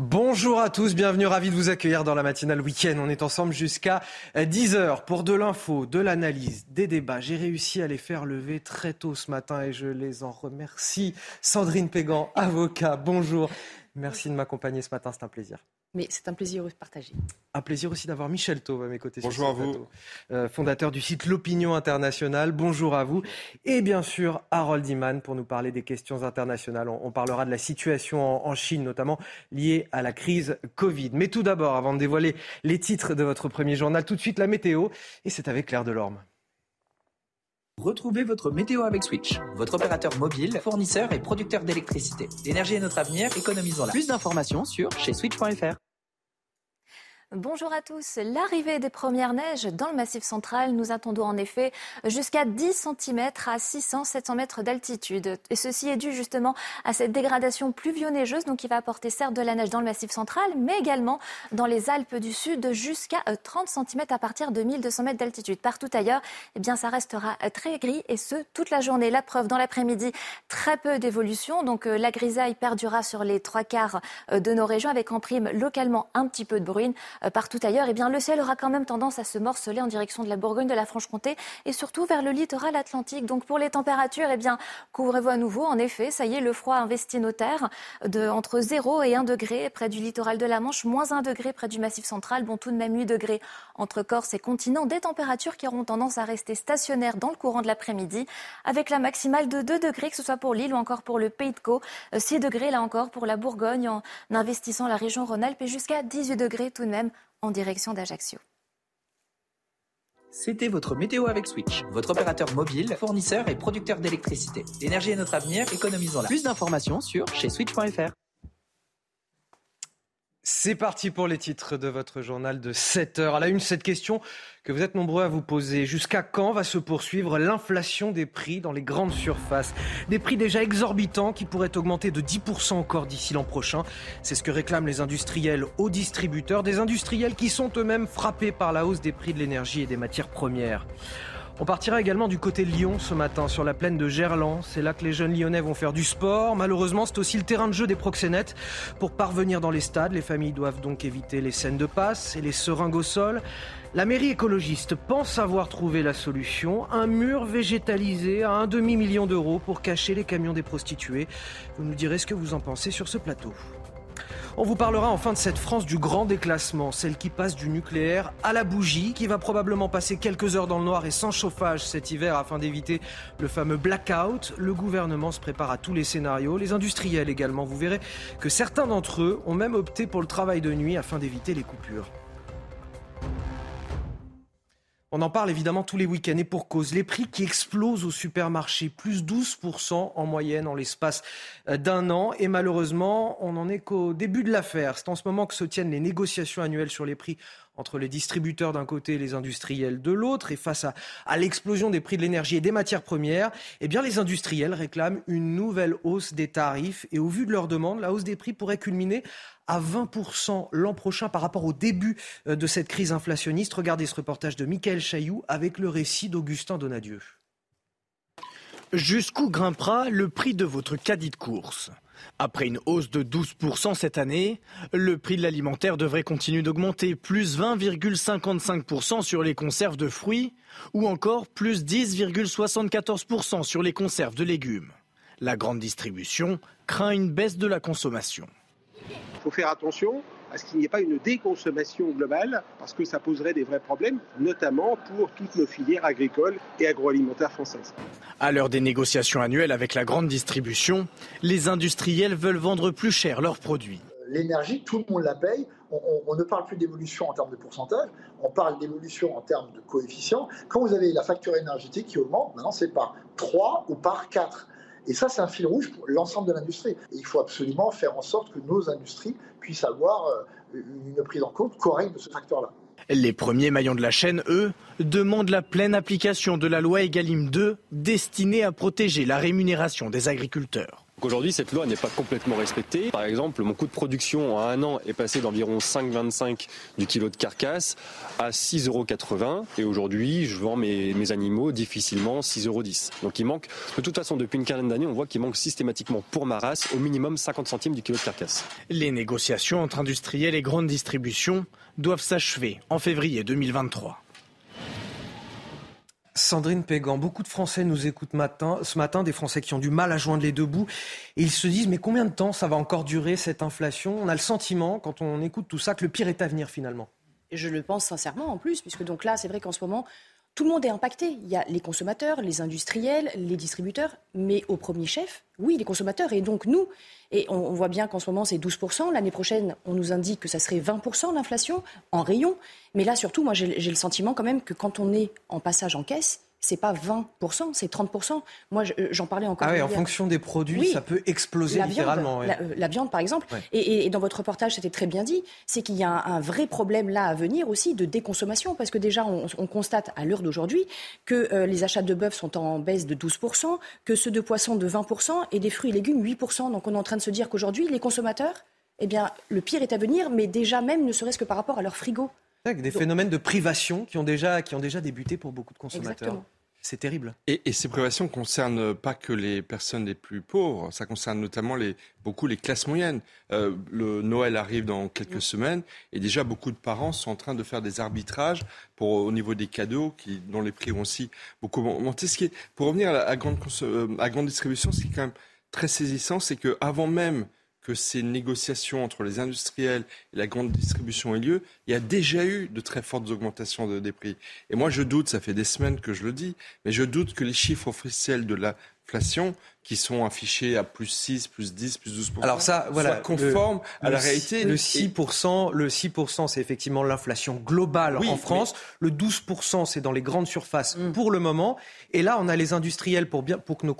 Bonjour à tous, bienvenue, ravi de vous accueillir dans la matinale week-end. On est ensemble jusqu'à 10h pour de l'info, de l'analyse, des débats. J'ai réussi à les faire lever très tôt ce matin et je les en remercie. Sandrine Pégan, avocat, bonjour. Merci de m'accompagner ce matin, c'est un plaisir. Mais c'est un plaisir partagé. Un plaisir aussi d'avoir Michel Taube à mes côtés. Bonjour à vous. Euh, fondateur du site L'Opinion Internationale. Bonjour à vous. Et bien sûr, Harold Iman pour nous parler des questions internationales. On, parlera de la situation en, Chine, notamment liée à la crise Covid. Mais tout d'abord, avant de dévoiler les titres de votre premier journal, tout de suite la météo. Et c'est avec Claire Delorme. Retrouvez votre météo avec Switch, votre opérateur mobile, fournisseur et producteur d'électricité. L'énergie est notre avenir, économisons-la. Plus d'informations sur chez switch.fr. Bonjour à tous. L'arrivée des premières neiges dans le Massif central, nous attendons en effet jusqu'à 10 cm à 600-700 mètres d'altitude. Et ceci est dû justement à cette dégradation pluvio-neigeuse, donc qui va apporter certes de la neige dans le Massif central, mais également dans les Alpes du Sud jusqu'à 30 cm à partir de 1200 mètres d'altitude. Partout ailleurs, eh bien, ça restera très gris et ce, toute la journée. La preuve, dans l'après-midi, très peu d'évolution. Donc, euh, la grisaille perdura sur les trois quarts euh, de nos régions avec en prime localement un petit peu de bruine. Euh, partout ailleurs, eh bien, le ciel aura quand même tendance à se morceler en direction de la Bourgogne, de la Franche-Comté et surtout vers le littoral atlantique. Donc pour les températures, eh bien, couvrez-vous à nouveau. En effet, ça y est, le froid investit nos terres de, entre 0 et 1 degré près du littoral de la Manche, moins 1 degré près du Massif central, bon tout de même 8 degrés entre Corse et continent. Des températures qui auront tendance à rester stationnaires dans le courant de l'après-midi, avec la maximale de 2 degrés, que ce soit pour l'île ou encore pour le Pays de Caux. 6 euh, degrés là encore pour la Bourgogne en investissant la région Rhône-Alpes et jusqu'à 18 degrés tout de même en direction d'Ajaccio. C'était votre météo avec Switch, votre opérateur mobile, fournisseur et producteur d'électricité. L'énergie est notre avenir, économisons-la. Plus d'informations sur chez switch.fr. C'est parti pour les titres de votre journal de 7 heures. À la une, cette question que vous êtes nombreux à vous poser. Jusqu'à quand va se poursuivre l'inflation des prix dans les grandes surfaces? Des prix déjà exorbitants qui pourraient augmenter de 10% encore d'ici l'an prochain. C'est ce que réclament les industriels aux distributeurs, des industriels qui sont eux-mêmes frappés par la hausse des prix de l'énergie et des matières premières. On partira également du côté de Lyon ce matin, sur la plaine de Gerland. C'est là que les jeunes lyonnais vont faire du sport. Malheureusement, c'est aussi le terrain de jeu des proxénètes. Pour parvenir dans les stades, les familles doivent donc éviter les scènes de passe et les seringues au sol. La mairie écologiste pense avoir trouvé la solution, un mur végétalisé à un demi-million d'euros pour cacher les camions des prostituées. Vous nous direz ce que vous en pensez sur ce plateau. On vous parlera enfin de cette France du grand déclassement, celle qui passe du nucléaire à la bougie, qui va probablement passer quelques heures dans le noir et sans chauffage cet hiver afin d'éviter le fameux blackout. Le gouvernement se prépare à tous les scénarios, les industriels également. Vous verrez que certains d'entre eux ont même opté pour le travail de nuit afin d'éviter les coupures. On en parle évidemment tous les week-ends et pour cause. Les prix qui explosent au supermarché, plus 12% en moyenne en l'espace euh, d'un an. Et malheureusement, on n'en est qu'au début de l'affaire. C'est en ce moment que se tiennent les négociations annuelles sur les prix entre les distributeurs d'un côté et les industriels de l'autre. Et face à, l'explosion des prix de l'énergie et des matières premières, eh bien, les industriels réclament une nouvelle hausse des tarifs. Et au vu de leurs demandes, la hausse des prix pourrait culminer à 20% l'an prochain par rapport au début euh, de cette crise inflationniste. Regardez ce reportage de Michael Chailloux avec le récit d'Augustin Donadieu. Jusqu'où grimpera le prix de votre caddie de course? Après une hausse de 12% cette année, le prix de l'alimentaire devrait continuer d'augmenter, plus 20,55% sur les conserves de fruits ou encore plus 10,74% sur les conserves de légumes. La grande distribution craint une baisse de la consommation. Il faut faire attention à ce qu'il n'y ait pas une déconsommation globale, parce que ça poserait des vrais problèmes, notamment pour toutes nos filières agricoles et agroalimentaires françaises. À l'heure des négociations annuelles avec la grande distribution, les industriels veulent vendre plus cher leurs produits. L'énergie, tout le monde la paye. On, ne parle plus d'évolution en termes de pourcentage, on parle d'évolution en termes de coefficient. Quand vous avez la facture énergétique qui augmente, maintenant c'est par 3 ou par 4. Et ça, c'est un fil rouge pour l'ensemble de l'industrie. il faut absolument faire en sorte que nos industries puissent avoir euh, une prise en compte correcte de ce facteur-là. Les premiers maillons de la chaîne, eux, demandent la pleine application de la loi Egalim 2 destinée à protéger la rémunération des agriculteurs. Aujourd'hui, cette loi n'est pas complètement respectée. Par exemple, mon coût de production en un an est passé d'environ 5,25 du kilo de carcasse à 6,80 euros. Et aujourd'hui, je vends mes, animaux difficilement 6,10 euros. Donc il manque, de toute façon, depuis une quinzaine d'années, on voit qu'il manque systématiquement pour ma race au minimum 50 centimes du kilo de carcasse. Les négociations entre industriels et grandes distributions doivent s'achever en février 2023. Sandrine Pégan, beaucoup de Français nous écoutent ce matin, des Français qui ont du mal à joindre les deux bouts. Et ils se disent, mais combien de temps ça va encore durer cette inflation? On a le sentiment, quand on écoute tout ça, que le pire est à venir finalement. Je le pense sincèrement en plus, puisque donc là, c'est vrai qu'en ce moment, tout le monde est impacté. Il y a les consommateurs, les industriels, les distributeurs, mais au premier chef, oui, les consommateurs et donc nous. Et on, voit bien qu'en ce moment, c'est 12%. L'année prochaine, on nous indique que ça serait 20% l'inflation en rayon. Mais là, surtout, moi, j'ai le sentiment quand même que quand on est en passage en caisse, c'est pas 20%, c'est 30%. Moi, euh, j'en parlais encore. Ah oui, en fonction des produits, ça peut exploser littéralement. Euh, la, viande, par exemple. Et, dans votre reportage, c'était très bien dit, c'est qu'il y a un, vrai problème là à venir aussi de déconsommation, parce que déjà, on, constate à l'heure d'aujourd'hui que euh, les achats de bœuf sont en baisse de 12%, que ceux de poissons de 20% et des fruits et légumes 8%. Donc on est en train de se dire qu'aujourd'hui, les consommateurs, eh bien, le pire est à venir, mais déjà même, ne serait-ce que par rapport à leur frigo. Des phénomènes de privation qui ont déjà, qui ont déjà débuté pour beaucoup de consommateurs. C'est terrible. Et, ces privations ne concernent pas que les personnes les plus pauvres, ça concerne notamment les, beaucoup les classes moyennes. Euh, le Noël arrive dans quelques semaines et déjà beaucoup de parents sont en train de faire des arbitrages pour, au niveau des cadeaux qui, dont les prix vont aussi beaucoup monter. Ce qui est, pour revenir à, la, grande, euh, à grande distribution, ce qui est quand même très saisissant, c'est qu'avant même que ces négociations entre les industriels et la grande distribution aient lieu, il y a déjà eu de très fortes augmentations de, des prix. Et moi, je doute, ça fait des semaines que je le dis, mais je doute que les chiffres officiels de l'inflation qui sont affichés à plus 6, plus 10, plus 12 Alors ça, voilà, conforme à la réalité. Le 6 le 6 c'est effectivement l'inflation globale en France. Le 12% c'est dans les grandes surfaces mm. pour le moment. Et là, on a les industriels pour bien pour que nos,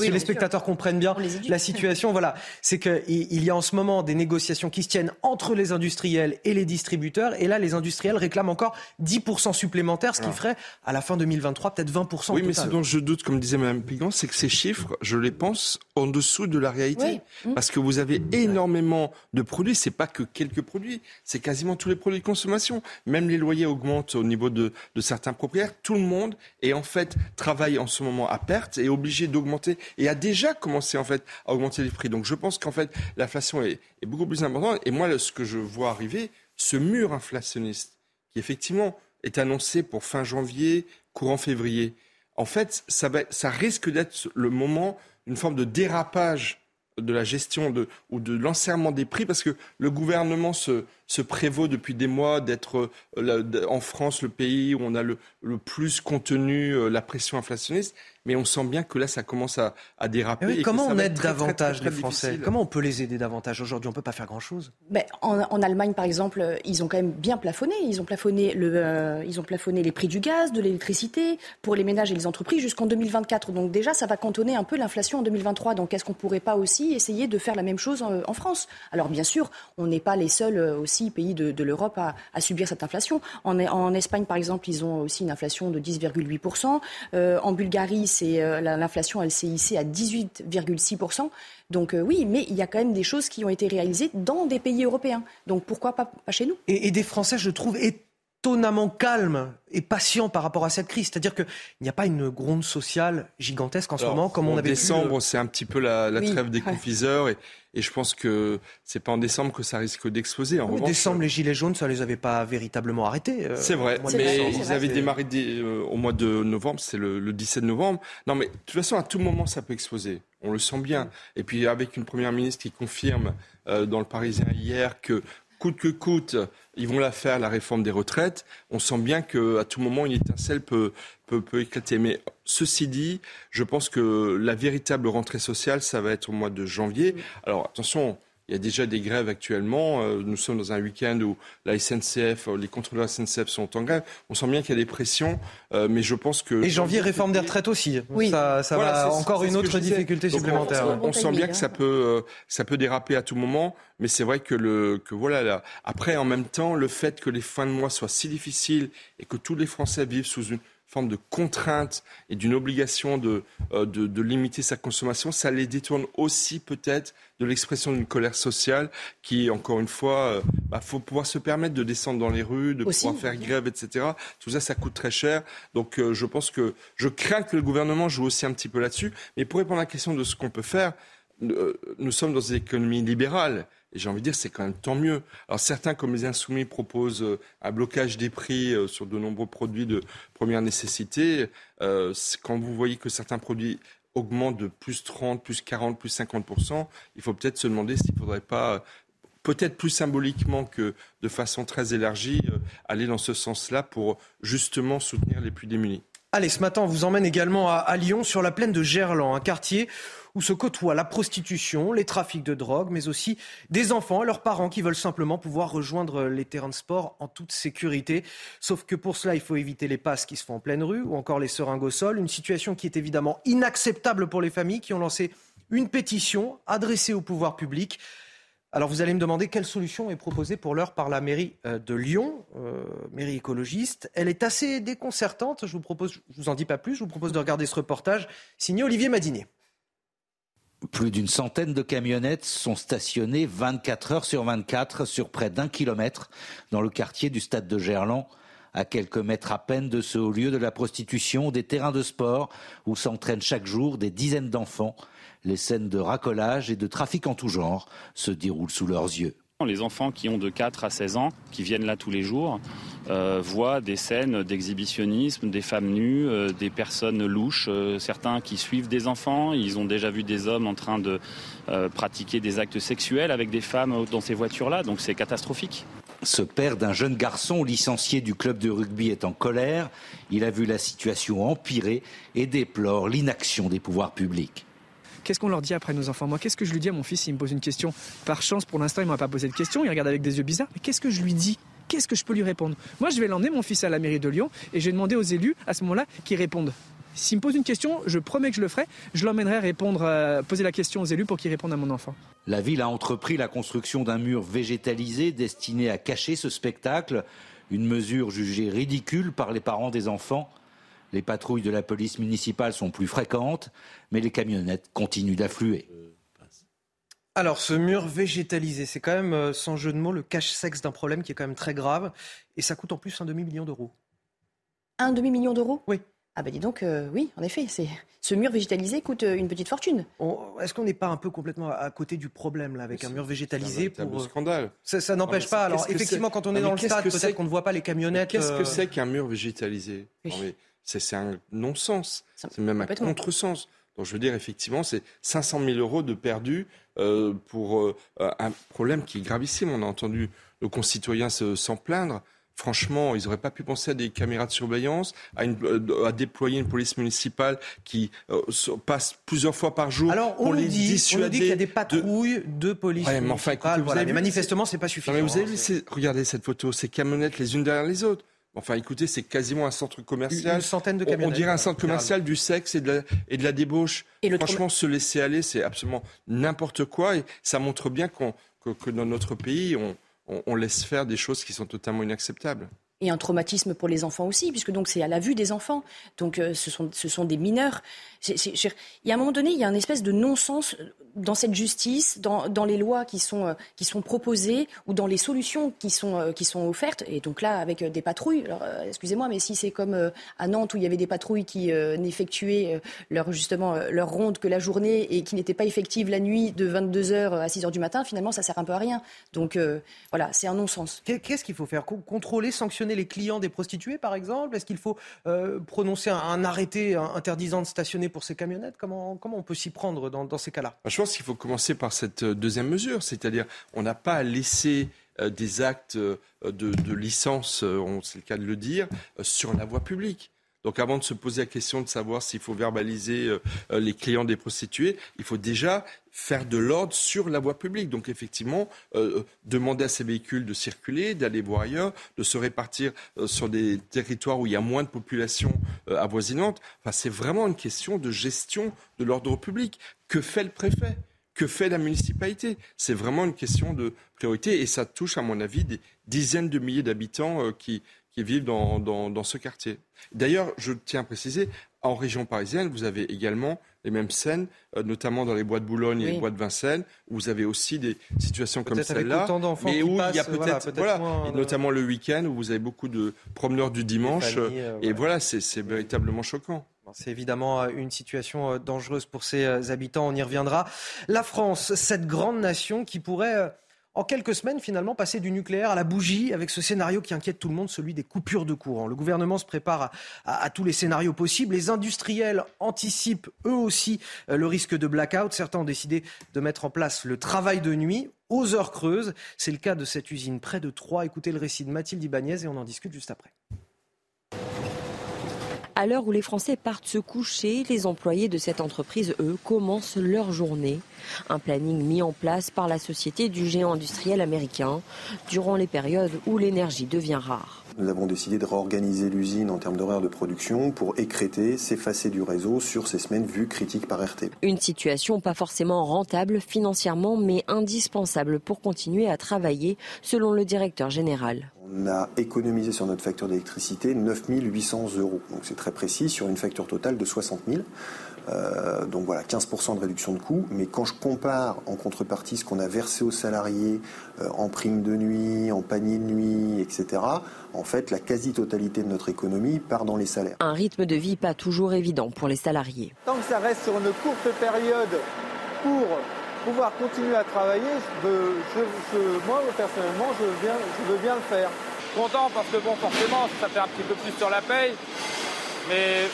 les spectateurs comprennent bien la situation. Voilà, c'est qu'il il y a en ce moment des négociations qui se tiennent entre les industriels et les distributeurs. Et là, les industriels réclament encore 10% supplémentaires, ce qui ferait à la fin 2023 peut-être 20 Oui, mais ce dont je doute, comme disait Mme Pigan, c'est que ces chiffres je les pense, en dessous de la réalité. Mmh. Parce que vous avez énormément de produits. C'est pas que quelques produits. C'est quasiment tous les produits de consommation. Même les loyers augmentent au niveau de, certains propriétaires. Tout le monde est en fait travaille en ce moment à perte et est obligé d'augmenter et a déjà commencé en fait à augmenter les prix. Donc je pense qu'en fait l'inflation est, est beaucoup plus importante. Et moi, ce que je vois arriver, ce mur inflationniste qui effectivement est annoncé pour fin janvier, courant février en fait, ça, ça risque d'être le moment d'une forme de dérapage de la gestion de, ou de l'enserrement des prix, parce que le gouvernement se, se prévaut depuis des mois d'être euh, en France le pays où on a le, le plus contenu euh, la pression inflationniste mais on sent bien que là, ça commence à, déraper. comment on aide davantage les Français Comment on peut les aider davantage aujourd'hui On ne peut pas faire grand-chose. Ben, en, Allemagne, par exemple, ils ont quand même bien plafonné. Ils ont plafonné, le, euh, ils ont plafonné les prix du gaz, de l'électricité, pour les ménages et les entreprises jusqu'en 2024. Donc déjà, ça va cantonner un peu l'inflation en 2023. Donc est-ce qu'on ne pourrait pas aussi essayer de faire la même chose en, France? Alors bien sûr, on n'est pas les seuls euh, aussi pays de, l'Europe à, subir cette inflation. En, en, Espagne, par exemple, ils ont aussi une inflation de 10,8%. Euh, en Bulgarie, c'est euh, l'inflation, elle s'est hissée à 18,6%. Donc euh, oui, mais il y a quand même des choses qui ont été réalisées dans des pays européens. Donc pourquoi pas, pas chez nous? Et, des Français, je trouve, étonnamment calmes et patients par rapport à cette crise. C'est-à-dire qu'il n'y a pas une gronde sociale gigantesque en ce moment, comme on avait décembre, c'est un petit peu la, trêve des confiseurs. Et, et, je pense que c'est pas en décembre que ça risque d'exploser. En décembre, les gilets jaunes, ça les avait pas véritablement arrêtés. Euh, c'est vrai, mais ils avaient démarré euh, au mois de novembre, c'est le, le, 17 novembre. Non, mais de toute façon, à tout moment, ça peut exploser. On le sent bien. Et puis avec une première ministre qui confirme euh, dans le Parisien hier que coûte que coûte, ils vont la faire, la réforme des retraites. On sent bien qu'à tout moment, une étincelle peut, peut, peut, éclater. Mais ceci dit, je pense que la véritable rentrée sociale, ça va être au mois de janvier. Alors attention, il y a déjà des grèves actuellement. Euh, nous sommes dans un week-end où la SNCF, euh, les contrôleurs SNCF sont en grève. On sent bien qu'il y a des pressions, euh, mais je pense que... Et janvier, réforme des retraites aussi. Oui. Ça, ça va encore une autre difficulté supplémentaire. on, sent bien que ça peut, ça peut déraper à tout moment, mais c'est vrai que, le, que voilà. Là. Après, en même temps, le fait que les fins de mois soient si difficiles et que tous les Français vivent sous une forme de contrainte et d'une obligation de, euh, de, limiter sa consommation, ça les détourne aussi peut-être de l'expression d'une colère sociale qui, encore une fois, il bah, faut pouvoir se permettre de descendre dans les rues, de pouvoir faire grève, etc. Tout ça, ça coûte très cher. Donc je pense que je crains que le gouvernement joue aussi un petit peu là-dessus. Mais pour répondre à la question de ce qu'on peut faire, nous sommes dans une économie libérale. Et j'ai envie de dire, c'est quand même tant mieux. Alors certains, comme les insoumis, proposent euh, un blocage des prix euh, sur de nombreux produits de première nécessité. Euh, quand vous voyez que certains produits augmentent de plus 30, plus 40, plus 50%, il faut peut-être se demander s'il ne faudrait pas, peut-être plus symboliquement que de façon très élargie, aller dans ce sens-là pour justement soutenir les plus démunis. Allez, ce matin, on vous emmène également à, Lyon, sur la plaine de Gerland, un quartier où se côtoient la prostitution, les trafics de drogue, mais aussi des enfants et leurs parents qui veulent simplement pouvoir rejoindre les terrains de sport en toute sécurité. Sauf que pour cela, il faut éviter les passes qui se font en pleine rue ou encore les seringues au sol. Une situation qui est évidemment inacceptable pour les familles qui ont lancé une pétition adressée au pouvoir public. Alors vous allez me demander quelle solution est proposée pour l'heure par la mairie euh, de Lyon, euh, mairie écologiste. Elle est assez déconcertante. Je vous propose, je vous en dis pas plus. Je vous propose de regarder ce reportage signé Olivier Madinier. Plus d'une centaine de camionnettes sont stationnées 24 heures sur 24 sur près d'un kilomètre dans le quartier du stade de Gerland, à quelques mètres à peine de ce haut lieu de la prostitution, des terrains de sport où s'entraînent chaque jour des dizaines d'enfants. Les scènes de racolage et de trafic en tout genre se déroulent sous leurs yeux. Les enfants qui ont de 4 à 16 ans, qui viennent là tous les jours, euh, voient des scènes d'exhibitionnisme, des femmes nues, euh, des personnes louches, euh, certains qui suivent des enfants. Ils ont déjà vu des hommes en train de pratiquer des actes sexuels avec des femmes dans ces voitures-là, donc c'est catastrophique. Ce père d'un jeune garçon licencié du club de rugby est en colère. Il a vu la situation empirer et déplore l'inaction des pouvoirs publics. Qu'est-ce qu'on leur dit après nos enfants? Moi, qu'est-ce que je lui dis à mon fils s'il me pose une question? Par chance, pour l'instant, il m'a pas posé de question. Il regarde avec des yeux bizarres. Mais qu'est-ce que je lui dis? Qu'est-ce que je peux lui répondre? Moi, je vais l'emmener, mon fils, à la mairie de Lyon et je vais demander aux élus, à ce moment-là, qu'ils répondent. S'il me pose une question, je promets que je le ferai. Je l'emmènerai répondre, euh, poser la question aux élus pour qu'ils répondent à mon enfant. La ville a entrepris la construction d'un mur végétalisé destiné à cacher ce spectacle, une mesure jugée ridicule par les parents des enfants. Les patrouilles de la police municipale sont plus fréquentes, mais les camionnettes continuent d'affluer. Alors, ce mur végétalisé, c'est quand même, euh, sans jeu de mots, le cache-sexe d'un problème qui est quand même très grave. Et ça coûte en plus un demi-million d'euros. Un demi-million d'euros? Oui. Ah ben dis donc, euh, oui, en effet, c'est ce mur végétalisé coûte euh, une petite fortune. Est-ce qu'on n'est pas un peu complètement à côté du problème là, avec un mur végétalisé C'est un pour... scandale. Ça, n'empêche pas. Alors effectivement, quand on est dans le stade, peut-être qu'on ne voit pas les camionnettes. Qu'est-ce que c'est qu'un mur végétalisé? C'est un non-sens, c'est même un contresens. Donc je veux dire, effectivement, c'est 500 000 euros de perdus euh, pour euh, un problème qui est gravissime. On a entendu nos concitoyens s'en plaindre. Franchement, ils n'auraient pas pu penser à des caméras de surveillance, à, euh, déployer une police municipale qui passe plusieurs fois par jour Alors, pour les dit, dissuader. On dit qu'il y a des patrouilles de, police ouais, mais enfin, mais manifestement, c'est pas suffisant. mais vous avez vu, regardez cette photo, ces camionnettes les unes derrière les autres. Enfin, écoutez, c'est quasiment un centre commercial. Une centaine de camionnettes. On dirait un centre commercial du sexe et de la, et de la débauche. Et Franchement, se laisser aller, c'est absolument n'importe quoi. Et ça montre bien que, dans notre pays, on laisse faire des choses qui sont totalement inacceptables et un traumatisme pour les enfants aussi, puisque donc c'est à la vue des enfants. Donc euh, ce, sont, ce sont des mineurs. il y a un moment donné, il y a une espèce de non-sens dans cette justice, dans, dans les lois qui sont, euh, qui sont proposées ou dans les solutions qui sont, euh, qui sont offertes. Et donc là, avec des patrouilles, excusez-moi, mais si c'est comme à Nantes où il y avait des patrouilles qui n'effectuaient leur, justement leur ronde que la journée et qui n'étaient pas effectives la nuit de 22h à 6h du matin, finalement, ça sert un peu à rien. Donc voilà, c'est un non-sens. Qu'est-ce qu'il faut faire? Contrôler, sanctionner les clients des prostituées, par exemple? Est-ce qu'il faut euh, prononcer un, arrêté interdisant de stationner pour ces camionnettes? Comment, comment on peut s'y prendre dans, ces cas-là? Je pense qu'il faut commencer par cette euh, deuxième mesure, c'est-à-dire on n'a pas à laisser euh, des actes de, licence, c'est le cas de le dire, sur la voie publique. Donc avant de se poser la question de savoir s'il faut verbaliser euh, euh, les clients des prostituées, il faut déjà faire de l'ordre sur la voie publique. Donc effectivement, euh, demander à ces véhicules de circuler, d'aller voir ailleurs, de se répartir sur des territoires où il y a moins de population avoisinante. C'est vraiment une question de gestion de l'ordre public. Que fait le préfet? Que fait la municipalité? C'est vraiment une question de priorité et ça touche, à mon avis, des dizaines de milliers d'habitants qui, qui vivent dans, dans, ce quartier. D'ailleurs, je tiens à préciser, en région parisienne, vous avez également les mêmes scènes, euh, notamment dans les bois de Boulogne et les bois de Vincennes, où vous avez aussi des situations comme celle-là, mais où il y a peut-être, voilà, notamment le week-end, où vous avez beaucoup de promeneurs du dimanche, euh, et voilà, c'est véritablement choquant. C'est évidemment euh, une situation dangereuse pour ses habitants, on y reviendra. La France, cette grande nation qui pourrait en quelques semaines, finalement, passer du nucléaire à la bougie avec ce scénario qui inquiète tout le monde, celui des coupures de courant. Le gouvernement se prépare à, tous les scénarios possibles. Les industriels anticipent eux aussi euh, le risque de blackout. Certains ont décidé de mettre en place le travail de nuit aux heures creuses. C'est le cas de cette usine près de Troyes. Écoutez le récit de Mathilde Ibanez et on en discute juste après. À l'heure où les Français partent se coucher, les employés de cette entreprise, eux, commencent leur journée. Un planning mis en place par la société du géant industriel américain durant les périodes où l'énergie devient rare. Nous avons décidé de réorganiser l'usine en termes d'horaire de production pour écréter, s'effacer du réseau sur ces semaines vues critiques par RT. Une situation pas forcément rentable financièrement, mais indispensable pour continuer à travailler, selon le directeur général. On a économisé sur notre facture d'électricité 9 800 euros. Donc c'est très précis sur une facture totale de 60 000. Euh, donc voilà, 15% de réduction de coûts. Mais quand je compare en contrepartie ce qu'on a versé aux salariés euh, en prime de nuit, en panier de nuit, etc., en fait, la quasi-totalité de notre économie part dans les salaires. Un rythme de vie pas toujours évident pour les salariés. Tant que ça reste sur une courte période pour pouvoir continuer à travailler, moi personnellement, je, je veux bien le faire. Content parce que bon, forcément, ça fait un petit peu plus sur la paye, mais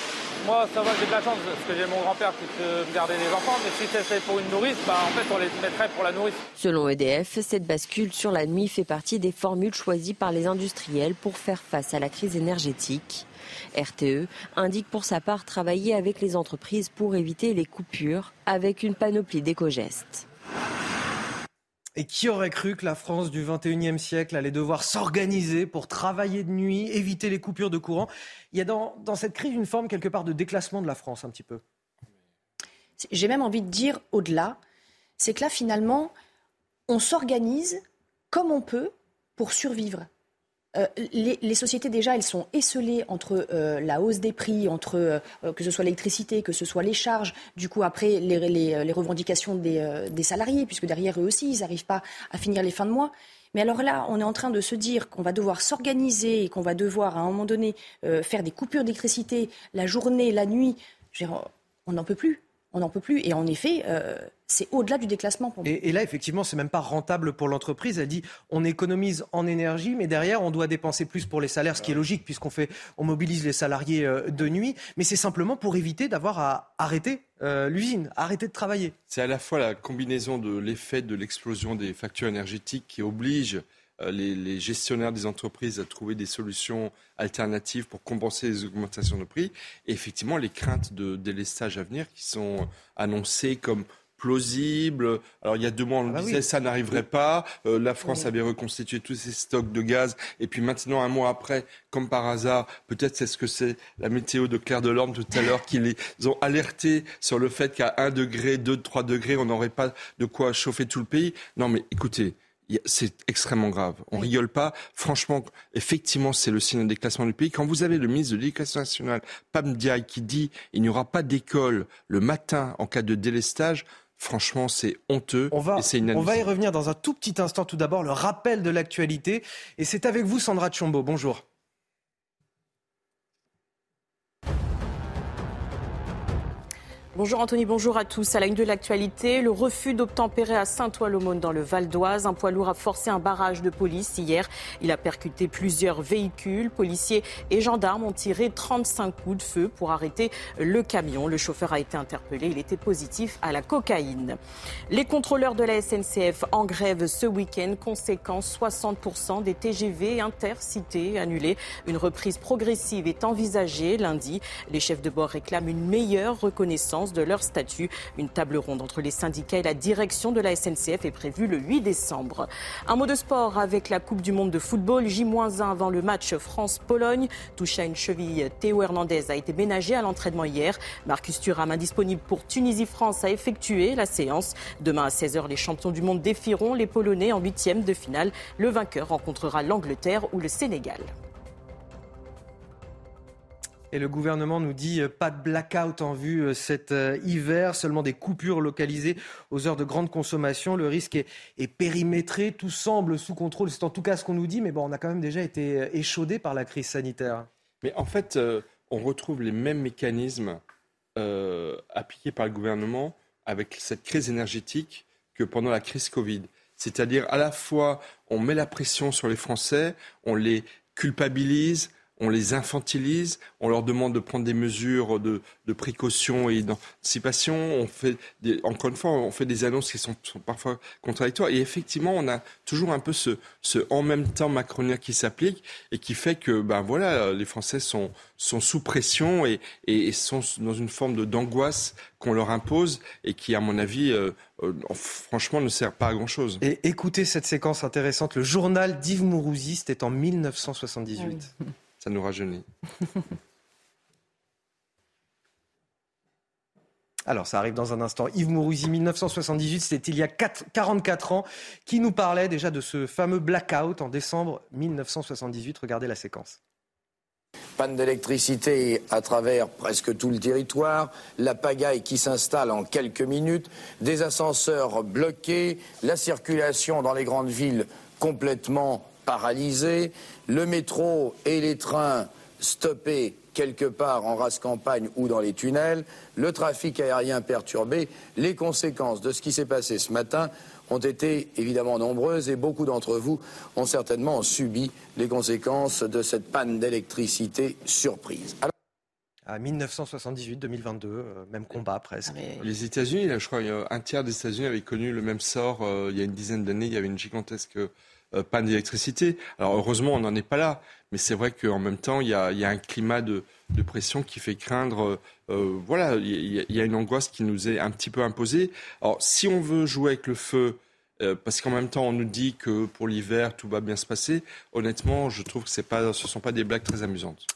moi, ça va, j'ai de la chance parce que j'ai mon grand-père qui peut me garder les enfants, mais si c'était pour une nourrice, bah, en fait, on les mettrait pour la nourrice. Selon EDF, cette bascule sur la nuit fait partie des formules choisies par les industriels pour faire face à la crise énergétique. RTE indique pour sa part travailler avec les entreprises pour éviter les coupures avec une panoplie d'éco-gestes. Et qui aurait cru que la France du 21e siècle allait devoir s'organiser pour travailler de nuit, éviter les coupures de courant? Il y a dans, dans cette crise une forme quelque part de déclassement de la France un petit peu. J'ai même envie de dire au-delà, c'est que là finalement, on s'organise comme on peut pour survivre. Euh, les, sociétés déjà, elles sont esselées entre euh, la hausse des prix, entre euh, que ce soit l'électricité, que ce soit les charges, du coup après les, revendications des, des, salariés, puisque derrière eux aussi, ils n'arrivent pas à finir les fins de mois. Mais alors là, on est en train de se dire qu'on va devoir s'organiser et qu'on va devoir à un moment donné faire des coupures d'électricité la journée, la nuit. on n'en peut plus on n'en peut plus. Et en effet, euh, c'est au-delà du déclassement pour Et, là, effectivement, c'est même pas rentable pour l'entreprise. Elle dit on économise en énergie, mais derrière, on doit dépenser plus pour les salaires, ce qui est logique puisqu'on fait, on mobilise les salariés euh, de nuit. Mais c'est simplement pour éviter d'avoir à arrêter euh, l'usine, arrêter de travailler. C'est à la fois la combinaison de l'effet de l'explosion des factures énergétiques qui oblige euh, les, gestionnaires des entreprises à trouver des solutions alternatives pour compenser les augmentations de prix. Et effectivement, les craintes de délestage à venir qui sont annoncées comme plausibles. Alors il y a deux mois, on ah bah disait ça n'arriverait pas. Euh, la France avait reconstitué tous ses stocks de gaz. Et puis maintenant, un mois après, comme par hasard, peut-être c'est ce que c'est la météo de Claire Delorme tout à l'heure qui les ont alertés sur le fait qu'à 1 degré, 2, 3 degrés, on n'aurait pas de quoi chauffer tout le pays. Non mais écoutez, c'est extrêmement grave. On ne rigole pas. Franchement, effectivement, c'est le signe de déclassement du pays. Quand vous avez le ministre de l'Éducation nationale, Pam Diaye, qui dit il n'y aura pas d'école le matin en cas de délestage, Franchement, c'est honteux on va, et c'est On va y revenir dans un tout petit instant. Tout d'abord, le rappel de l'actualité. Et c'est avec vous, Sandra Chombo. Bonjour. Bonjour Anthony, bonjour à tous. À la une de l'actualité, le refus d'obtempérer à Saint-Ouen-l'Aumône dans le Val d'Oise. Un poids lourd a forcé un barrage de police hier. Il a percuté plusieurs véhicules. Policiers et gendarmes ont tiré 35 coups de feu pour arrêter le camion. Le chauffeur a été interpellé. Il était positif à la cocaïne. Les contrôleurs de la SNCF en grève ce week-end. Conséquence, 60% des TGV intercités annulés. Une reprise progressive est envisagée lundi. Les chefs de bord réclament une meilleure reconnaissance de leur statut. Une table ronde entre les syndicats et la direction de la SNCF est prévue le 8 décembre. Un mot de sport avec la Coupe du Monde de football. J-1 avant le match France-Pologne. Touche à une cheville, Théo Hernandez a été ménagé à l'entraînement hier. Marcus Thuram, indisponible pour Tunisie-France, a effectué la séance. Demain à 16h, les champions du monde défieront les Polonais en huitième de finale. Le vainqueur rencontrera l'Angleterre ou le Sénégal. Et le gouvernement nous dit euh, pas de blackout en vue euh, cet euh, hiver, seulement des coupures localisées aux heures de grande consommation. Le risque est, périmétré, tout semble sous contrôle. C'est en tout cas ce qu'on nous dit, mais bon, on a quand même déjà été échaudé par la crise sanitaire. Mais en fait, on retrouve les mêmes mécanismes appliqués par le gouvernement avec cette crise énergétique que pendant la crise Covid. C'est-à-dire à la fois on met la pression sur les Français, on les culpabilise, on les infantilise, on leur demande de prendre des mesures de, précaution et d'anticipation. On fait encore une fois, on fait des annonces qui sont, parfois contradictoires. Et effectivement, on a toujours un peu ce, en même temps macronien qui s'applique et qui fait que, ben voilà, les Français sont, sous pression et, sont dans une forme d'angoisse qu'on leur impose et qui, à mon avis, euh, euh, franchement, ne sert pas à grand chose. Et écoutez cette séquence intéressante. Le journal d'Yves Mourouzi, c'était en 1978. Ça nous rajeunit. Alors, ça arrive dans un instant. Yves Mourouzi, 1978, c'était il y a 44 ans, qui nous parlait déjà de ce fameux blackout en décembre 1978. Regardez la séquence. Panne d'électricité à travers presque tout le territoire, la pagaille qui s'installe en quelques minutes, des ascenseurs bloqués, la circulation dans les grandes villes complètement paralysée, le métro et les trains stoppés quelque part en race campagne ou dans les tunnels, le trafic aérien perturbé. Les conséquences de ce qui s'est passé ce matin ont été évidemment nombreuses et beaucoup d'entre vous ont certainement subi les conséquences de cette panne d'électricité surprise. À 1978-2022, euh, même combat presque. Les États-Unis, je crois, un tiers des États-Unis avaient connu le même sort euh, il y a une dizaine d'années. Il y avait une gigantesque euh, panne d'électricité. Alors heureusement, on n'en est pas là, mais c'est vrai qu'en même temps, il y, a, un climat de, pression qui fait craindre. Euh, euh, voilà, il y, a une angoisse qui nous est un petit peu imposée. Alors si on veut jouer avec le feu, parce qu'en même temps, on nous dit que pour l'hiver, tout va bien se passer. Honnêtement, je trouve que ce ne sont pas des blagues très amusantes.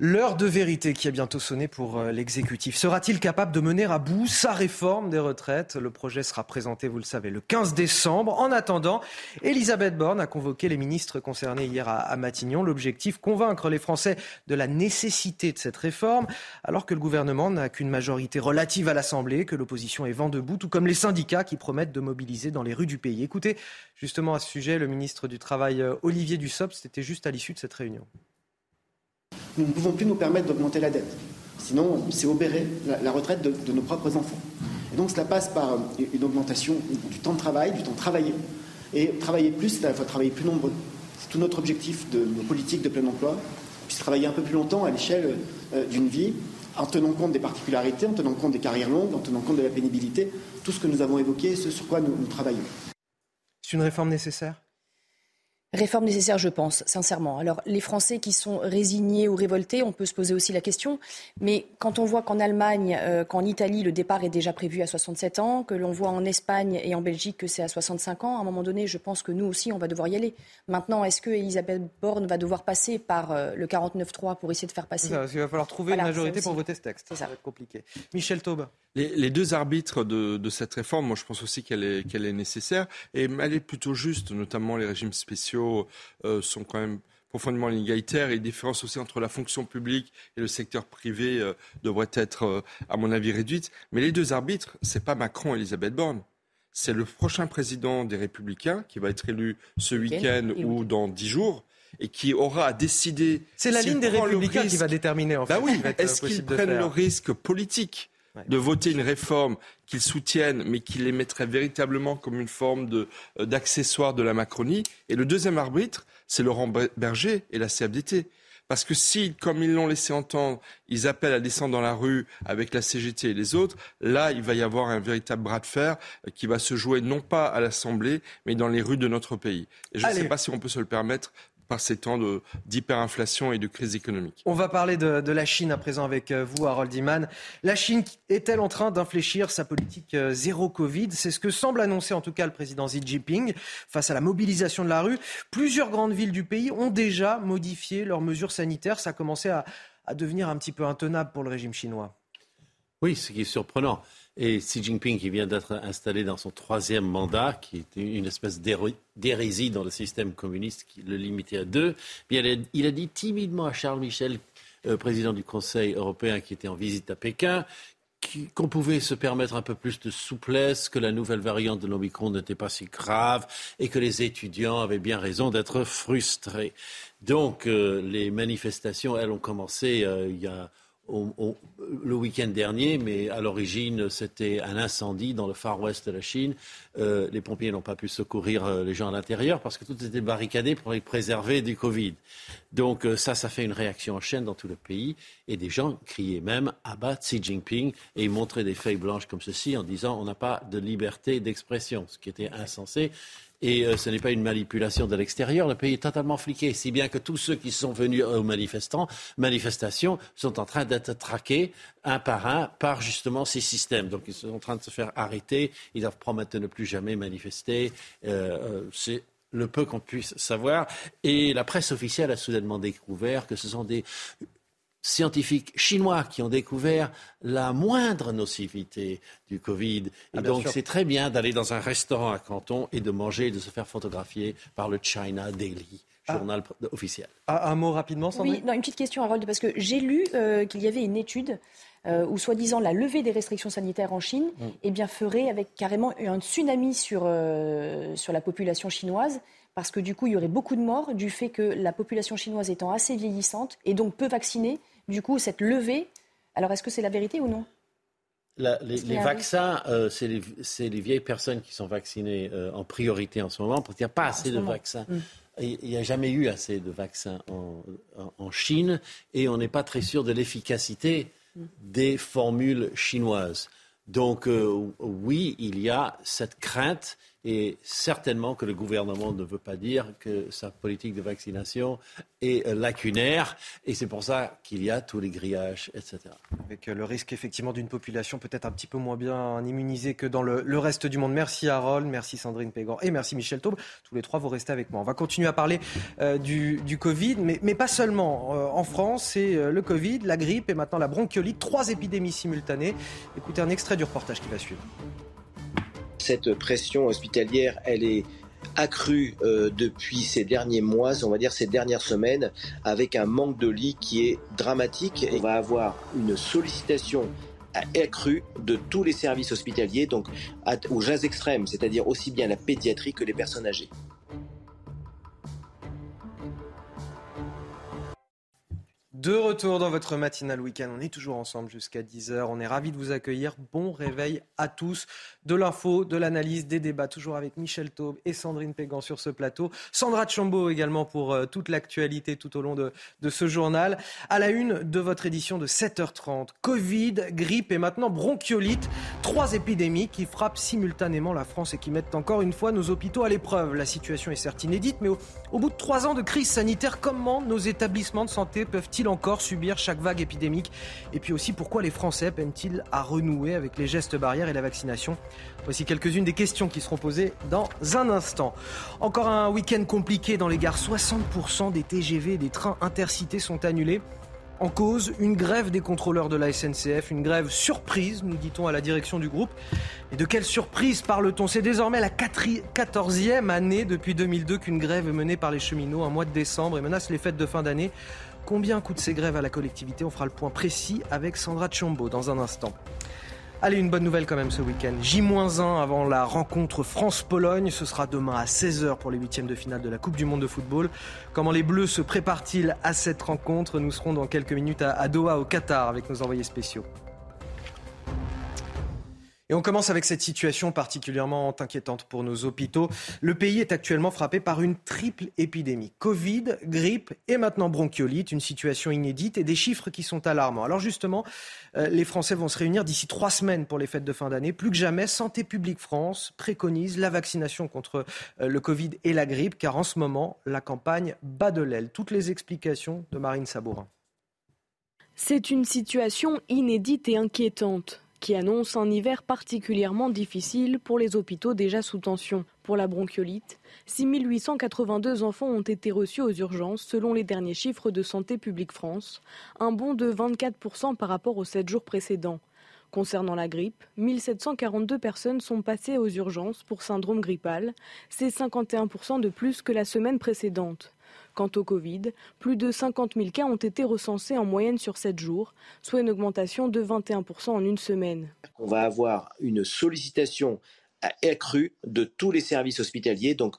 L'heure de vérité qui a bientôt sonné pour euh, l'exécutif. Sera-t-il capable de mener à bout sa réforme des retraites? Le projet sera présenté, vous le savez, le 15 décembre. En attendant, Elisabeth Borne a convoqué les ministres concernés hier à Matignon. L'objectif, convaincre les Français de la nécessité de cette réforme, alors que le gouvernement n'a qu'une majorité relative à l'Assemblée, que l'opposition est vent debout, tout comme les syndicats qui promettent de mobiliser dans les rues du pays. Écoutez, justement à ce sujet, le ministre du Travail, euh, Olivier Dussopt, c'était juste à l'issue de cette réunion. Nous ne pouvons plus nous permettre d'augmenter la dette. Sinon, c'est obérer la, retraite de, nos propres enfants. Et donc cela passe par une augmentation du temps de travail, du temps travaillé. Et travailler plus, c'est à la fois travailler plus nombreux. C'est tout notre objectif de nos politiques de plein emploi, puisse travailler un peu plus longtemps à l'échelle euh, d'une vie, en tenant compte des particularités, en tenant compte des carrières longues, en tenant compte de la pénibilité, tout ce que nous avons évoqué, ce sur quoi nous travaillons. C'est une réforme nécessaire? Réforme nécessaire, je pense, sincèrement. Alors, les Français qui sont résignés ou révoltés, on peut se poser aussi la question. Mais quand on voit qu'en Allemagne, euh, qu'en Italie, le départ est déjà prévu à 67 ans, que l'on voit en Espagne et en Belgique que c'est à 65 ans, à un moment donné, je pense que nous aussi, on va devoir y aller. Maintenant, est-ce que Elisabeth Borne va devoir passer par euh, le 49-3 pour essayer de faire passer? Ça, Il va falloir trouver une majorité pour voter ce texte. Ça. va être compliqué. Michel Taube. Les, deux arbitres de, cette réforme, moi je pense aussi qu'elle est, qu'elle est nécessaire et elle est plutôt juste, notamment les régimes spéciaux euh, sont quand même profondément inégalitaires et les différences aussi entre la fonction publique et le secteur privé euh, devraient être, euh, à mon avis, réduites. Mais les deux arbitres, c'est pas Macron et Elisabeth Borne. C'est le prochain président des Républicains qui va être élu ce week-end ou dans dix jours et qui aura à décider. C'est la ligne des Républicains qui va déterminer en bah fait. oui, est-ce qu'ils prennent le risque politique? De voter une réforme qu'ils soutiennent, mais qui les mettrait véritablement comme une forme euh, d'accessoire de, la Macronie. Et le deuxième arbitre, c'est Laurent Berger et la CFDT. Parce que si, comme ils l'ont laissé entendre, ils appellent à descendre dans la rue avec la CGT et les autres, là, il va y avoir un véritable bras de fer qui va se jouer non pas à l'Assemblée, mais dans les rues de notre pays. Et je ne sais pas si on peut se le permettre par ces temps d'hyperinflation et de crise économique. On va parler de, la Chine à présent avec euh, vous, Harold Iman. La Chine est-elle en train d'infléchir sa politique euh, zéro Covid? C'est ce que semble annoncer en tout cas le président Xi Jinping face à la mobilisation de la rue. Plusieurs grandes villes du pays ont déjà modifié leurs mesures sanitaires. Ça a commencé à, à devenir un petit peu intenable pour le régime chinois. Oui, ce qui est surprenant. Et Xi Jinping, qui vient d'être installé dans son troisième mandat, qui est une espèce d'hérésie dans le système communiste qui le limitait à deux, il a, dit timidement à Charles Michel président du Conseil européen qui était en visite à Pékin, qu'on pouvait se permettre un peu plus de souplesse, que la nouvelle variante de l'Omicron n'était pas si grave et que les étudiants avaient bien raison d'être frustrés. Donc les manifestations, elles, ont commencé il y a le week-end dernier, mais à l'origine, c'était un incendie dans le Far West de la Chine. Euh, les pompiers n'ont pas pu secourir euh, les gens à l'intérieur parce que tout était barricadé pour les préserver du Covid. Donc euh, ça, ça fait une réaction en chaîne dans tout le pays. Et des gens criaient même à bas Xi Jinping et montraient des feuilles blanches comme ceci en disant on n'a pas de liberté d'expression, ce qui était insensé. Et euh, ce n'est pas une manipulation de l'extérieur. Le pays est totalement fliqué, si bien que tous ceux qui sont venus aux manifestants, manifestations sont en train d'être traqués un par un par justement ces systèmes. Donc ils sont en train de se faire arrêter. Ils doivent promettre de ne plus jamais manifester. Euh, euh, c'est le peu qu'on puisse savoir. Et la presse officielle a soudainement découvert que ce sont des scientifiques chinois qui ont découvert la moindre nocivité du Covid. Et ah, donc, c'est très bien d'aller dans un restaurant à Canton et de manger et de se faire photographier par le China Daily. Ah. Journal officiel. Ah, un mot rapidement, Sandrine Oui, non, une petite question, Harold, parce que j'ai lu euh, qu'il y avait une étude euh, où, soi-disant, la levée des restrictions sanitaires en Chine mm. eh bien, ferait avec carrément un tsunami sur, euh, sur la population chinoise parce que du coup, il y aurait beaucoup de morts du fait que la population chinoise étant assez vieillissante et donc peu vaccinée, du coup, cette levée, alors est-ce que c'est la vérité ou non? Les, vaccins, euh, c'est les, vieilles personnes qui sont vaccinées euh, en priorité en ce moment, parce qu'il n'y a pas assez de vaccins. Mm. Il n'y a jamais eu assez de vaccins en, Chine et on n'est pas très sûr de l'efficacité mm. des formules chinoises. Donc euh, oui, il y a cette crainte et certainement que le gouvernement ne veut pas dire que sa politique de vaccination est lacunaire. Et c'est pour ça qu'il y a tous les grillages, etc. Avec le risque effectivement d'une population peut-être un petit peu moins bien immunisée que dans le, reste du monde. Merci Harold, merci Sandrine Pégan et merci Michel Taube. Tous les trois, vous restez avec moi. On va continuer à parler euh, du, Covid, mais, pas seulement. Euh, en France, c'est euh, le Covid, la grippe et maintenant la bronchiolite. Trois épidémies simultanées. Écoutez un extrait du reportage qui va suivre cette pression hospitalière, elle est accrue euh, depuis ces derniers mois, on va dire ces dernières semaines, avec un manque de lits qui est dramatique. on va avoir une sollicitation accrue de tous les services hospitaliers, donc aux jazz extrêmes, c'est-à-dire aussi bien la pédiatrie que les personnes âgées. De retour dans votre matinale week-end, on est toujours ensemble jusqu'à 10h. On est ravis de vous accueillir. Bon réveil à tous. De l'info, de l'analyse, des débats, toujours avec Michel Taube et Sandrine Pégan sur ce plateau. Sandra Chambaud également pour euh, toute l'actualité tout au long de, de, ce journal. À la une de votre édition de 7h30, Covid, grippe et maintenant bronchiolite. Trois épidémies qui frappent simultanément la France et qui mettent encore une fois nos hôpitaux à l'épreuve. La situation est certes inédite, mais au, au bout de trois ans de crise sanitaire, comment nos établissements de santé peuvent-ils encore subir chaque vague épidémique Et puis aussi, pourquoi les Français peinent-ils à renouer avec les gestes barrières et la vaccination Voici quelques-unes des questions qui seront posées dans un instant. Encore un week-end compliqué dans les gares. 60% des TGV et des trains intercités sont annulés. En cause, une grève des contrôleurs de la SNCF, une grève surprise, nous dit-on à la direction du groupe. Et de quelle surprise parle-t-on C'est désormais la 14e année depuis 2002 qu'une grève est menée par les cheminots un mois de décembre et menace les fêtes de fin d'année. Combien coûtent ces grèves à la collectivité On fera le point précis avec Sandra Chombo dans un instant. Allez, une bonne nouvelle quand même ce week-end. J-1 avant la rencontre France-Pologne. Ce sera demain à 16h pour les huitièmes de finale de la Coupe du Monde de football. Comment les Bleus se préparent-ils à cette rencontre Nous serons dans quelques minutes à Doha, au Qatar, avec nos envoyés spéciaux. Et on commence avec cette situation particulièrement inquiétante pour nos hôpitaux. Le pays est actuellement frappé par une triple épidémie. Covid, grippe et maintenant bronchiolite, une situation inédite et des chiffres qui sont alarmants. Alors justement, euh, les Français vont se réunir d'ici trois semaines pour les fêtes de fin d'année. Plus que jamais, Santé publique France préconise la vaccination contre euh, le Covid et la grippe, car en ce moment, la campagne bat de l'aile. Toutes les explications de Marine Sabourin. C'est une situation inédite et inquiétante qui annonce un hiver particulièrement difficile pour les hôpitaux déjà sous tension. Pour la bronchiolite, 6882 enfants ont été reçus aux urgences selon les derniers chiffres de Santé publique France, un bond de 24% par rapport aux 7 jours précédents. Concernant la grippe, 1742 personnes sont passées aux urgences pour syndrome grippal, c'est 51% de plus que la semaine précédente. Quant au Covid, plus de 50 000 cas ont été recensés en moyenne sur 7 jours, soit une augmentation de 21% en une semaine. On va avoir une sollicitation accrue de tous les services hospitaliers, donc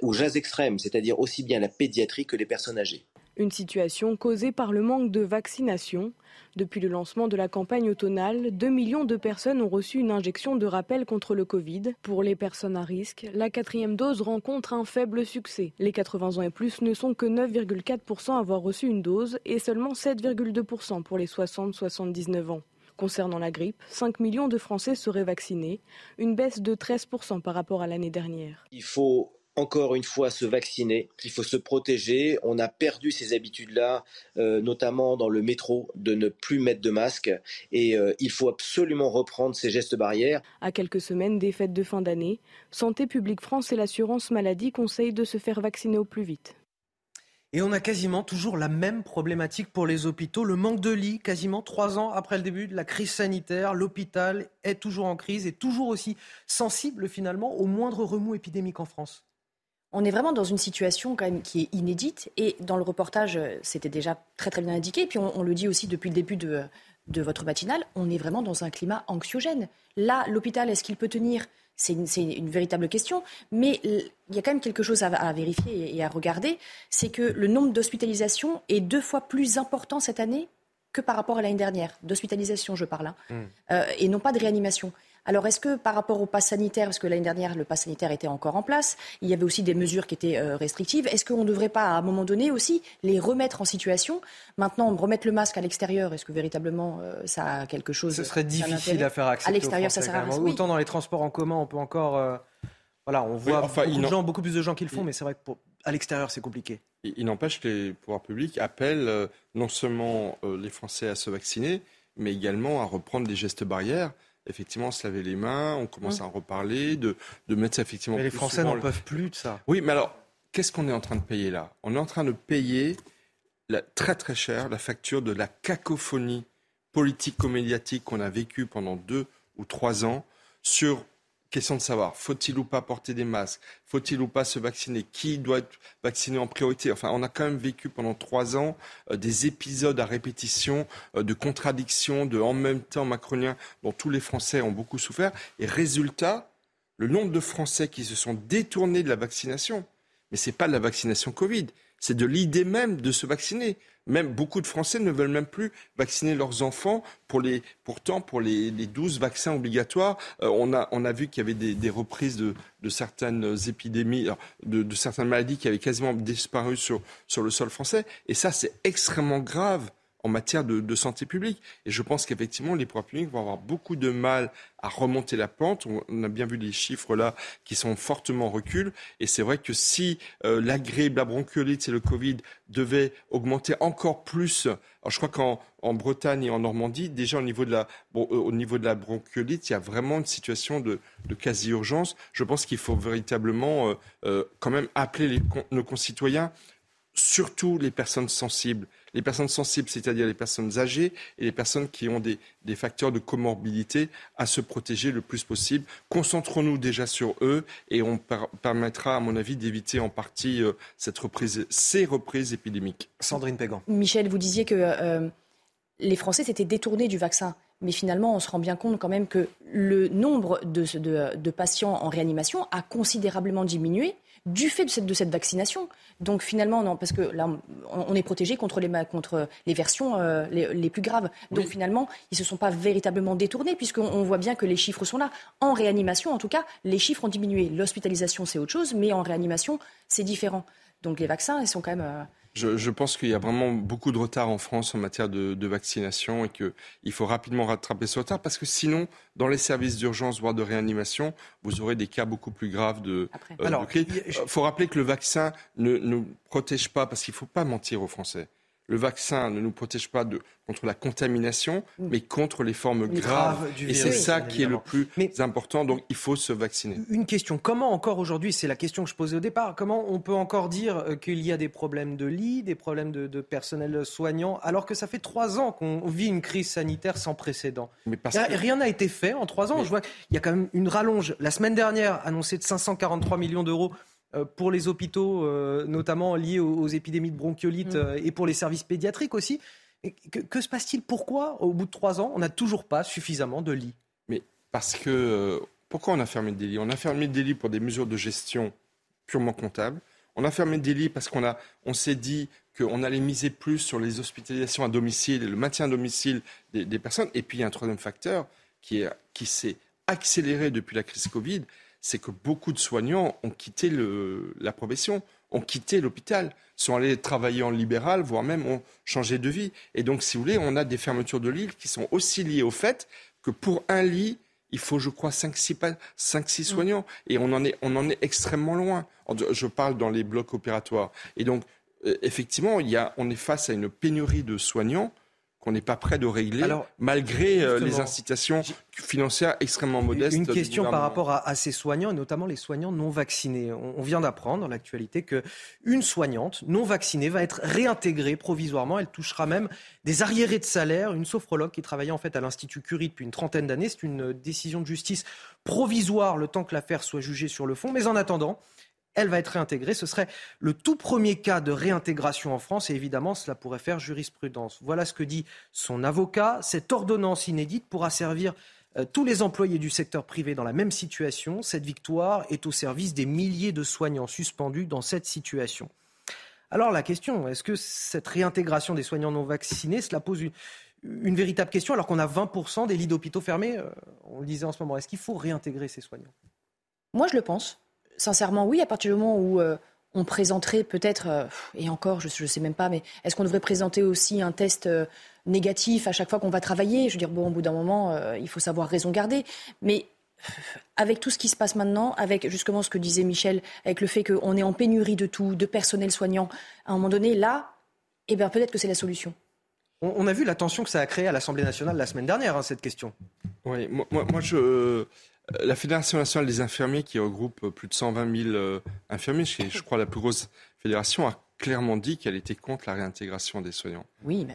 aux jazz extrêmes, c'est-à-dire aussi bien la pédiatrie que les personnes âgées. Une situation causée par le manque de vaccination. Depuis le lancement de la campagne automnale, 2 millions de personnes ont reçu une injection de rappel contre le Covid. Pour les personnes à risque, la quatrième dose rencontre un faible succès. Les 80 ans et plus ne sont que 9,4% à avoir reçu une dose et seulement 7,2% pour les 60-79 ans. Concernant la grippe, 5 millions de Français seraient vaccinés, une baisse de 13% par rapport à l'année dernière. Il faut encore une fois se vacciner, il faut se protéger. On a perdu ces habitudes-là, euh, notamment dans le métro, de ne plus mettre de masque. Et euh, il faut absolument reprendre ces gestes barrières. À quelques semaines des fêtes de fin d'année, Santé publique France et l'assurance maladie conseillent de se faire vacciner au plus vite. Et on a quasiment toujours la même problématique pour les hôpitaux, le manque de lits, quasiment trois ans après le début de la crise sanitaire. L'hôpital est toujours en crise et toujours aussi sensible finalement au moindre remous épidémique en France. On est vraiment dans une situation quand même qui est inédite et dans le reportage, c'était déjà très très bien indiqué. Et puis on, le dit aussi depuis le début de, de votre matinale, on est vraiment dans un climat anxiogène. Là, l'hôpital, est-ce qu'il peut tenir? C'est une, véritable question. Mais il y a quand même quelque chose à, vérifier et à regarder. C'est que le nombre d'hospitalisations est deux fois plus important cette année que par rapport à l'année dernière. D'hospitalisation, je parle. Hein. Hmm. Euh, et non pas de réanimation. Alors, est-ce que par rapport au pass sanitaire, parce que l'année dernière, le pass sanitaire était encore en place, il y avait aussi des mesures qui étaient euh, restrictives, est-ce qu'on ne devrait pas, à un moment donné aussi, les remettre en situation? Maintenant, remettre le masque à l'extérieur, est-ce que véritablement euh, ça a quelque chose Ce serait difficile à faire accepter. À l'extérieur, ça sert à rien. Autant dans les transports en commun, on peut encore. Euh, voilà, on voit beaucoup, gens, beaucoup, plus de gens qui le font, mais c'est vrai que à l'extérieur, c'est compliqué. Il, n'empêche que les pouvoirs publics appellent non seulement les Français à se vacciner, mais également à reprendre des gestes barrières effectivement se laver les mains, on commence mmh. à en reparler, de, de mettre ça effectivement. Mais les Français n'en peuvent plus de ça. Oui, mais alors, qu'est-ce qu'on est en train de payer là? On est en train de payer la, très très cher la facture de la cacophonie politico-médiatique qu'on a vécue pendant deux ou trois ans sur question de savoir, faut-il ou pas porter des masques? Faut-il ou pas se vacciner? Qui doit être vacciné en priorité? Enfin, on a quand même vécu pendant trois ans euh, des épisodes à répétition euh, de contradictions, de en même temps macronien, dont tous les Français ont beaucoup souffert. Et résultat, le nombre de Français qui se sont détournés de la vaccination, mais ce n'est pas de la vaccination Covid, c'est de l'idée même de se vacciner. Même beaucoup de Français ne veulent même plus vacciner leurs enfants. Pour les, pourtant, pour les, les 12 vaccins obligatoires, euh, on, a, vu qu'il y avait des, reprises de, certaines épidémies, de, de, certaines maladies qui avaient quasiment disparu sur, sur le sol français. Et ça, c'est extrêmement grave en matière de, santé publique. Et je pense qu'effectivement, les pouvoirs publics vont avoir beaucoup de mal à remonter la pente. On a bien vu les chiffres là qui sont fortement recul. Et c'est vrai que si euh, la grippe, la bronchiolite et le Covid devaient augmenter encore plus, alors je crois qu'en en Bretagne et en Normandie, déjà au niveau de la, euh, de la bronchiolite, il y a vraiment une situation de, quasi-urgence. Je pense qu'il faut véritablement euh, euh, quand même appeler nos concitoyens, surtout les personnes sensibles les personnes sensibles, c'est-à-dire les personnes âgées et les personnes qui ont des, facteurs de comorbidité, à se protéger le plus possible. Concentrons-nous déjà sur eux et on permettra, à mon avis, d'éviter en partie euh, cette reprise, ces reprises épidémiques. Sandrine Pégan. Michel, vous disiez que euh, les Français s'étaient détournés du vaccin. Mais finalement, on se rend bien compte quand même que le nombre de patients en réanimation a considérablement diminué du fait de cette, de cette vaccination. Donc finalement, non, parce que là, on, est protégé contre les, contre les versions euh, les, plus graves. Donc finalement, ils ne se sont pas véritablement détournés, puisqu'on voit bien que les chiffres sont là. En réanimation, en tout cas, les chiffres ont diminué. L'hospitalisation, c'est autre chose, mais en réanimation, c'est différent. Donc les vaccins, ils sont quand même... Euh, je, pense qu'il y a vraiment beaucoup de retard en France en matière de, vaccination et qu'il faut rapidement rattraper ce retard parce que sinon, dans les services d'urgence, voire de réanimation, vous aurez des cas beaucoup plus graves de, euh, crise. Il faut rappeler que le vaccin ne nous protège pas parce qu'il ne faut pas mentir aux Français le vaccin ne nous protège pas de, contre la contamination, mm. mais contre les formes graves. et c'est ça qui est le plus important. Donc il faut se vacciner. Une question. Comment encore aujourd'hui, c'est la question que je posais au départ, comment on peut encore dire euh, qu'il y a des problèmes de lit, des problèmes de, personnel soignant, alors que ça fait trois ans qu'on vit une crise sanitaire sans précédent? Mais Rien n'a été fait en trois ans. Je vois qu'il y a quand même une rallonge. La semaine dernière, annoncée de 543 millions d'euros pour les hôpitaux, notamment liés aux, épidémies de bronchiolite mm. et pour les services pédiatriques aussi. que, se passe-t-il? Pourquoi, au bout de trois ans, on n'a toujours pas suffisamment de lits? Mais parce que pourquoi on a fermé des lits? On a fermé des lits pour des mesures de gestion purement comptables. On a fermé des lits parce qu'on on s'est dit qu'on allait miser plus sur les hospitalisations à domicile et le maintien à domicile des, personnes. Et puis il y a un troisième facteur qui, qui s'est accéléré depuis la crise Covid, c'est que beaucoup de soignants ont quitté le, la profession, ont quitté l'hôpital, sont allés travailler en libéral, voire même ont changé de vie. Et donc, si vous voulez, on a des fermetures de lits qui sont aussi liées au fait que pour un lit, il faut, je crois, 5-6 mm. soignants. Et on en, est, on en est extrêmement loin. Je parle dans les blocs opératoires. Et donc, euh, effectivement, il y a, on est face à une pénurie de soignants qu'on n'est pas prêt de régler, malgré euh, les incitations financières extrêmement modestes. Une question par rapport à, ces soignants, et notamment les soignants non vaccinés. On, vient d'apprendre dans l'actualité qu'une soignante non vaccinée va être réintégrée provisoirement. Elle touchera même des arriérés de salaire. Une sophrologue qui travaillait en fait à l'Institut Curie depuis une trentaine d'années. C'est une décision de justice provisoire le temps que l'affaire soit jugée sur le fond. Mais en attendant, elle va être réintégrée. Ce serait le tout premier cas de réintégration en France et évidemment, cela pourrait faire jurisprudence. Voilà ce que dit son avocat. Cette ordonnance inédite pourra servir euh, tous les employés du secteur privé dans la même situation. Cette victoire est au service des milliers de soignants suspendus dans cette situation. Alors la question, est-ce que cette réintégration des soignants non vaccinés, cela pose une, véritable question alors qu'on a 20% des lits d'hôpitaux fermés euh, On le disait en ce moment. Est-ce qu'il faut réintégrer ces soignants? Moi, je le pense. Sincèrement, oui, à partir du moment où euh, on présenterait peut-être, euh, et encore, je ne sais même pas, mais est-ce qu'on devrait présenter aussi un test euh, négatif à chaque fois qu'on va travailler? Je veux dire, bon, au bout d'un moment, il faut savoir raison garder. Mais avec tout ce qui se passe maintenant, avec justement ce que disait Michel, avec le fait qu'on est en pénurie de tout, de personnel soignant, à un moment donné, là, eh bien, peut-être que c'est la solution. On, a vu la tension que ça a créé à l'Assemblée nationale la semaine dernière, hein, cette question. Oui, moi, moi je euh, la Fédération nationale des infirmiers, qui regroupe plus de 120 000 euh, infirmiers, c'est, je crois, la plus grosse fédération, a clairement dit qu'elle était contre la réintégration des soignants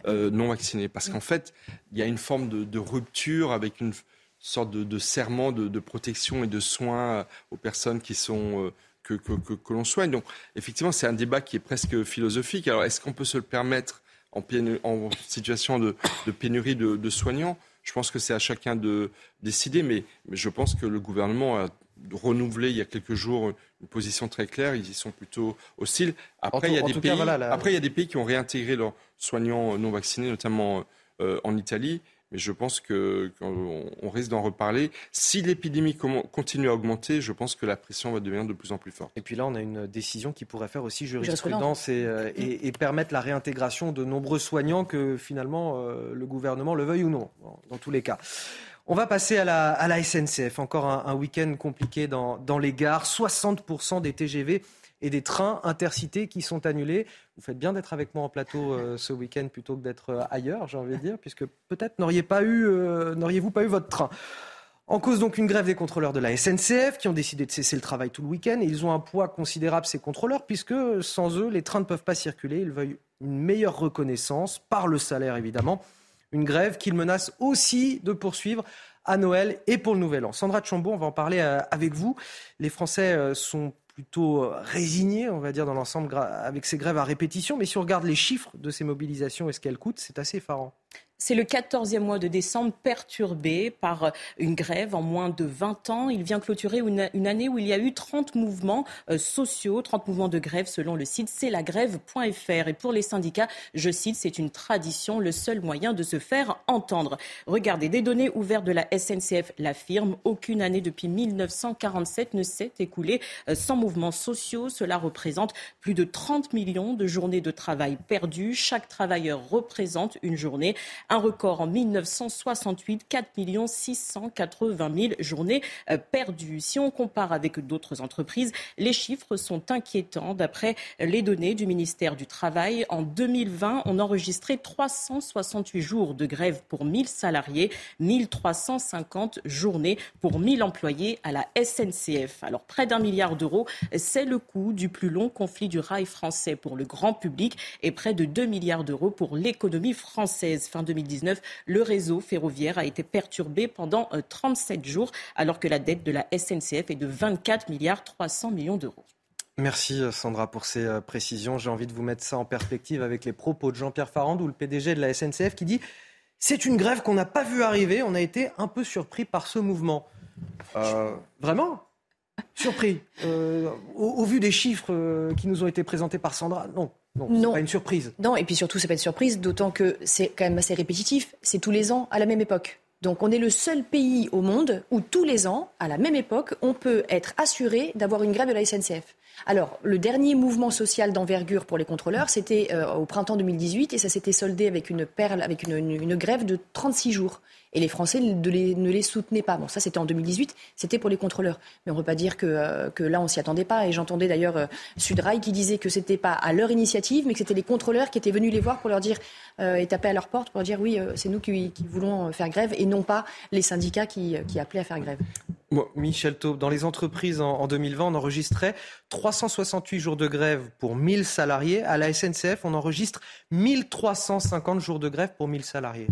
euh, non vaccinés. Parce qu'en fait, il y a une forme de, rupture avec une sorte de, serment de, protection et de soins aux personnes qui sont... que, que, l'on soigne. Donc, effectivement, c'est un débat qui est presque philosophique. Alors, est-ce qu'on peut se le permettre en, en situation de, pénurie de soignants? Je pense que c'est à chacun de décider, mais, je pense que le gouvernement a renouvelé il y a quelques jours une position très claire. Ils y sont plutôt hostiles. Après, il y a, des, pays, après il y a des pays qui ont réintégré leurs soignants non vaccinés, notamment euh, en Italie mais je pense qu'on risque d'en reparler. Si l'épidémie continue à augmenter, je pense que la pression va devenir de plus en plus forte. Et puis là, on a une décision qui pourrait faire aussi jurisprudence et, euh, et, permettre la réintégration de nombreux soignants que finalement euh, le gouvernement le veuille ou non, dans tous les cas. On va passer à la, à la SNCF. Encore un, un week-end compliqué dans, dans les gares. 60% des TGV et des trains intercités qui sont annulés. Vous faites bien d'être avec moi en plateau euh, ce week-end plutôt que d'être euh, ailleurs, j'ai envie de dire, puisque peut-être n'auriez pas eu, euh, n'auriez-vous pas eu votre train. En cause donc une grève des contrôleurs de la SNCF qui ont décidé de cesser le travail tout le week-end et ils ont un poids considérable ces contrôleurs puisque sans eux les trains ne peuvent pas circuler. Ils veulent une meilleure reconnaissance par le salaire évidemment. Une grève qu'ils menacent aussi de poursuivre à Noël et pour le Nouvel An. Sandra Chambaud, on va en parler avec vous. Les Français sont plutôt euh, résigné, on va dire, dans l'ensemble, avec ces grèves à répétition. Mais si on regarde les chiffres de ces mobilisations et ce qu'elles coûtent, c'est assez effarant. C'est le 14e mois de décembre perturbé par une grève en moins de 20 ans. Il vient clôturer une, année où il y a eu 30 mouvements euh, sociaux, 30 mouvements de grève selon le site c'est la grève.fr. Et pour les syndicats, je cite, c'est une tradition, le seul moyen de se faire entendre. Regardez, des données ouvertes de la SNCF l'affirment. Aucune année depuis 1947 ne s'est écoulée euh, sans mouvements sociaux. Cela représente plus de 30 millions de journées de travail perdues. Chaque travailleur représente une journée. Un record en 1968, 4 680 000 journées euh, perdues. Si on compare avec d'autres entreprises, les chiffres sont inquiétants. D'après les données du ministère du Travail, en 2020, on enregistrait 368 jours de grève pour 1000 salariés, 1350 journées pour 1000 employés à la SNCF. Alors près d'un milliard d'euros, c'est le coût du plus long conflit du rail français pour le grand public et près de 2 milliards d'euros pour l'économie française. Fin 2019, le réseau ferroviaire a été perturbé pendant 37 euh, jours, alors que la dette de la SNCF est de 24 milliards 300 millions d'euros. Merci Sandra pour ces euh, précisions. J'ai envie de vous mettre ça en perspective avec les propos de Jean-Pierre Farandou, le PDG de la SNCF, qui dit c'est une grève qu'on n'a pas vu arriver. On a été un peu surpris par ce mouvement. Euh, vraiment? Surpris. Euh, au, vu des chiffres qui nous ont été présentés par Sandra, non. Non, non. pas une surprise. Non, et puis surtout, c'est pas une surprise, d'autant que c'est quand même assez répétitif. C'est tous les ans à la même époque. Donc on est le seul pays au monde où tous les ans, à la même époque, on peut être assuré d'avoir une grève de la SNCF. Alors, le dernier mouvement social d'envergure pour les contrôleurs, c'était euh, au printemps 2018 et ça s'était soldé avec une perle, avec une, grève de 36 jours. Et les Français ne les, soutenaient pas. Bon, ça, c'était en 2018, c'était pour les contrôleurs. Mais on ne peut pas dire que, euh, que là, on s'y attendait pas. Et j'entendais d'ailleurs euh, Sudrail qui disait que c'était pas à leur initiative, mais que c'était les contrôleurs qui étaient venus les voir pour leur dire et taper à leur porte pour leur dire oui, c'est nous qui, voulons faire grève et non pas les syndicats qui, qui appelaient à faire grève. Michel Taube, dans les entreprises en, 2020, on enregistrait 368 jours de grève pour 1000 salariés. À la SNCF, on enregistre 1350 jours de grève pour 1000 salariés.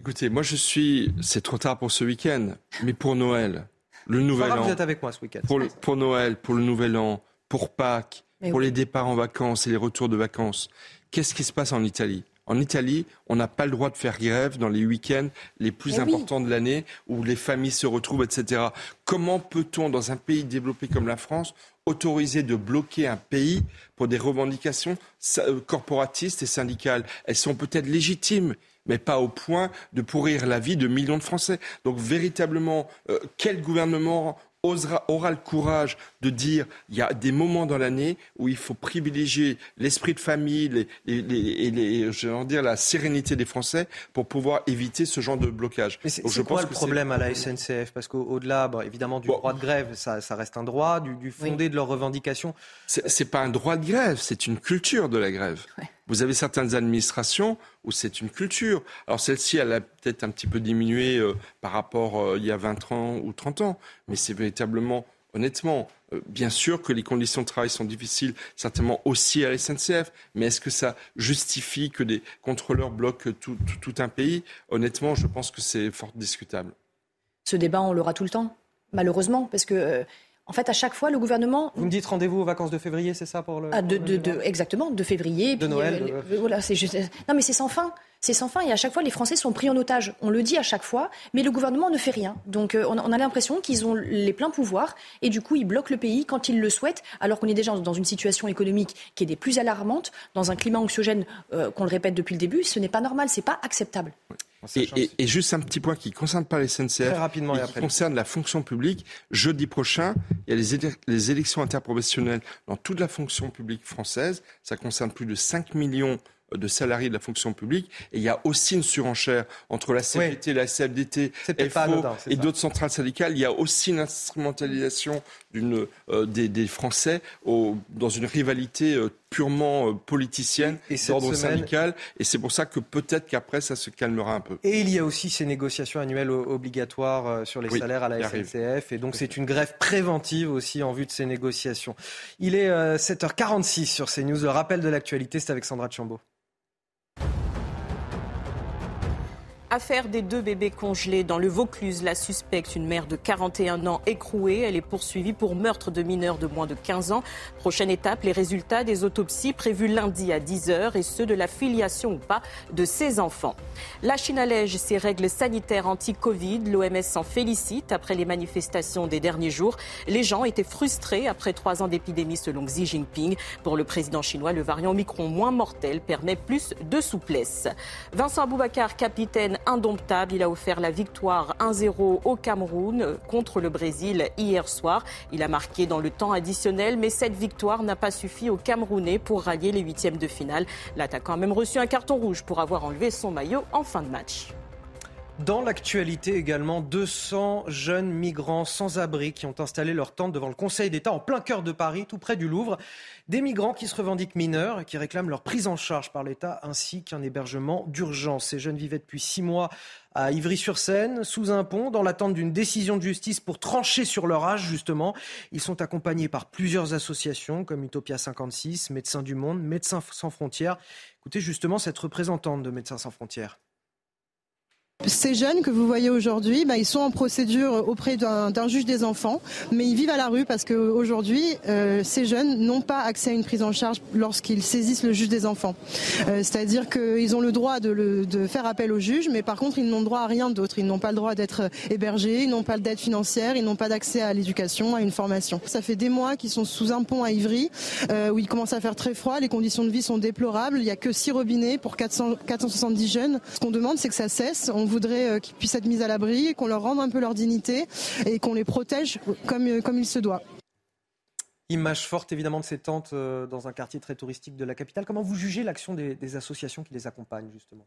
Écoutez, moi je suis. C'est trop tard pour ce week-end, mais pour Noël, le Nouvel An. Vous êtes avec moi ce week-end. Pour, pour, Noël, pour le Nouvel An, pour Pâques, pour les départs en vacances et les retours de vacances. Qu'est-ce qui se passe en Italie? En Italie, on n'a pas le droit de faire grève dans les week-ends les plus eh importants de l'année où les familles se retrouvent, etc. Comment peut-on, dans un pays développé comme la France, autoriser de bloquer un pays pour des revendications euh, corporatistes et syndicales? Elles sont peut-être légitimes, mais pas au point de pourrir la vie de millions de Français. Donc véritablement, euh, quel gouvernement aura le courage de dire il y a des moments dans l'année où il faut privilégier l'esprit de famille et les, dire, la sérénité des Français pour pouvoir éviter ce genre de blocage. Mais c'est quoi le problème à la SNCF Parce qu'au-delà, évidemment, du droit de grève, ça, reste un droit, du, fondé de leurs revendications. C'est pas un droit de grève, c'est une culture de la grève. Vous avez certaines administrations où c'est une culture. Alors celle-ci, elle a peut-être un petit peu diminué euh, par rapport euh, il y a 20 ans ou 30 ans, mais c'est véritablement, honnêtement, euh, bien sûr que les conditions de travail sont difficiles, certainement aussi à la SNCF, mais est-ce que ça justifie que des contrôleurs bloquent tout, un pays? Honnêtement, je pense que c'est fort discutable. Ce débat, on l'aura tout le temps, malheureusement, parce que en fait, à chaque fois, le gouvernement. Vous me dites rendez-vous aux vacances de février, c'est ça pour le. Ah, de, de, exactement, de février. De Noël. Euh, voilà, c'est juste. Non, mais c'est sans fin. C'est sans fin et à chaque fois, les Français sont pris en otage. On le dit à chaque fois, mais le gouvernement ne fait rien. Donc euh, on a l'impression qu'ils ont les pleins pouvoirs et du coup, ils bloquent le pays quand ils le souhaitent, alors qu'on est déjà dans une situation économique qui est des plus alarmantes, dans un climat anxiogène euh, qu'on le répète depuis le début. Ce n'est pas normal, c'est pas acceptable. Et, juste un petit point qui ne concerne pas les SNCF, rapidement qui concerne la fonction publique. Jeudi prochain, il y a les, les élections interprofessionnelles dans toute la fonction publique française. Ça concerne plus de 5 millions de salariés de la fonction publique. Et il y a aussi une surenchère entre la CFDT, la CFDT, FO et d'autres centrales syndicales. Il y a aussi une instrumentalisation euh, des, Français dans une rivalité euh, purement euh, politicienne d'ordre syndical. Et c'est pour ça que peut-être qu'après, ça se calmera un peu. Et il y a aussi ces négociations annuelles obligatoires sur les salaires à la SNCF. Et donc, c'est une grève préventive aussi en vue de ces négociations. Il est 7h46 sur CNews. Le rappel de l'actualité, c'est avec Sandra Chambaud. Affaire des deux bébés congelés dans le Vaucluse. La suspecte, une mère de 41 ans écrouée, elle est poursuivie pour meurtre de mineurs de moins de 15 ans. Prochaine étape, les résultats des autopsies prévues lundi à 10h et ceux de la filiation ou pas de ces enfants. La Chine allège ses règles sanitaires anti-Covid. L'OMS s'en félicite après les manifestations des derniers jours. Les gens étaient frustrés après trois ans d'épidémie selon Xi Jinping. Pour le président chinois, le variant Omicron moins mortel permet plus de souplesse. Vincent Aboubakar, capitaine indomptable. Il a offert la victoire 1-0 au Cameroun contre le Brésil hier soir. Il a marqué dans le temps additionnel, mais cette victoire n'a pas suffi aux Camerounais pour rallier les huitièmes de finale. L'attaquant a même reçu un carton rouge pour avoir enlevé son maillot en fin de match. Dans l'actualité également, 200 jeunes migrants sans abri qui ont installé leur tente devant le Conseil d'État en plein cœur de Paris, tout près du Louvre. Des migrants qui se revendiquent mineurs et qui réclament leur prise en charge par l'État ainsi qu'un hébergement d'urgence. Ces jeunes vivaient depuis six mois à Ivry-sur-Seine, sous un pont, dans l'attente d'une décision de justice pour trancher sur leur âge, justement. Ils sont accompagnés par plusieurs associations comme Utopia 56, Médecins du Monde, Médecins sans frontières. Écoutez justement cette représentante de Médecins sans frontières. Ces jeunes que vous voyez aujourd'hui, bah, ils sont en procédure auprès d'un juge des enfants, mais ils vivent à la rue parce qu'aujourd'hui, euh, ces jeunes n'ont pas accès à une prise en charge lorsqu'ils saisissent le juge des enfants. Euh, c'est-à-dire qu'ils ont le droit de, de, faire appel au juge, mais par contre, ils n'ont droit à rien d'autre. Ils n'ont pas le droit d'être hébergés, ils n'ont pas d'aide financière, ils n'ont pas d'accès à l'éducation, à une formation. Ça fait des mois qu'ils sont sous un pont à Ivry, euh, où il commence à faire très froid, les conditions de vie sont déplorables, il n'y a que six robinets pour 400, 470 jeunes. Ce qu'on demande, c'est que ça cesse. Voudrait euh, qu'ils puissent être mis à l'abri, qu'on leur rende un peu leur dignité et qu'on les protège comme, euh, comme il se doit. Image forte évidemment de ces tentes euh, dans un quartier très touristique de la capitale. Comment vous jugez l'action des, associations qui les accompagnent justement?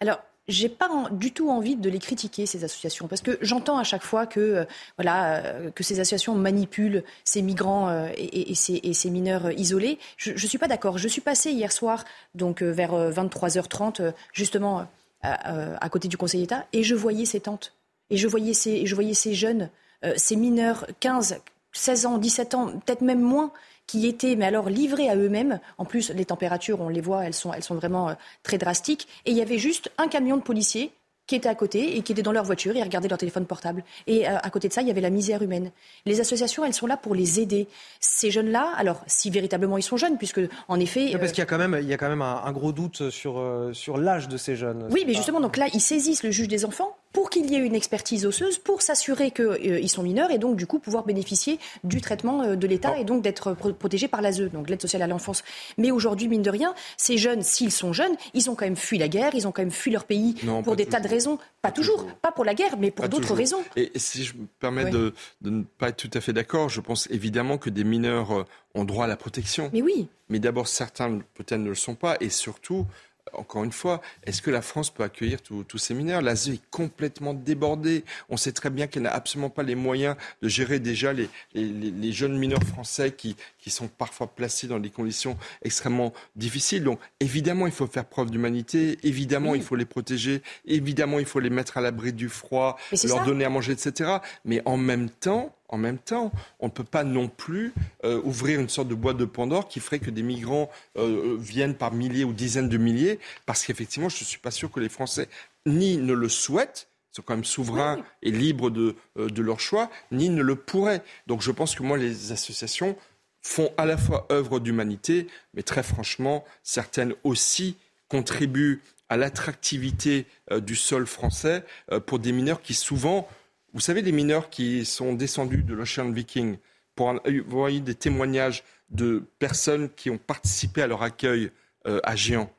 Alors, j'ai pas du tout envie de les critiquer ces associations parce que j'entends à chaque fois que voilà que ces associations manipulent ces migrants et, ces, et, ces, mineurs isolés. Je, ne suis pas d'accord. Je suis passée hier soir donc vers 23h30 justement euh, à, côté du Conseil d'État, et je voyais ces tentes, et je voyais ces, je voyais ces jeunes, euh, ces mineurs, 15, 16 ans, 17 ans, peut-être même moins, qui étaient, mais alors livrés à eux-mêmes. En plus, les températures, on les voit, elles sont, elles sont vraiment euh, très drastiques. Et il y avait juste un camion de policiers qui étaient à côté et qui étaient dans leur voiture et regardaient leur téléphone portable. Et euh, à côté de ça, il y avait la misère humaine. Les associations, elles sont là pour les aider. Ces jeunes-là, alors si véritablement ils sont jeunes, puisque en effet, parce qu'il y a quand même, il y a quand même un, gros doute sur euh, sur l'âge de ces jeunes. Oui, mais justement, donc là, ils saisissent le juge des enfants pour qu'il y ait une expertise osseuse, pour s'assurer qu'ils euh, sont mineurs et donc du coup pouvoir bénéficier du traitement de l'État et donc d'être protégés par l'ASE, donc l'aide sociale à l'enfance. Mais aujourd'hui, mine de rien, ces jeunes, s'ils sont jeunes, ils ont quand même fui la guerre, ils ont quand même fui leur pays pour des tas de raisons. Pas toujours, pas pour la guerre, mais pour d'autres raisons. Et si je me permets de, ne pas être tout à fait d'accord, je pense évidemment que des mineurs euh, ont droit à la protection. Mais oui. Mais d'abord, certains peut-être ne le sont pas, et surtout, encore une fois, est-ce que la France peut accueillir tous ces mineurs? L'ASE est complètement débordée. On sait très bien qu'elle n'a absolument pas les moyens de gérer déjà les, les, jeunes mineurs français qui, qui, sont parfois placés dans des conditions extrêmement difficiles. Donc évidemment, il faut faire preuve d'humanité, évidemment, il faut les protéger, évidemment, il faut les mettre à l'abri du froid, leur donner à manger, etc. Mais en même temps, en même temps. On ne peut pas non plus euh, ouvrir une sorte de boîte de Pandore qui ferait que des migrants euh, viennent par milliers ou dizaines de milliers, parce qu'effectivement, je ne suis pas sûr que les Français ni ne le souhaitent, sont quand même souverains et libres de, euh, de leur choix, ni ne le pourraient. Donc je pense que moi, les associations font à la fois œuvre d'humanité, mais très franchement, certaines aussi contribuent à l'attractivité du sol français pour des mineurs qui souvent vous savez, les mineurs qui sont descendus de l'Ocean Viking, pour voyez des témoignages de personnes qui ont participé à leur accueil euh, à Géant,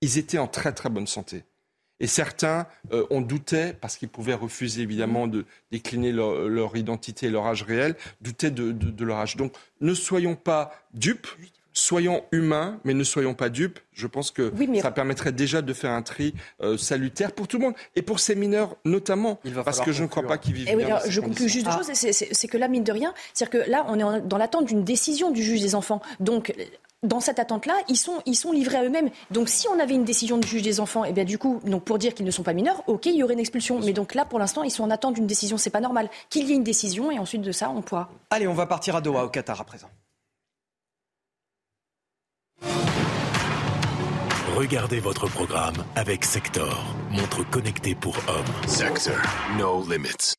ils étaient en très très bonne santé. Et certains euh, ont douté, parce qu'ils pouvaient refuser évidemment de décliner leur, identité et leur âge réel, doutaient de leur âge. Donc ne soyons pas dupes soyons humains, mais ne soyons pas dupes. Je pense que ça permettrait déjà de faire un tri euh, salutaire pour tout le monde et pour ces mineurs notamment, parce que je ne crois pas qu'ils vivent eh bien. je conclue juste deux choses, c'est que là, mine de rien, c'est-à-dire que là, on est dans l'attente d'une décision du juge des enfants. Donc, dans cette attente-là, ils sont, ils sont livrés à eux-mêmes. Donc, si on avait une décision du juge des enfants, et eh bien du coup, donc pour dire qu'ils ne sont pas mineurs, ok, il y aurait une expulsion. Mais donc là, pour l'instant, ils sont en attente d'une décision. C'est pas normal qu'il y ait une décision et ensuite de ça, on pourra. Allez, on va partir à Doha, au Qatar à présent. Regardez votre programme avec Sector, montre connectée pour hommes. Sector, no limits.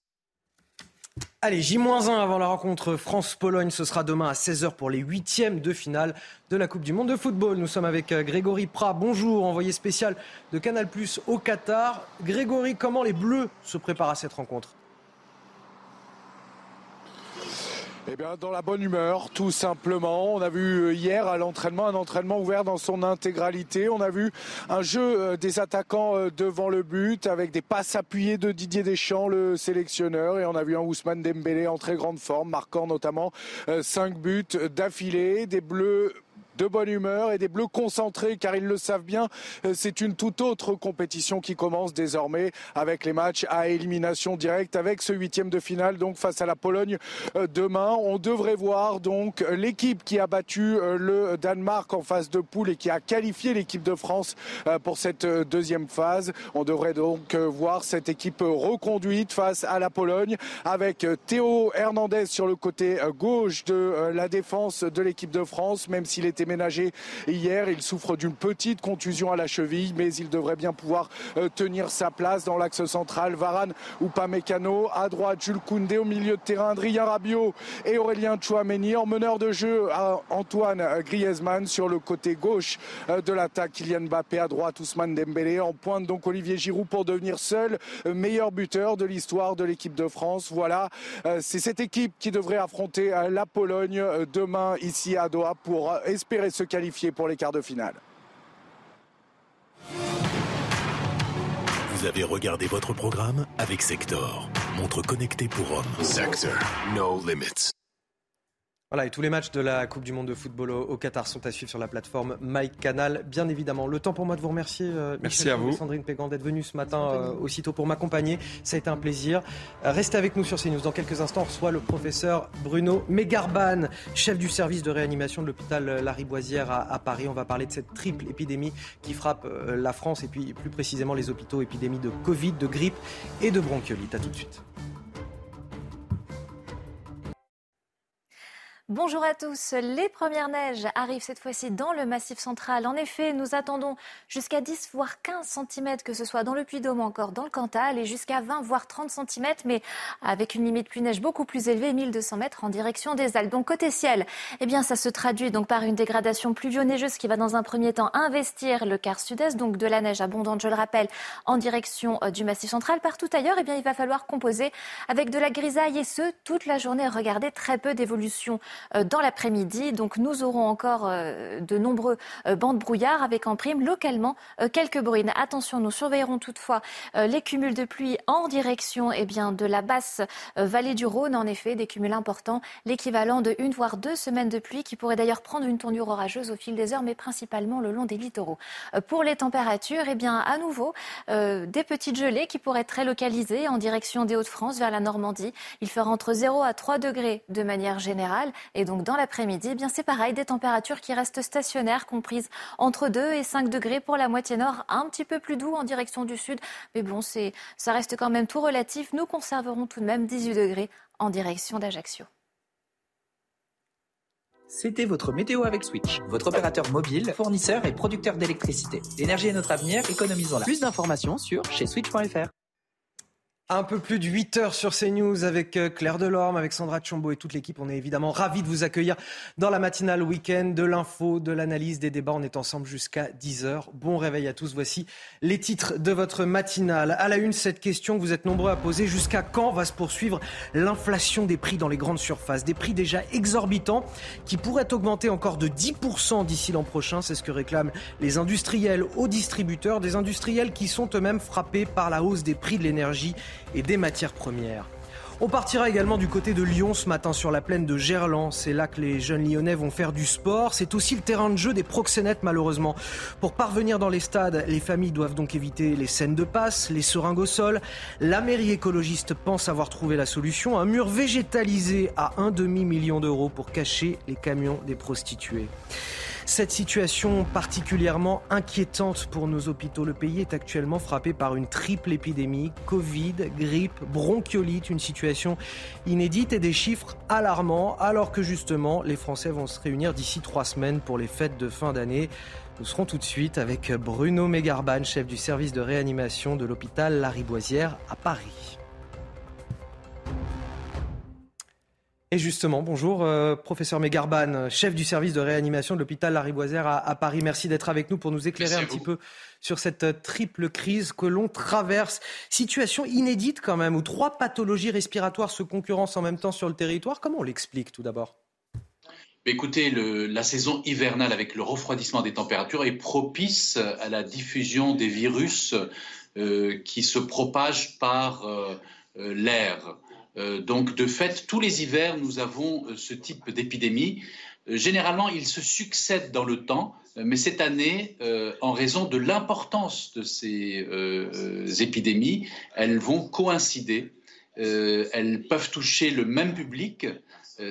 Allez, J-1 avant la rencontre France-Pologne. Ce sera demain à 16h pour les huitièmes de finale de la Coupe du Monde de football. Nous sommes avec euh, Grégory Prat. Bonjour, envoyé spécial de Canal Plus au Qatar. Grégory, comment les Bleus se préparent à cette rencontre? Eh bien, dans la bonne humeur, tout simplement. On a vu euh, hier à l'entraînement un entraînement ouvert dans son intégralité. On a vu un jeu euh, des attaquants euh, devant le but avec des passes appuyées de Didier Deschamps, le sélectionneur. Et on a vu un Ousmane Dembélé en très grande forme, marquant notamment cinq buts d'affilée. Des Bleus de bonne humeur et des Bleus concentrés car ils le savent bien. Euh, c'est une toute autre compétition qui commence désormais avec les matchs à élimination directe avec ce huitième de finale donc face à la Pologne euh, demain. On devrait voir donc l'équipe qui a battu euh, le Danemark en phase de poule et qui a qualifié l'équipe de France pour cette deuxième phase. On devrait donc voir cette équipe reconduite face à la Pologne avec Théo Hernandez sur le côté gauche de la défense de l'équipe de France, même s'il était déménagé hier. Il souffre d'une petite contusion à la cheville, mais il devrait bien pouvoir tenir sa place dans l'axe central. Varane ou Pamecano. À droite, Jules Koundé. Au milieu de terrain, Adrien Rabiot et Aurélien Chouameni. En meneur de jeu, Antoine Griezmann. Sur le côté gauche de l'attaque, Kylian Mbappé. À droite, Ousmane Dembélé. En pointe, donc Olivier Giroud pour devenir seul meilleur buteur de l'histoire de l'équipe de France. Voilà, c'est cette équipe qui devrait affronter la Pologne demain ici à Doha pour espérer se qualifier pour les quarts de finale. Vous avez regardé votre programme avec Sector, montre connectée pour hommes. Sector, no limits. Voilà, et tous les matchs de la Coupe du Monde de football au, Qatar sont à suivre sur la plateforme MyCanal, bien évidemment. Le temps pour moi de vous remercier, euh, Merci à vous. Sandrine Pégan, d'être venue ce matin euh, aussitôt pour m'accompagner. Ça a été un plaisir. Euh, restez avec nous sur CNews. Dans quelques instants, on reçoit le professeur Bruno Mégarban, chef du service de réanimation de l'hôpital Lariboisière à, à, Paris. On va parler de cette triple épidémie qui frappe la France et puis plus précisément les hôpitaux, épidémie de Covid, de grippe et de bronchiolite. À tout de suite. Bonjour à tous. Les premières neiges arrivent cette fois-ci dans le massif central. En effet, nous attendons jusqu'à 10 voire 15 cm, que ce soit dans le Puy-Dôme encore dans le Cantal, et jusqu'à 20 voire 30 cm, mais avec une limite pluie-neige beaucoup plus élevée, 1200 mètres en direction des Alpes. Donc côté ciel, eh bien ça se traduit donc par une dégradation pluvio-neigeuse qui va dans un premier temps investir le quart sud-est, donc de la neige abondante, je le rappelle, en direction euh, du massif central. Partout ailleurs, eh bien il va falloir composer avec de la grisaille et ce toute la journée. Regardez très peu d'évolution dans l'après-midi. Donc nous aurons encore euh, de nombreux euh, bancs de brouillard avec en prime localement quelques bruines. Attention, nous surveillerons toutefois les cumuls de pluie en direction eh bien, de la basse vallée du Rhône. En effet, des cumuls importants, l'équivalent de une voire deux semaines de pluie qui pourraient d'ailleurs prendre une tournure orageuse au fil des heures, mais principalement le long des littoraux. Pour les températures, eh bien, à nouveau, des petites gelées qui pourraient être très localisées en direction des Hauts-de-France vers la Normandie. Il fera entre 0 à 3 degrés de manière générale et donc dans l'après-midi, eh c'est pareil, des températures qui restent stationnaires, comprises entre 2 et 5 degrés pour la moitié nord, un petit peu plus doux en direction du sud. Mais bon, ça reste quand même tout relatif. Nous conserverons tout de même 18 degrés en direction d'Ajaccio. C'était votre météo avec Switch, votre opérateur mobile, fournisseur et producteur d'électricité. L'énergie est notre avenir, économisons-la. Plus d'informations sur chez switch.fr. Un peu plus de 8 heures sur CNews avec euh, Claire Delorme, avec Sandra Chombo et toute l'équipe. On est évidemment ravis de vous accueillir dans la matinale week-end, de l'info, de l'analyse, des débats. On est ensemble jusqu'à 10 heures. Bon réveil à tous. Voici les titres de votre matinale. À la une, cette question que vous êtes nombreux à poser. Jusqu'à quand va se poursuivre l'inflation des prix dans les grandes surfaces? Des prix déjà exorbitants qui pourraient augmenter encore de 10% d'ici l'an prochain. C'est ce que réclament les industriels aux distributeurs. Des industriels qui sont eux-mêmes frappés par la hausse des prix de l'énergie et des matières premières. On partira également du côté de Lyon ce matin sur la plaine de Gerland. C'est là que les jeunes lyonnais vont faire du sport. C'est aussi le terrain de jeu des proxénètes malheureusement. Pour parvenir dans les stades, les familles doivent donc éviter les scènes de passe, les seringues au sol. La mairie écologiste pense avoir trouvé la solution. Un mur végétalisé à un demi-million d'euros pour cacher les camions des prostituées. Cette situation particulièrement inquiétante pour nos hôpitaux. Le pays est actuellement frappé par une triple épidémie, Covid, grippe, bronchiolite, une situation inédite et des chiffres alarmants, alors que justement les Français vont se réunir d'ici trois semaines pour les fêtes de fin d'année. Nous serons tout de suite avec Bruno Mégarban, chef du service de réanimation de l'hôpital Lariboisière à Paris. Et justement, bonjour, euh, professeur Mégarban, chef du service de réanimation de l'hôpital Lariboisière à, à, Paris. Merci d'être avec nous pour nous éclairer un petit peu sur cette euh, triple crise que l'on traverse. Situation inédite quand même, où trois pathologies respiratoires se concurrencent en même temps sur le territoire. Comment on l'explique tout d'abord? Écoutez, le, la saison hivernale avec le refroidissement des températures est propice à la diffusion des virus euh, qui se propagent par euh, l'air. Euh, donc, de fait, tous les hivers, nous avons euh, ce type d'épidémie. Euh, généralement, ils se succèdent dans le temps, mais cette année, en raison de l'importance de ces épidémies, elles vont coïncider. elles peuvent toucher le même public,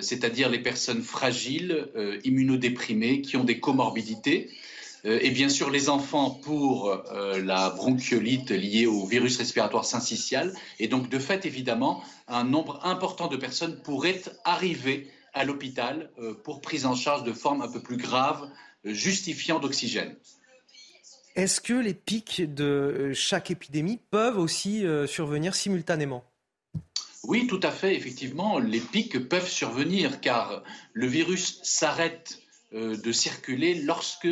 c'est-à-dire les personnes fragiles, immunodéprimées, qui ont des comorbidités. Euh, et bien sûr les enfants pour euh, la bronchiolite liée au virus respiratoire syncytial. Et donc, de fait, évidemment, un nombre important de personnes pourraient arriver à l'hôpital euh, pour prise en charge de formes un peu plus graves justifiant d'oxygène. Est-ce que les pics de chaque épidémie peuvent aussi survenir simultanément? Oui, tout à fait. Effectivement, les pics peuvent survenir car le virus s'arrête de circuler lorsque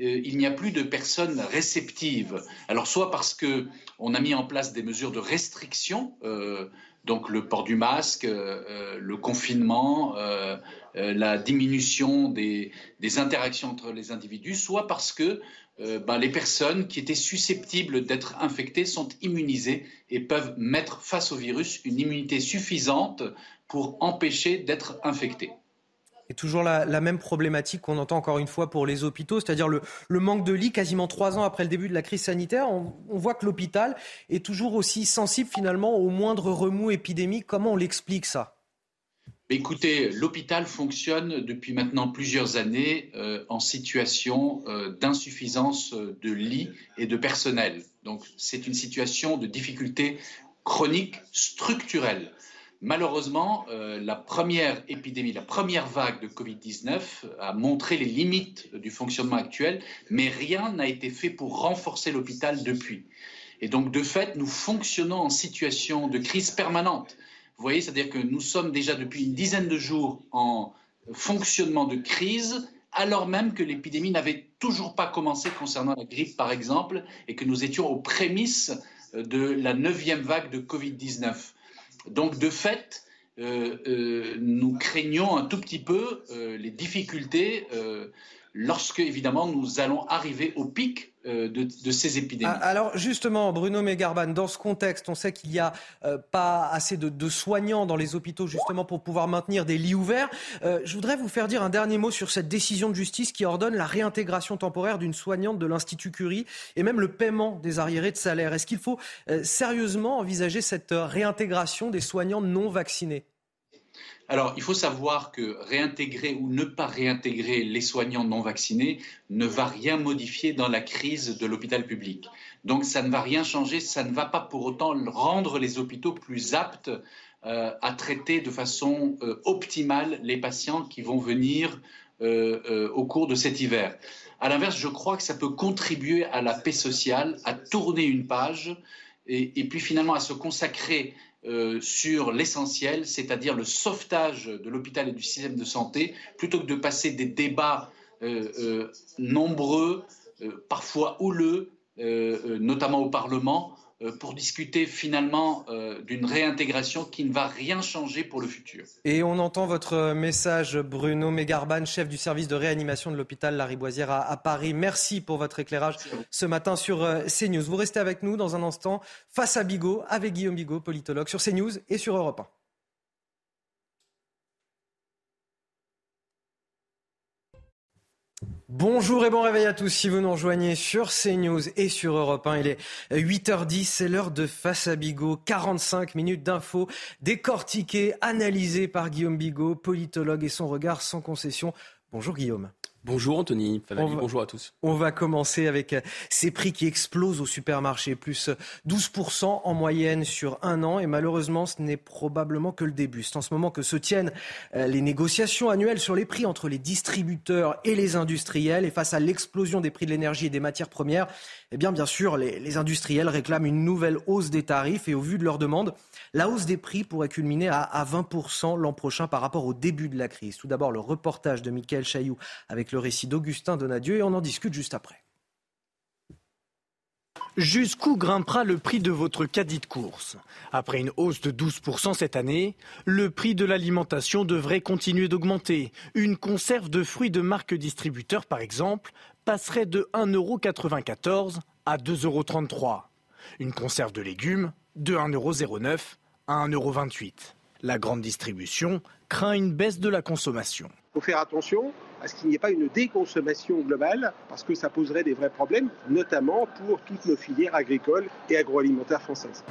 il n'y a plus de personnes réceptives. Alors soit parce que on a mis en place des mesures de restriction, euh, donc le port du masque, le confinement, la diminution des, interactions entre les individus, soit parce que euh, ben, les personnes qui étaient susceptibles d'être infectées sont immunisées et peuvent mettre face au virus une immunité suffisante pour empêcher d'être infectées. Et toujours la, même problématique qu'on entend encore une fois pour les hôpitaux, c'est-à-dire le, manque de lits quasiment trois ans après le début de la crise sanitaire. On, voit que l'hôpital est toujours aussi sensible finalement au moindre remous épidémique. Comment on l'explique ça? Écoutez, l'hôpital fonctionne depuis maintenant plusieurs années euh, en situation euh, d'insuffisance de lits et de personnel. Donc c'est une situation de difficulté chronique structurelle. Malheureusement, euh, la première épidémie, la première vague de Covid-19 a montré les limites du fonctionnement actuel, mais rien n'a été fait pour renforcer l'hôpital depuis. Et donc, de fait, nous fonctionnons en situation de crise permanente. Vous voyez, c'est-à-dire que nous sommes déjà depuis une dizaine de jours en fonctionnement de crise, alors même que l'épidémie n'avait toujours pas commencé concernant la grippe, par exemple, et que nous étions aux prémices de la neuvième vague de Covid-19. Donc, de fait, euh, euh, nous craignons un tout petit peu euh, les difficultés lorsque, évidemment, nous allons arriver au pic euh, de, ces épidémies. Ah, alors justement, Bruno Megarban, dans ce contexte, on sait qu'il n'y a euh, pas assez de, soignants dans les hôpitaux justement pour pouvoir maintenir des lits ouverts. Euh, je voudrais vous faire dire un dernier mot sur cette décision de justice qui ordonne la réintégration temporaire d'une soignante de l'Institut Curie et même le paiement des arriérés de salaire. Est-ce qu'il faut sérieusement envisager cette réintégration des soignants non vaccinés? Alors, il faut savoir que réintégrer ou ne pas réintégrer les soignants non vaccinés ne va rien modifier dans la crise de l'hôpital public. Donc, ça ne va rien changer, ça ne va pas pour autant rendre les hôpitaux plus aptes euh, à traiter de façon euh, optimale les patients qui vont venir euh, au cours de cet hiver. À l'inverse, je crois que ça peut contribuer à la paix sociale, à tourner une page et, et puis finalement à se consacrer euh, sur l'essentiel, c'est-à-dire le sauvetage de l'hôpital et du système de santé, plutôt que de passer des débats euh, euh, nombreux, parfois houleux, notamment au Parlement, pour discuter finalement euh, d'une réintégration qui ne va rien changer pour le futur. Et on entend votre message, Bruno Mégarban, chef du service de réanimation de l'hôpital Lariboisière à, à Paris. Merci pour votre éclairage ce matin sur euh, CNews. Vous restez avec nous dans un instant face à Bigot, avec Guillaume Bigot, politologue, sur CNews et sur Europe 1. Bonjour et bon réveil à tous. Si vous nous rejoignez sur CNews et sur Europe 1, il est 8h10, c'est l'heure de Face à Bigot. 45 minutes d'infos décortiquées, analysées par Guillaume Bigot, politologue et son regard sans concession. Bonjour Guillaume. Bonjour Anthony, bonjour à tous. On va commencer avec euh, ces prix qui explosent au supermarché, plus 12% en moyenne sur un an. Et malheureusement, ce n'est probablement que le début. C'est en ce moment que se tiennent euh, les négociations annuelles sur les prix entre les distributeurs et les industriels. Et face à l'explosion des prix de l'énergie et des matières premières, eh bien, bien sûr, les, industriels réclament une nouvelle hausse des tarifs. Et au vu de leur demande, la hausse des prix pourrait culminer à, 20% l'an prochain par rapport au début de la crise. Tout d'abord, le reportage de Michael Chailloux avec le récit d'Augustin Donadieu et on en discute juste après. Jusqu'où grimpera le prix de votre caddie de course? Après une hausse de 12% cette année, le prix de l'alimentation devrait continuer d'augmenter. Une conserve de fruits de marque distributeur, par exemple, passerait de 1,94€ à 2,33€. Une conserve de légumes de 1,09€ à 1,28€. La grande distribution craint une baisse de la consommation. Il faut faire attention à ce qu'il n'y ait pas une déconsommation globale, parce que ça poserait des vrais problèmes, notamment pour toutes nos filières agricoles et agroalimentaires françaises.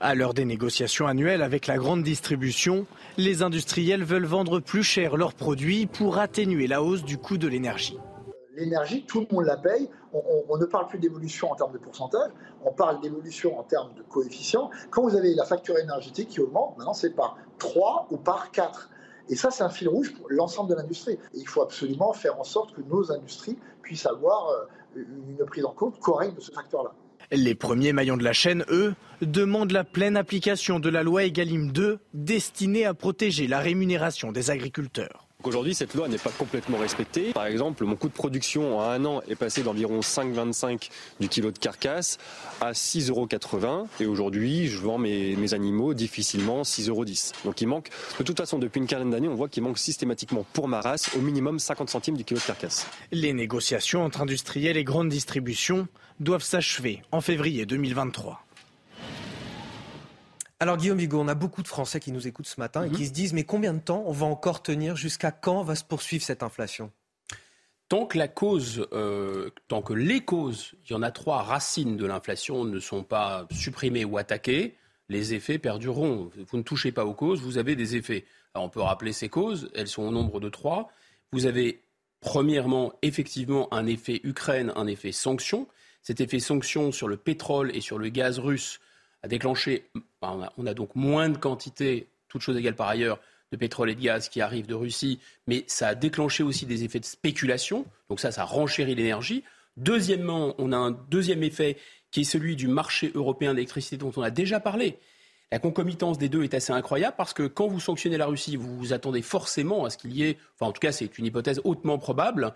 À l'heure des négociations annuelles avec la grande distribution, les industriels veulent vendre plus cher leurs produits pour atténuer la hausse du coût de l'énergie l'énergie, tout le monde la paye. On, ne parle plus d'évolution en termes de pourcentage, on parle d'évolution en termes de coefficient. Quand vous avez la facture énergétique qui augmente, maintenant c'est par 3 ou par 4. Et ça, c'est un fil rouge pour l'ensemble de l'industrie. Et il faut absolument faire en sorte que nos industries puissent avoir euh, une prise en compte correcte de ce facteur-là. Les premiers maillons de la chaîne, eux, demandent la pleine application de la loi Egalim 2 destinée à protéger la rémunération des agriculteurs. Aujourd'hui, cette loi n'est pas complètement respectée. Par exemple, mon coût de production en un an est passé d'environ 5,25 du kilo de carcasse à 6,80 euros. Et aujourd'hui, je vends mes, animaux difficilement 6,10 euros. Donc il manque, de toute façon, depuis une quinzaine d'années, on voit qu'il manque systématiquement pour ma race au minimum 50 centimes du kilo de carcasse. Les négociations entre industriels et grandes distributions doivent s'achever en février 2023. Alors Guillaume Bigot, on a beaucoup de Français qui nous écoutent ce matin et qui mhm. se disent mais combien de temps on va encore tenir? Jusqu'à quand va se poursuivre cette inflation? Tant que la cause, euh, tant que les causes, il y en a trois racines de l'inflation, ne sont pas supprimées ou attaquées, les effets perdureront. Vous ne touchez pas aux causes, vous avez des effets. Alors on peut rappeler ces causes, elles sont au nombre de trois. Vous avez premièrement effectivement un effet Ukraine, un effet sanction. Cet effet sanction sur le pétrole et sur le gaz russe a déclenché, on a, donc moins de quantité, toutes choses égales par ailleurs, de pétrole et de gaz qui arrivent de Russie, mais ça a déclenché aussi des effets de spéculation, donc ça, ça renchérit l'énergie. Deuxièmement, on a un deuxième effet qui est celui du marché européen d'électricité dont on a déjà parlé. La concomitance des deux est assez incroyable parce que quand vous sanctionnez la Russie, vous vous attendez forcément à ce qu'il y ait, enfin en tout cas c'est une hypothèse hautement probable,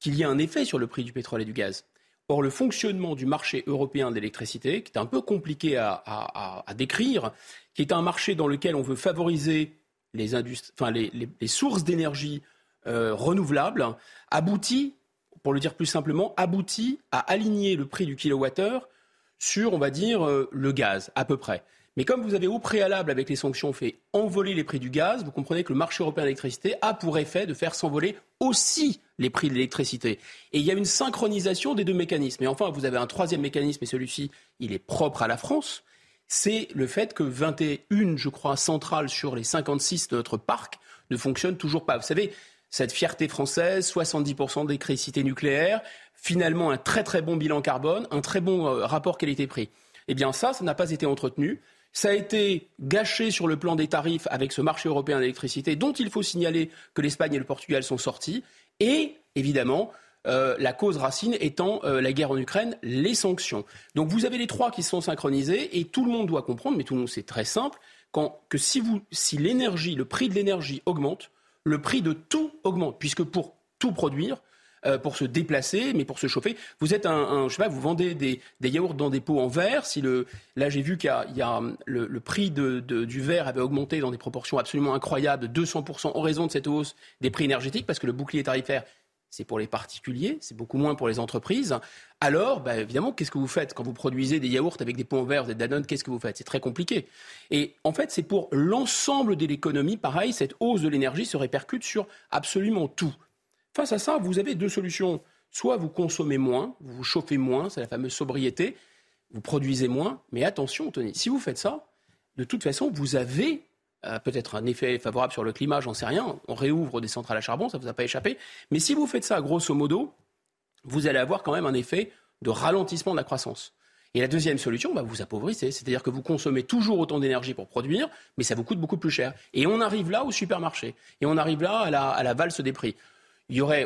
qu'il y ait un effet sur le prix du pétrole et du gaz. Or, le fonctionnement du marché européen d'électricité, qui est un peu compliqué à, décrire, qui est un marché dans lequel on veut favoriser les, sources d'énergie euh, renouvelables, aboutit, pour le dire plus simplement, aboutit à aligner le prix du kilowattheure sur, on va dire, euh, le gaz, à peu près. Mais comme vous avez au préalable, avec les sanctions, fait envoler les prix du gaz, vous comprenez que le marché européen de l'électricité a pour effet de faire s'envoler aussi les prix de l'électricité. Et il y a une synchronisation des deux mécanismes. Et enfin, vous avez un troisième mécanisme, et celui-ci, il est propre à la France. C'est le fait que 21, je crois, centrales sur les 56 de notre parc ne fonctionnent toujours pas. Vous savez, cette fierté française, 70% d'électricité nucléaire, finalement un très très bon bilan carbone, un très bon euh, rapport qualité-prix. Eh bien ça, ça n'a pas été entretenu. Ça a été gâché sur le plan des tarifs avec ce marché européen d'électricité dont il faut signaler que l'Espagne et le Portugal sont sortis. Et évidemment, euh, la cause racine étant euh, la guerre en Ukraine, les sanctions. Donc vous avez les trois qui sont synchronisés et tout le monde doit comprendre, mais tout le monde c'est très simple, que si, si l'énergie, le prix de l'énergie augmente, le prix de tout augmente, puisque pour tout produire, euh, pour se déplacer, mais pour se chauffer. Vous êtes un, je sais pas, vous vendez des, yaourts dans des pots en verre. Si le, là, j'ai vu qu'il y a, le, prix du verre avait augmenté dans des proportions absolument incroyables, de 200% en raison de cette hausse des prix énergétiques, parce que le bouclier tarifaire c'est pour les particuliers, c'est beaucoup moins pour les entreprises. Alors, bah, évidemment, qu'est-ce que vous faites quand vous produisez des yaourts avec des pots en verre, vous êtes Danone, qu'est-ce que vous faites? C'est très compliqué. Et en fait, c'est pour l'ensemble de l'économie, pareil, cette hausse de l'énergie se répercute sur absolument tout. Face à ça, vous avez deux solutions. Soit vous consommez moins, vous vous chauffez moins, c'est la fameuse sobriété, vous produisez moins, mais attention, Tony, si vous faites ça, de toute façon, vous avez euh, peut-être un effet favorable sur le climat, j'en sais rien, on réouvre des centrales à charbon, ça ne vous a pas échappé, mais si vous faites ça, grosso modo, vous allez avoir quand même un effet de ralentissement de la croissance. Et la deuxième solution, bah, vous appauvrissez, c'est-à-dire que vous consommez toujours autant d'énergie pour produire, mais ça vous coûte beaucoup plus cher. Et on arrive là au supermarché, et on arrive là à la, à la valse des prix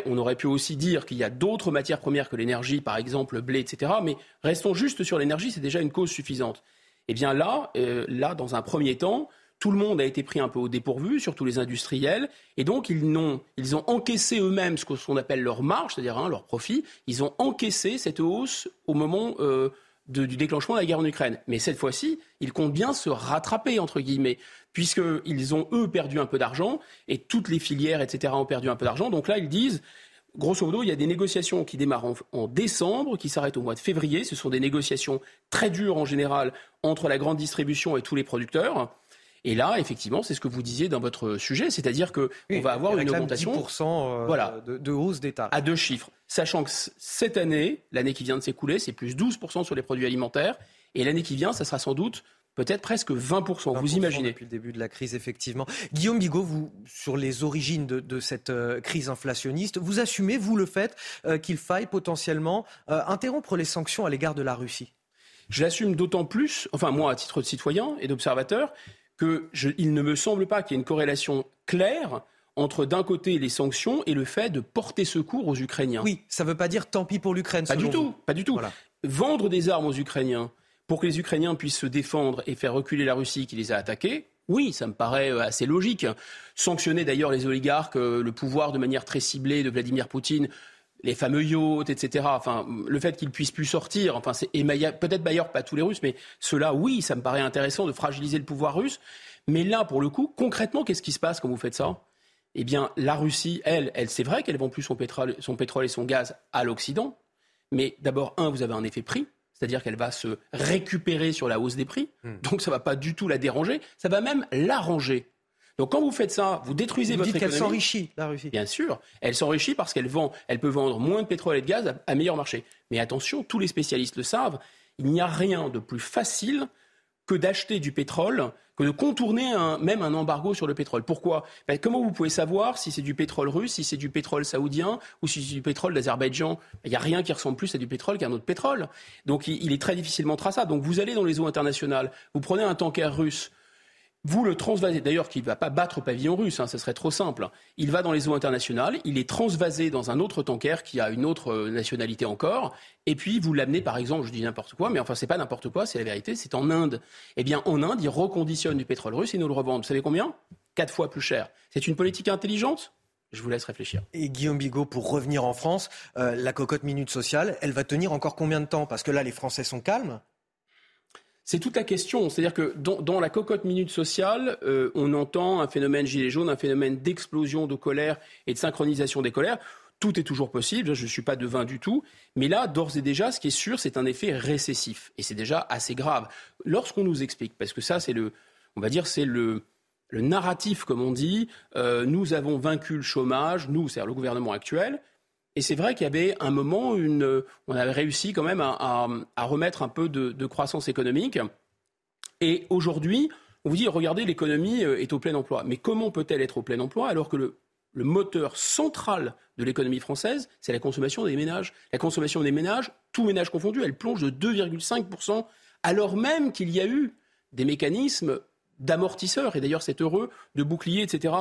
on aurait pu aussi dire qu'il y a d'autres matières premières que l'énergie, par exemple le blé, etc. Mais restons juste sur l'énergie, c'est déjà une cause suffisante. Eh bien là, euh, là, dans un premier temps, tout le monde a été pris un peu au dépourvu, surtout les industriels, et donc ils ont, ils ont encaissé eux-mêmes ce qu'on appelle leur marge, c'est-à-dire hein, leur profit. Ils ont encaissé cette hausse au moment euh, du déclenchement de la guerre en Ukraine. Mais cette fois-ci, ils comptent bien se rattraper, entre guillemets, puisqu'ils ont, eux, perdu un peu d'argent, et toutes les filières, etc., ont perdu un peu d'argent. Donc là, ils disent, grosso modo, il y a des négociations qui démarrent en, décembre, qui s'arrêtent au mois de février. Ce sont des négociations très dures, en général, entre la grande distribution et tous les producteurs. Et là, effectivement, c'est ce que vous disiez dans votre sujet, c'est-à-dire qu'on va avoir une augmentation 10% euh, de, de, hausse d'État. À deux chiffres. Sachant que cette année, l'année qui vient de s'écouler, c'est plus 12% sur les produits alimentaires. Et l'année qui vient, ça sera sans doute peut-être presque 20%, vous imaginez. Depuis le début de la crise, effectivement. Guillaume Bigot, vous, sur les origines de, cette euh, crise inflationniste, vous assumez, vous, le fait euh, qu'il faille potentiellement interrompre les sanctions à l'égard de la Russie? Je l'assume d'autant plus, enfin moi, à titre de citoyen et d'observateur, qu'il ne me semble pas qu'il y ait une corrélation clair entre d'un côté les sanctions et le fait de porter secours aux Ukrainiens. Oui, ça ne veut pas dire tant pis pour l'Ukraine. Pas du tout, pas du tout. Vendre des armes aux Ukrainiens pour que les Ukrainiens puissent se défendre et faire reculer la Russie qui les a attaqués, oui, ça me paraît euh, assez logique. Sanctionner d'ailleurs les oligarques, euh, le pouvoir de manière très ciblée de Vladimir Poutine, les fameux yachts, etc. Enfin, le fait qu'ils puissent plus sortir, enfin, c'est, peut-être d'ailleurs pas tous les Russes, mais cela, oui, ça me paraît intéressant de fragiliser le pouvoir russe. Mais là, pour le coup, concrètement, qu'est-ce qui se passe quand vous faites ça? Eh bien, la Russie, elle, c'est vrai qu'elle vend plus son pétrole, son pétrole et son gaz à l'Occident. Mais d'abord, un, vous avez un effet prix c'est-à-dire qu'elle va se récupérer sur la hausse des prix. Hmm. Donc ça ne va pas du tout la déranger, ça va même l'arranger. Donc quand vous faites ça, vous détruisez vous votre dites qu'elle s'enrichit, la Russie. Bien sûr, elle s'enrichit parce qu'elle vend, elle peut vendre moins de pétrole et de gaz à meilleur marché. Mais attention, tous les spécialistes le savent, il n'y a rien de plus facile que d'acheter du pétrole, que de contourner même un embargo sur le pétrole. Pourquoi? Ben, Comment vous pouvez savoir si c'est du pétrole russe, si c'est du pétrole saoudien ou si c'est du pétrole d'Azerbaïdjan? Il n'y a rien qui ressemble plus à du pétrole qu'à un autre pétrole. Donc il, il est très difficilement traçable. Donc vous allez dans les eaux internationales, vous prenez un tanker russe, vous le transvasez, d'ailleurs, qui ne va pas battre au pavillon russe, hein, ce serait trop simple. Il va dans les eaux internationales, il est transvasé dans un autre tanker qui a une autre euh, nationalité encore, et puis vous l'amenez, par exemple, je dis n'importe quoi, mais enfin, c'est pas n'importe quoi, c'est la vérité, c'est en Inde. Eh bien, en Inde, ils reconditionnent du pétrole russe et nous le revendent. Vous savez combien? Quatre fois plus cher. C'est une politique intelligente? Je vous laisse réfléchir. Et Guillaume Bigot, pour revenir en France, euh, la cocotte minute sociale, elle va tenir encore combien de temps? Parce que là, les Français sont calmes. C'est toute la question. C'est-à-dire que dans, la cocotte minute sociale, euh, on entend un phénomène gilet jaune, un phénomène d'explosion de colère et de synchronisation des colères. Tout est toujours possible, je ne suis pas devin du tout. Mais là, d'ores et déjà, ce qui est sûr, c'est un effet récessif. Et c'est déjà assez grave. Lorsqu'on nous explique, parce que ça, c'est le, on va dire, c'est le, le narratif, comme on dit, euh, nous avons vaincu le chômage, nous, c'est-à-dire le gouvernement actuel, et c'est vrai qu'il y avait un moment, une, on avait réussi quand même à, remettre un peu de, croissance économique. Et aujourd'hui, on vous dit, regardez, l'économie euh, est au plein emploi. Mais comment peut-elle être au plein emploi alors que le, le moteur central de l'économie française, c'est la consommation des ménages? La consommation des ménages, tous ménages confondus, elle plonge de 2,5%, alors même qu'il y a eu des mécanismes d'amortisseurs, et d'ailleurs c'est heureux, de boucliers, etc.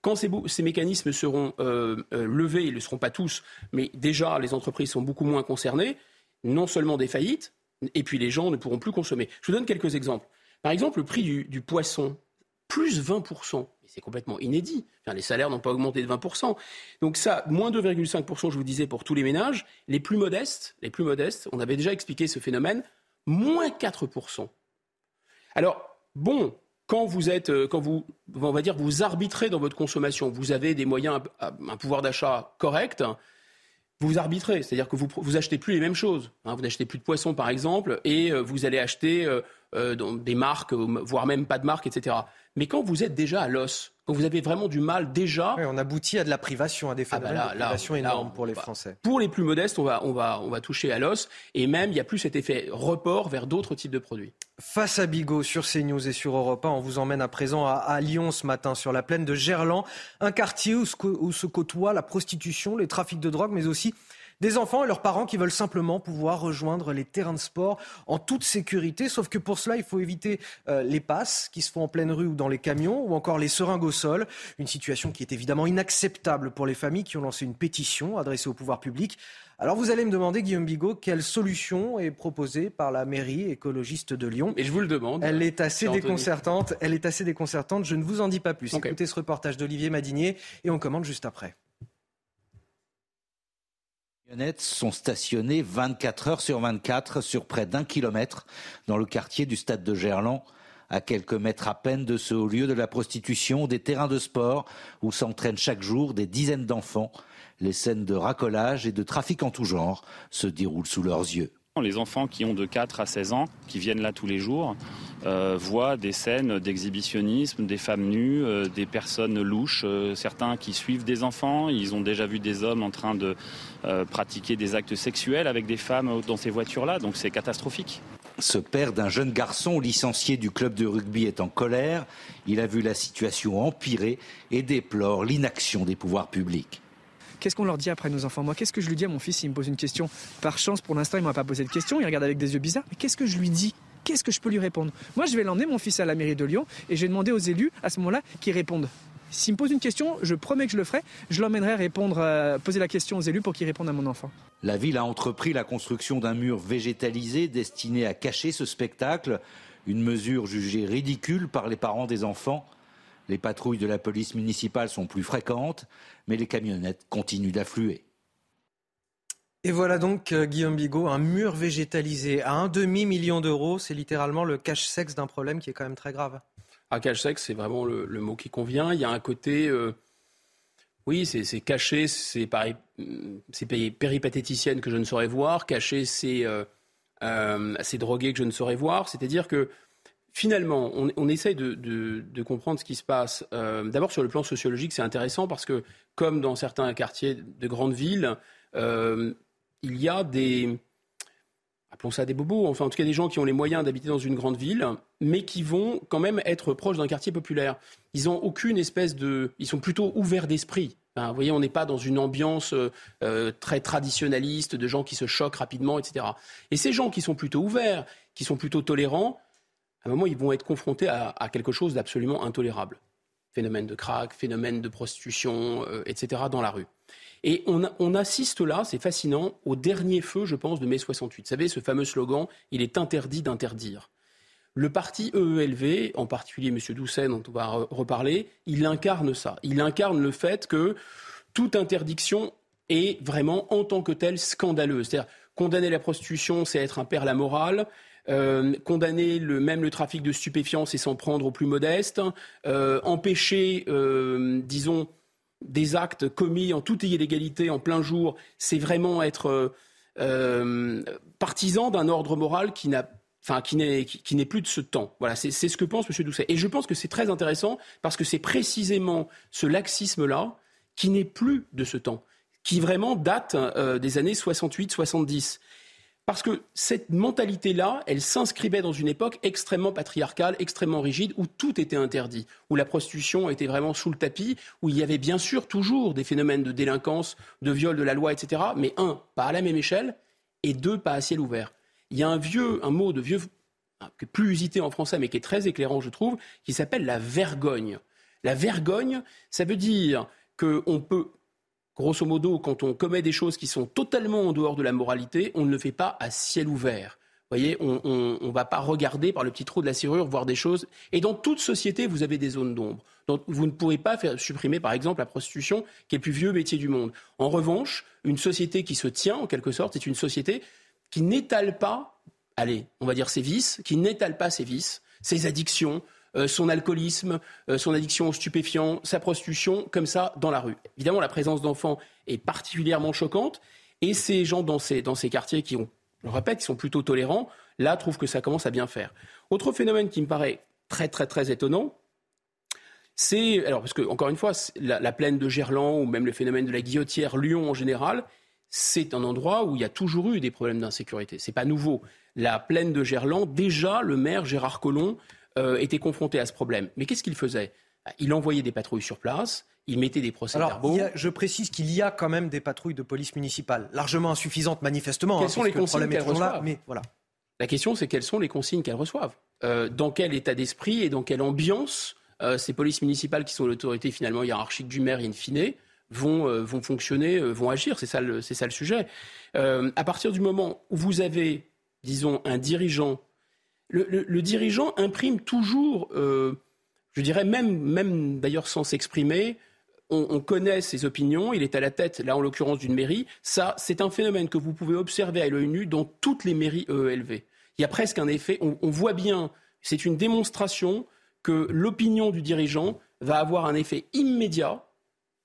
Quand ces, mécanismes seront euh, euh, levés, ils ne le seront pas tous, mais déjà les entreprises sont beaucoup moins concernées, non seulement des faillites, et puis les gens ne pourront plus consommer. Je vous donne quelques exemples. Par exemple, le prix du, poisson, plus 20%. C'est complètement inédit. les salaires n'ont pas augmenté de 20%. Donc ça, moins 2,5%, je vous disais, pour tous les ménages. Les plus modestes, les plus modestes, on avait déjà expliqué ce phénomène, moins 4%. Alors, bon, quand vous êtes, euh, quand vous, on va dire, vous arbitrez dans votre consommation, vous avez des moyens, un pouvoir d'achat correct, vous arbitrez, c'est-à-dire que vous, vous achetez plus les mêmes choses. Hein. vous n'achetez plus de poisson, par exemple, et euh, vous allez acheter euh, des marques, voire même pas de marques, etc. Mais quand vous êtes déjà à l'os, quand vous avez vraiment du mal déjà. on aboutit à de la privation, à des ah bah phénomènes de privation énormes pour les Français. Pour les plus modestes, on va, on, va, on va toucher à l'os. Et même, il n'y a plus cet effet report vers d'autres types de produits. Face à Bigot sur CNews et sur Europe 1, on vous emmène à présent à, Lyon ce matin, sur la plaine de Gerland, un quartier où, où se côtoient la prostitution, les trafics de drogue, mais aussi des enfants et leurs parents qui veulent simplement pouvoir rejoindre les terrains de sport en toute sécurité. Sauf que pour cela, il faut éviter euh, les passes qui se font en pleine rue ou dans les camions ou encore les seringues au sol. Une situation qui est évidemment inacceptable pour les familles qui ont lancé une pétition adressée au pouvoir public. Alors vous allez me demander, Guillaume Bigot, quelle solution est proposée par la mairie écologiste de Lyon? Et je vous le demande. Elle est assez déconcertante. Elle est assez déconcertante. Je ne vous en dis pas plus. Écoutez ce reportage d'Olivier Madinier et on commande juste après camionnettes sont stationnées 24 heures sur 24 sur près d'un kilomètre dans le quartier du stade de Gerland, à quelques mètres à peine de ce haut lieu de la prostitution, des terrains de sport où s'entraînent chaque jour des dizaines d'enfants. Les scènes de racolage et de trafic en tout genre se déroulent sous leurs yeux. Les enfants qui ont de 4 à 16 ans, qui viennent là tous les jours, euh, voient des scènes d'exhibitionnisme, des femmes nues, euh, des personnes louches, euh, certains qui suivent des enfants, ils ont déjà vu des hommes en train de pratiquer des actes sexuels avec des femmes dans ces voitures-là, donc c'est catastrophique. Ce père d'un jeune garçon licencié du club de rugby est en colère. Il a vu la situation empirer et déplore l'inaction des pouvoirs publics. Qu'est-ce qu'on leur dit après nos enfants? Moi, qu'est-ce que je lui dis à mon fils? S'il me pose une question Par chance, pour l'instant, il m'a pas posé de question. Il regarde avec des yeux bizarres. Mais qu'est-ce que je lui dis? Qu'est-ce que je peux lui répondre? Moi, je vais l'emmener, mon fils, à la mairie de Lyon, et je vais demander aux élus, à ce moment-là, qu'ils répondent. S'il me pose une question, je promets que je le ferai. Je l'emmènerai répondre, euh, poser la question aux élus pour qu'ils répondent à mon enfant. La ville a entrepris la construction d'un mur végétalisé destiné à cacher ce spectacle, une mesure jugée ridicule par les parents des enfants. Les patrouilles de la police municipale sont plus fréquentes, mais les camionnettes continuent d'affluer. Et voilà donc, euh, Guillaume Bigot, un mur végétalisé à un demi-million d'euros. C'est littéralement le cache-sexe d'un problème qui est quand même très grave. Un cache-sexe, c'est vraiment le, mot qui convient. Il y a un côté. Euh, oui, c'est caché, c'est péripatéticienne que je ne saurais voir. Caché, c'est euh, euh drogué que je ne saurais voir. C'est-à-dire que finalement, on, essaye de, comprendre ce qui se passe. D'abord, sur le plan sociologique, c'est intéressant parce que, comme dans certains quartiers de grandes villes, il y a des, appelons ça des bobos, enfin en tout cas des gens qui ont les moyens d'habiter dans une grande ville, mais qui vont quand même être proches d'un quartier populaire. Ils n'ont aucune espèce de... Ils sont plutôt ouverts d'esprit. vous voyez, on n'est pas dans une ambiance euh, très traditionnaliste de gens qui se choquent rapidement, etc. Et ces gens qui sont plutôt ouverts, qui sont plutôt tolérants, à un moment, ils vont être confrontés à, quelque chose d'absolument intolérable. Phénomène de crack, phénomène de prostitution, euh, etc. dans la rue. Et on, assiste là, c'est fascinant, au dernier feu, je pense, de mai 68. Vous savez, ce fameux slogan, il est interdit d'interdire. Le parti EELV, en particulier M. Doucet, dont on va reparler, il incarne ça. Il incarne le fait que toute interdiction est vraiment en tant que telle scandaleuse. C'est-à-dire, condamner la prostitution, c'est être un père la morale. Euh, condamner même le trafic de stupéfiants, c'est s'en prendre aux plus modestes. Euh, empêcher, euh, disons, des actes commis en toute illégalité en plein jour, c'est vraiment être partisan d'un ordre moral qui n'est, plus de ce temps. Voilà, c'est, ce que pense M. Doucet. Et je pense que c'est très intéressant parce que c'est précisément ce laxisme-là qui n'est plus de ce temps, qui vraiment date des années 68-70. Parce que cette mentalité-là, elle s'inscrivait dans une époque extrêmement patriarcale, extrêmement rigide, où tout était interdit, où la prostitution était vraiment sous le tapis, où il y avait bien sûr toujours des phénomènes de délinquance, de viol de la loi, etc. Mais un, pas à la même échelle, et deux, pas à ciel ouvert. Il y a un vieux, un mot de vieux, plus usité en français, mais qui est très éclairant, je trouve, qui s'appelle la vergogne. La vergogne, ça veut dire qu'on peut grosso modo, quand on commet des choses qui sont totalement en dehors de la moralité, on ne le fait pas à ciel ouvert. Vous voyez, on ne va pas regarder par le petit trou de la serrure, voir des choses. Et dans toute société, vous avez des zones d'ombre. Donc, vous ne pourrez pas faire supprimer, par exemple, la prostitution, qui est le plus vieux métier du monde. En revanche, une société qui se tient, en quelque sorte, c'est une société qui n'étale pas, allez, on va dire ses vices, qui n'étale pas ses vices, ses addictions, son alcoolisme, euh, son addiction aux stupéfiants, sa prostitution, comme ça, dans la rue. Évidemment, la présence d'enfants est particulièrement choquante. Et ces gens dans ces, dans ces quartiers qui je le répète, qui sont plutôt tolérants, là, trouvent que ça commence à bien faire. Autre phénomène qui me paraît très, très, très étonnant, c'est, alors, parce que, encore une fois, la, la, plaine de Gerland ou même le phénomène de la guillotière, Lyon en général, c'est un endroit où il y a toujours eu des problèmes d'insécurité. C'est pas nouveau. La plaine de Gerland, déjà, le maire Gérard Collomb euh, était confronté à ce problème. Mais qu'est-ce qu'il faisait? Il envoyait des patrouilles sur place, il mettait des procès-verbaux. Je précise qu'il y a quand même des patrouilles de police municipale, largement insuffisantes manifestement. Quelles hein, sont les consignes qu'elles reçoivent? mais voilà. La question, c'est quelles sont les consignes qu'elles reçoivent? Euh, Dans quel état d'esprit et dans quelle ambiance euh, ces polices municipales, qui sont l'autorité finalement hiérarchique du maire in fine, vont, vont fonctionner, vont agir? C'est ça le sujet. à partir du moment où vous avez, disons, un dirigeant le, dirigeant imprime toujours, euh, je dirais même, même d'ailleurs sans s'exprimer, on, connaît ses opinions, il est à la tête, là en l'occurrence d'une mairie. Ça, c'est un phénomène que vous pouvez observer à l'œil nu dans toutes les mairies EELV. Il y a presque un effet, on, voit bien, c'est une démonstration que l'opinion du dirigeant va avoir un effet immédiat,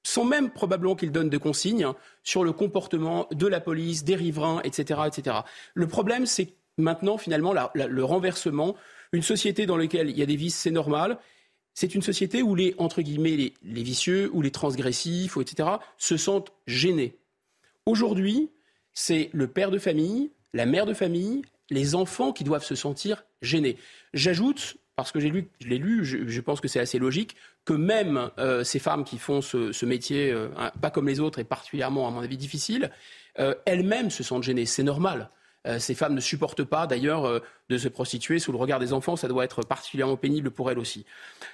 sans même probablement qu'il donne de consignes, sur le comportement de la police, des riverains, etc. etc. Le problème, c'est maintenant, finalement, le renversement. Une société dans laquelle il y a des vices, c'est normal. C'est une société où les, vicieux ou les transgressifs, etc., se sentent gênés. Aujourd'hui, c'est le père de famille, la mère de famille, les enfants qui doivent se sentir gênés. J'ajoute, parce que lu, je l'ai lu, je, pense que c'est assez logique, que même euh, ces femmes qui font ce, métier, euh, pas comme les autres, et particulièrement, à mon avis, difficile, euh, elles-mêmes se sentent gênées. C'est normal. Euh, ces femmes ne supportent pas d'ailleurs euh, de se prostituer sous le regard des enfants. Ça doit être particulièrement pénible pour elles aussi.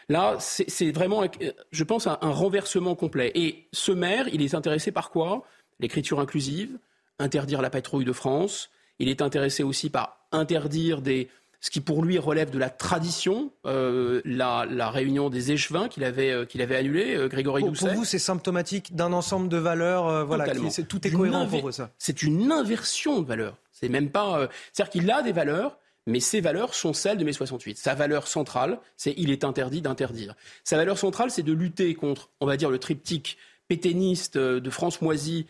Là, c'est vraiment, je pense, un, un renversement complet. Et ce maire, il est intéressé par quoi? L'écriture inclusive, interdire la patrouille de France. Il est intéressé aussi par interdire des, ce qui pour lui relève de la tradition, euh, la, réunion des échevins qu'il avait, euh, qu'il avait annulée, euh, Grégory Doucet. Pour vous, c'est symptomatique d'un ensemble de valeurs, voilà, tout est cohérent pour vous, ça. C'est une inversion de valeurs. C'est même pas, c'est-à-dire qu'il a des valeurs, mais ses valeurs sont celles de mai 68. Sa valeur centrale, c'est il est interdit d'interdire. Sa valeur centrale, c'est de lutter contre, on va dire, le triptyque pétainiste de France Moisy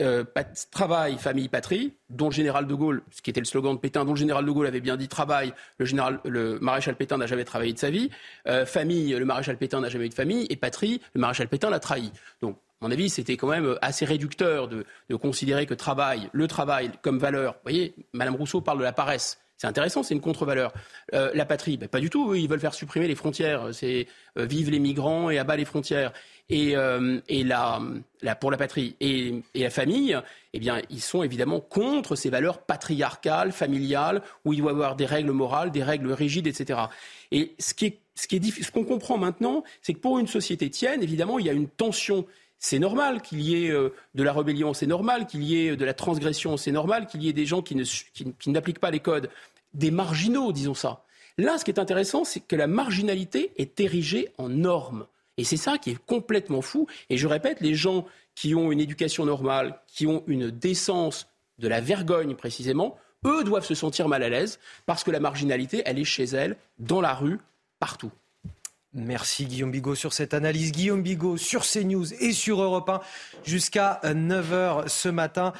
euh, travail, famille, patrie, dont le général de Gaulle, ce qui était le slogan de Pétain, dont le général de Gaulle avait bien dit travail, le, général, le maréchal Pétain n'a jamais travaillé de sa vie, euh, famille, le maréchal Pétain n'a jamais eu de famille, et patrie, le maréchal Pétain l'a trahi. Donc, à mon avis, c'était quand même assez réducteur de, considérer que travail, le travail comme valeur. Vous voyez, Madame Rousseau parle de la paresse. C'est intéressant, c'est une contre-valeur. Euh, la patrie, ben, pas du tout. ils veulent faire supprimer les frontières. C'est vive les migrants et abat les frontières et, euh, et la, pour la patrie et, et, la famille, eh bien, ils sont évidemment contre ces valeurs patriarcales, familiales, où il doit y avoir des règles morales, des règles rigides, etc. Et ce qui est, ce qui est ce qu'on comprend maintenant, c'est que pour une société tienne, évidemment, il y a une tension. C'est normal qu'il y ait euh, de la rébellion, c'est normal qu'il y ait de la transgression, c'est normal qu'il y ait des gens qui, n'appliquent pas les codes, des marginaux, disons ça. Là, ce qui est intéressant, c'est que la marginalité est érigée en norme. Et c'est ça qui est complètement fou. Et je répète, les gens qui ont une éducation normale, qui ont une décence de la vergogne précisément, eux doivent se sentir mal à l'aise parce que la marginalité, elle est chez elles, dans la rue, partout. Merci Guillaume Bigot sur cette analyse. Guillaume Bigot sur CNews et sur Europe 1 jusqu'à 9h ce matin.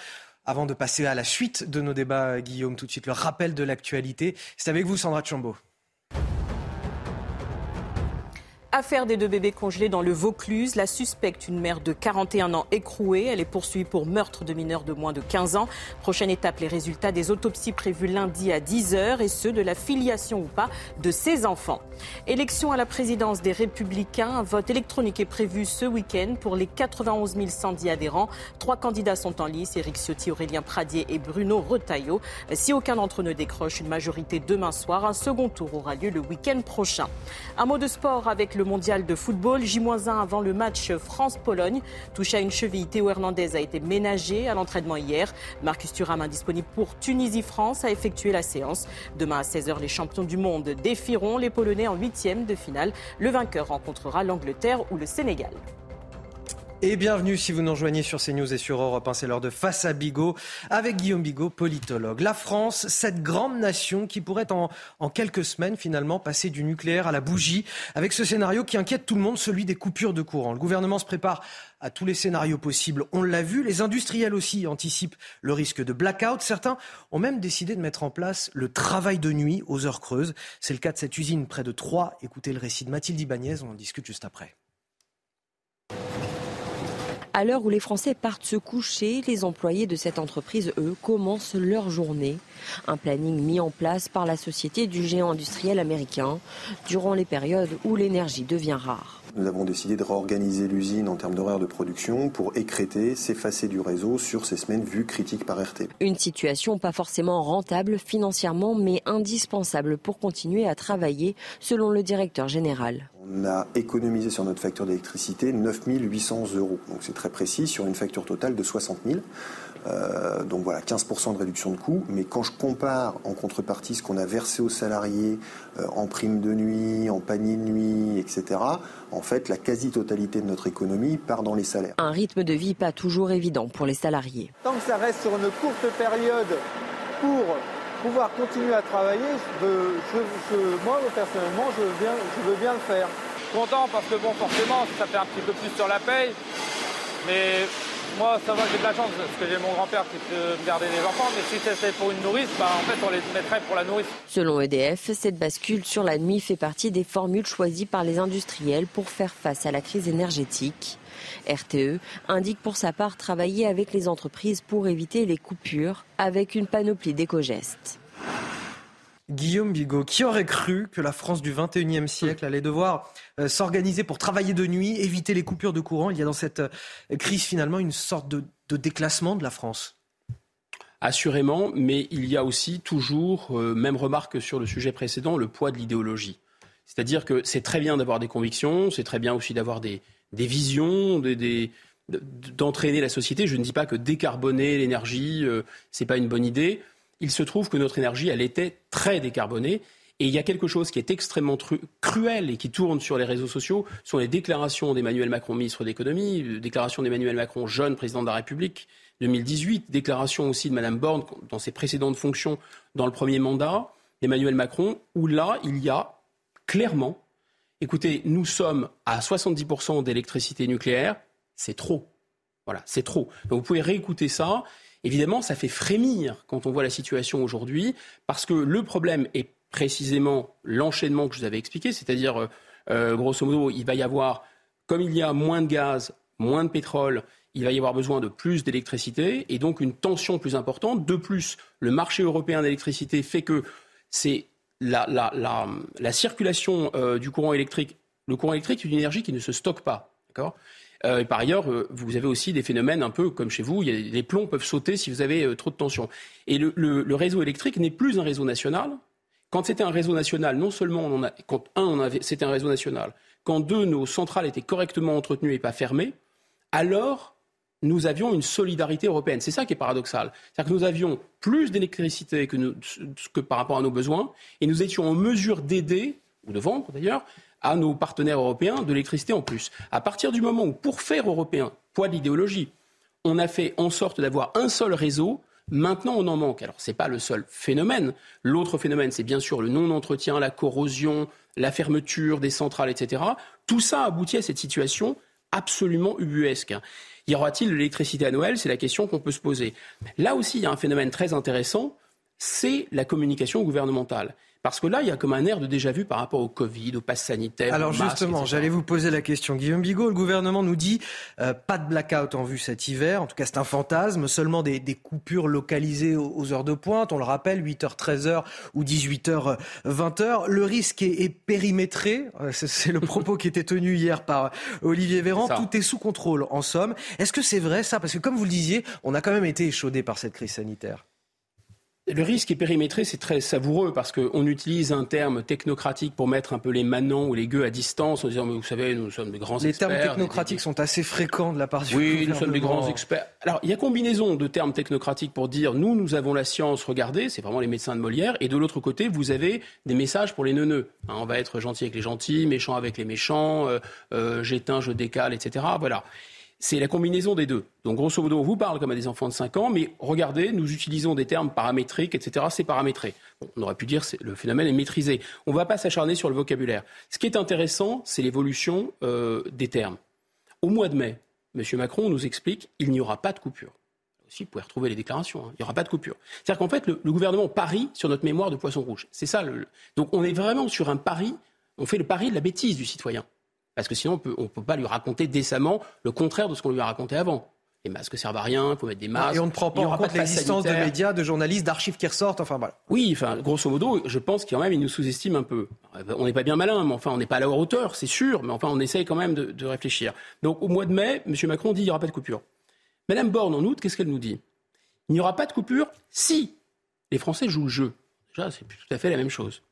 Avant de passer à la suite de nos débats, Guillaume, tout de suite le rappel de l'actualité. C'est avec vous, Sandra Chambaud. Affaire des deux bébés congelés dans le Vaucluse. La suspecte, une mère de 41 ans écrouée. Elle est poursuivie pour meurtre de mineurs de moins de 15 ans. Prochaine étape, les résultats des autopsies prévues lundi à 10h et ceux de la filiation ou pas de ses enfants. Élection à la présidence des Républicains. Un vote électronique est prévu ce week-end pour les 91 110 adhérents. Trois candidats sont en lice. Éric Ciotti, Aurélien Pradier et Bruno Retailleau. Si aucun d'entre eux ne décroche une majorité demain soir, un second tour aura lieu le week-end prochain. Un mot de sport avec le mondial de football. J-1 avant le match France-Pologne. Touché à une cheville, Théo Hernandez a été ménagé à l'entraînement hier. Marcus Thuram, indisponible pour Tunisie-France, a effectué la séance. Demain à 16h, les champions du monde défieront les Polonais en huitième de finale. Le vainqueur rencontrera l'Angleterre ou le Sénégal. Et bienvenue si vous nous rejoignez sur CNews et sur Europe 1. C'est l'heure de Face à Bigot avec Guillaume Bigot, politologue. La France, cette grande nation qui pourrait en, en, quelques semaines finalement passer du nucléaire à la bougie avec ce scénario qui inquiète tout le monde, celui des coupures de courant. Le gouvernement se prépare à tous les scénarios possibles. On l'a vu, les industriels aussi anticipent le risque de blackout. Certains ont même décidé de mettre en place le travail de nuit aux heures creuses. C'est le cas de cette usine près de Troyes. Écoutez le récit de Mathilde Ibanez, on en discute juste après. À l'heure où les Français partent se coucher, les employés de cette entreprise, eux, commencent leur journée. Un planning mis en place par la société du géant industriel américain durant les périodes où l'énergie devient rare. Nous avons décidé de réorganiser l'usine en termes d'horaire de production pour écréter, s'effacer du réseau sur ces semaines vues critiques par RT. Une situation pas forcément rentable financièrement, mais indispensable pour continuer à travailler, selon le directeur général. On a économisé sur notre facture d'électricité 9 800 euros. Donc c'est très précis sur une facture totale de 60 000. Euh, donc voilà, 15% de réduction de coûts. Mais quand je compare en contrepartie ce qu'on a versé aux salariés euh, en prime de nuit, en panier de nuit, etc., en fait, la quasi-totalité de notre économie part dans les salaires. Un rythme de vie pas toujours évident pour les salariés. Tant que ça reste sur une courte période pour pouvoir continuer à travailler, moi personnellement, je veux, bien, je veux bien le faire. Content parce que bon, forcément, ça fait un petit peu plus sur la paye, mais moi, ça va, j'ai de la chance parce que j'ai mon grand-père qui peut me garder les enfants, mais si c'était pour une nourrice, bah, en fait, on les mettrait pour la nourrice. Selon EDF, cette bascule sur la nuit fait partie des formules choisies par les industriels pour faire face à la crise énergétique. RTE indique pour sa part travailler avec les entreprises pour éviter les coupures avec une panoplie d'éco-gestes. Guillaume Bigot, qui aurait cru que la France du 21e siècle allait devoir euh, s'organiser pour travailler de nuit, éviter les coupures de courant? Il y a dans cette euh, crise finalement une sorte de, déclassement de la France. assurément, mais il y a aussi toujours, même remarque sur le sujet précédent, le poids de l'idéologie. C'est-à-dire que c'est très bien d'avoir des convictions, c'est très bien aussi d'avoir des, visions, d'entraîner la société. Je ne dis pas que décarboner l'énergie, ce n'est pas une bonne idée. Il se trouve que notre énergie, elle était très décarbonée et il y a quelque chose qui est extrêmement cruel et qui tourne sur les réseaux sociaux, sont les déclarations d'Emmanuel Macron, ministre d'économie, euh, déclaration d'Emmanuel Macron, jeune président de la République, 2018, déclaration aussi de Mme Borne dans ses précédentes fonctions dans le premier mandat d'Emmanuel Macron, où là, il y a clairement, écoutez, nous sommes à 70% d'électricité nucléaire, c'est trop. Voilà, c'est trop. Donc vous pouvez réécouter ça. Évidemment, ça fait frémir quand on voit la situation aujourd'hui, parce que le problème est précisément l'enchaînement que je vous avais expliqué, c'est-à-dire, euh, euh, grosso modo, il va y avoir, comme il y a moins de gaz, moins de pétrole, il va y avoir besoin de plus d'électricité et donc une tension plus importante. De plus, le marché européen d'électricité fait que c'est la, circulation euh, du courant électrique. Le courant électrique est une énergie qui ne se stocke pas. Et par ailleurs, vous avez aussi des phénomènes un peu comme chez vous, les plombs peuvent sauter si vous avez trop de tension. Et le réseau électrique n'est plus un réseau national, quand c'était un réseau national, non seulement on quand un, c'était un réseau national, quand deux, nos centrales étaient correctement entretenues et pas fermées, alors nous avions une solidarité européenne. C'est ça qui est paradoxal. C'est-à-dire que nous avions plus d'électricité que par rapport à nos besoins et nous étions en mesure d'aider, ou de vendre d'ailleurs, à nos partenaires européens de l'électricité en plus. À partir du moment où, pour faire européen, poids de l'idéologie, on a fait en sorte d'avoir un seul réseau, Maintenant, on en manque. Alors, ce n'est pas le seul phénomène. L'autre phénomène, c'est bien sûr le non-entretien, la corrosion, la fermeture des centrales, etc. Tout ça aboutit à cette situation absolument ubuesque. Y aura-t-il de l'électricité à Noël? C'est la question qu'on peut se poser. Là aussi, il y a un phénomène très intéressant, c'est la communication gouvernementale. Parce que là, il y a comme un air de déjà vu par rapport au Covid, au pass sanitaire. Alors justement, j'allais vous poser la question. Guillaume Bigot, le gouvernement nous dit euh, pas de blackout en vue cet hiver. En tout cas, c'est un fantasme. Seulement des, coupures localisées aux, heures de pointe. On le rappelle, 8h, 13h ou 18h, 20h. Le risque est, périmétré. Euh, c'est le propos qui était tenu hier par Olivier Véran. Tout est sous contrôle, en somme. Est-ce que c'est vrai ça? Parce que comme vous le disiez, on a quand même été échaudé par cette crise sanitaire. Le risque est périmétré, c'est très savoureux parce qu'on utilise un terme technocratique pour mettre un peu les manants ou les gueux à distance en disant, mais vous savez, nous sommes des grands experts. Les termes technocratiques sont assez fréquents de la part du Oui, nous sommes des grands experts. Alors, il y a combinaison de termes technocratiques pour dire, nous, nous avons la science, regardez, c'est vraiment les médecins de Molière. Et de l'autre côté, vous avez des messages pour les neuneux. Hein, on va être gentil avec les gentils, méchant avec les méchants, euh, euh, j'éteins, je décale, etc. Voilà. C'est la combinaison des deux. Donc, grosso modo, on vous parle comme à des enfants de 5 ans, mais regardez, nous utilisons des termes paramétriques, etc. C'est paramétré. on aurait pu dire que le phénomène est maîtrisé. On ne va pas s'acharner sur le vocabulaire. Ce qui est intéressant, c'est l'évolution euh, des termes. Au mois de mai, M. Macron nous explique qu'il n'y aura pas de coupure. Aussi, vous pouvez retrouver les déclarations. Hein. Il n'y aura pas de coupure. C'est-à-dire qu'en fait, le, gouvernement parie sur notre mémoire de poisson rouge. C'est ça. Donc, on est vraiment sur un pari. On fait le pari de la bêtise du citoyen. Parce que sinon, on ne peut pas lui raconter décemment le contraire de ce qu'on lui a raconté avant. Les masques servent à rien, il faut mettre des masques. Et on ne prend pas en compte l'existence de médias, de journalistes, d'archives qui ressortent, enfin voilà. Oui, enfin, grosso modo, je pense qu'il quand même, il nous sous-estime un peu. On n'est pas bien malin, mais enfin, on n'est pas à la hauteur, c'est sûr, mais enfin, on essaye quand même de, de, réfléchir. Donc, au mois de mai, M. Macron dit qu'il n'y aura pas de coupure. Madame Borne, en août, qu'est-ce qu'elle nous dit? Il n'y aura pas de coupure si les Français jouent le jeu. Déjà, c'est tout à fait la même chose.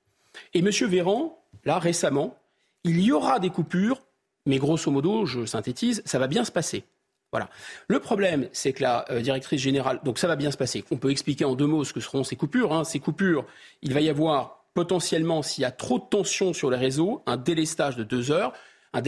Et M. Véran, là, récemment, il y aura des coupures mais grosso modo, je synthétise, ça va bien se passer. Voilà. Le problème, c'est que la euh, directrice générale, donc ça va bien se passer. On peut expliquer en deux mots ce que seront ces coupures. Hein. Ces coupures, il va y avoir potentiellement, s'il y a trop de tension sur les réseaux, un délestage de deux heures.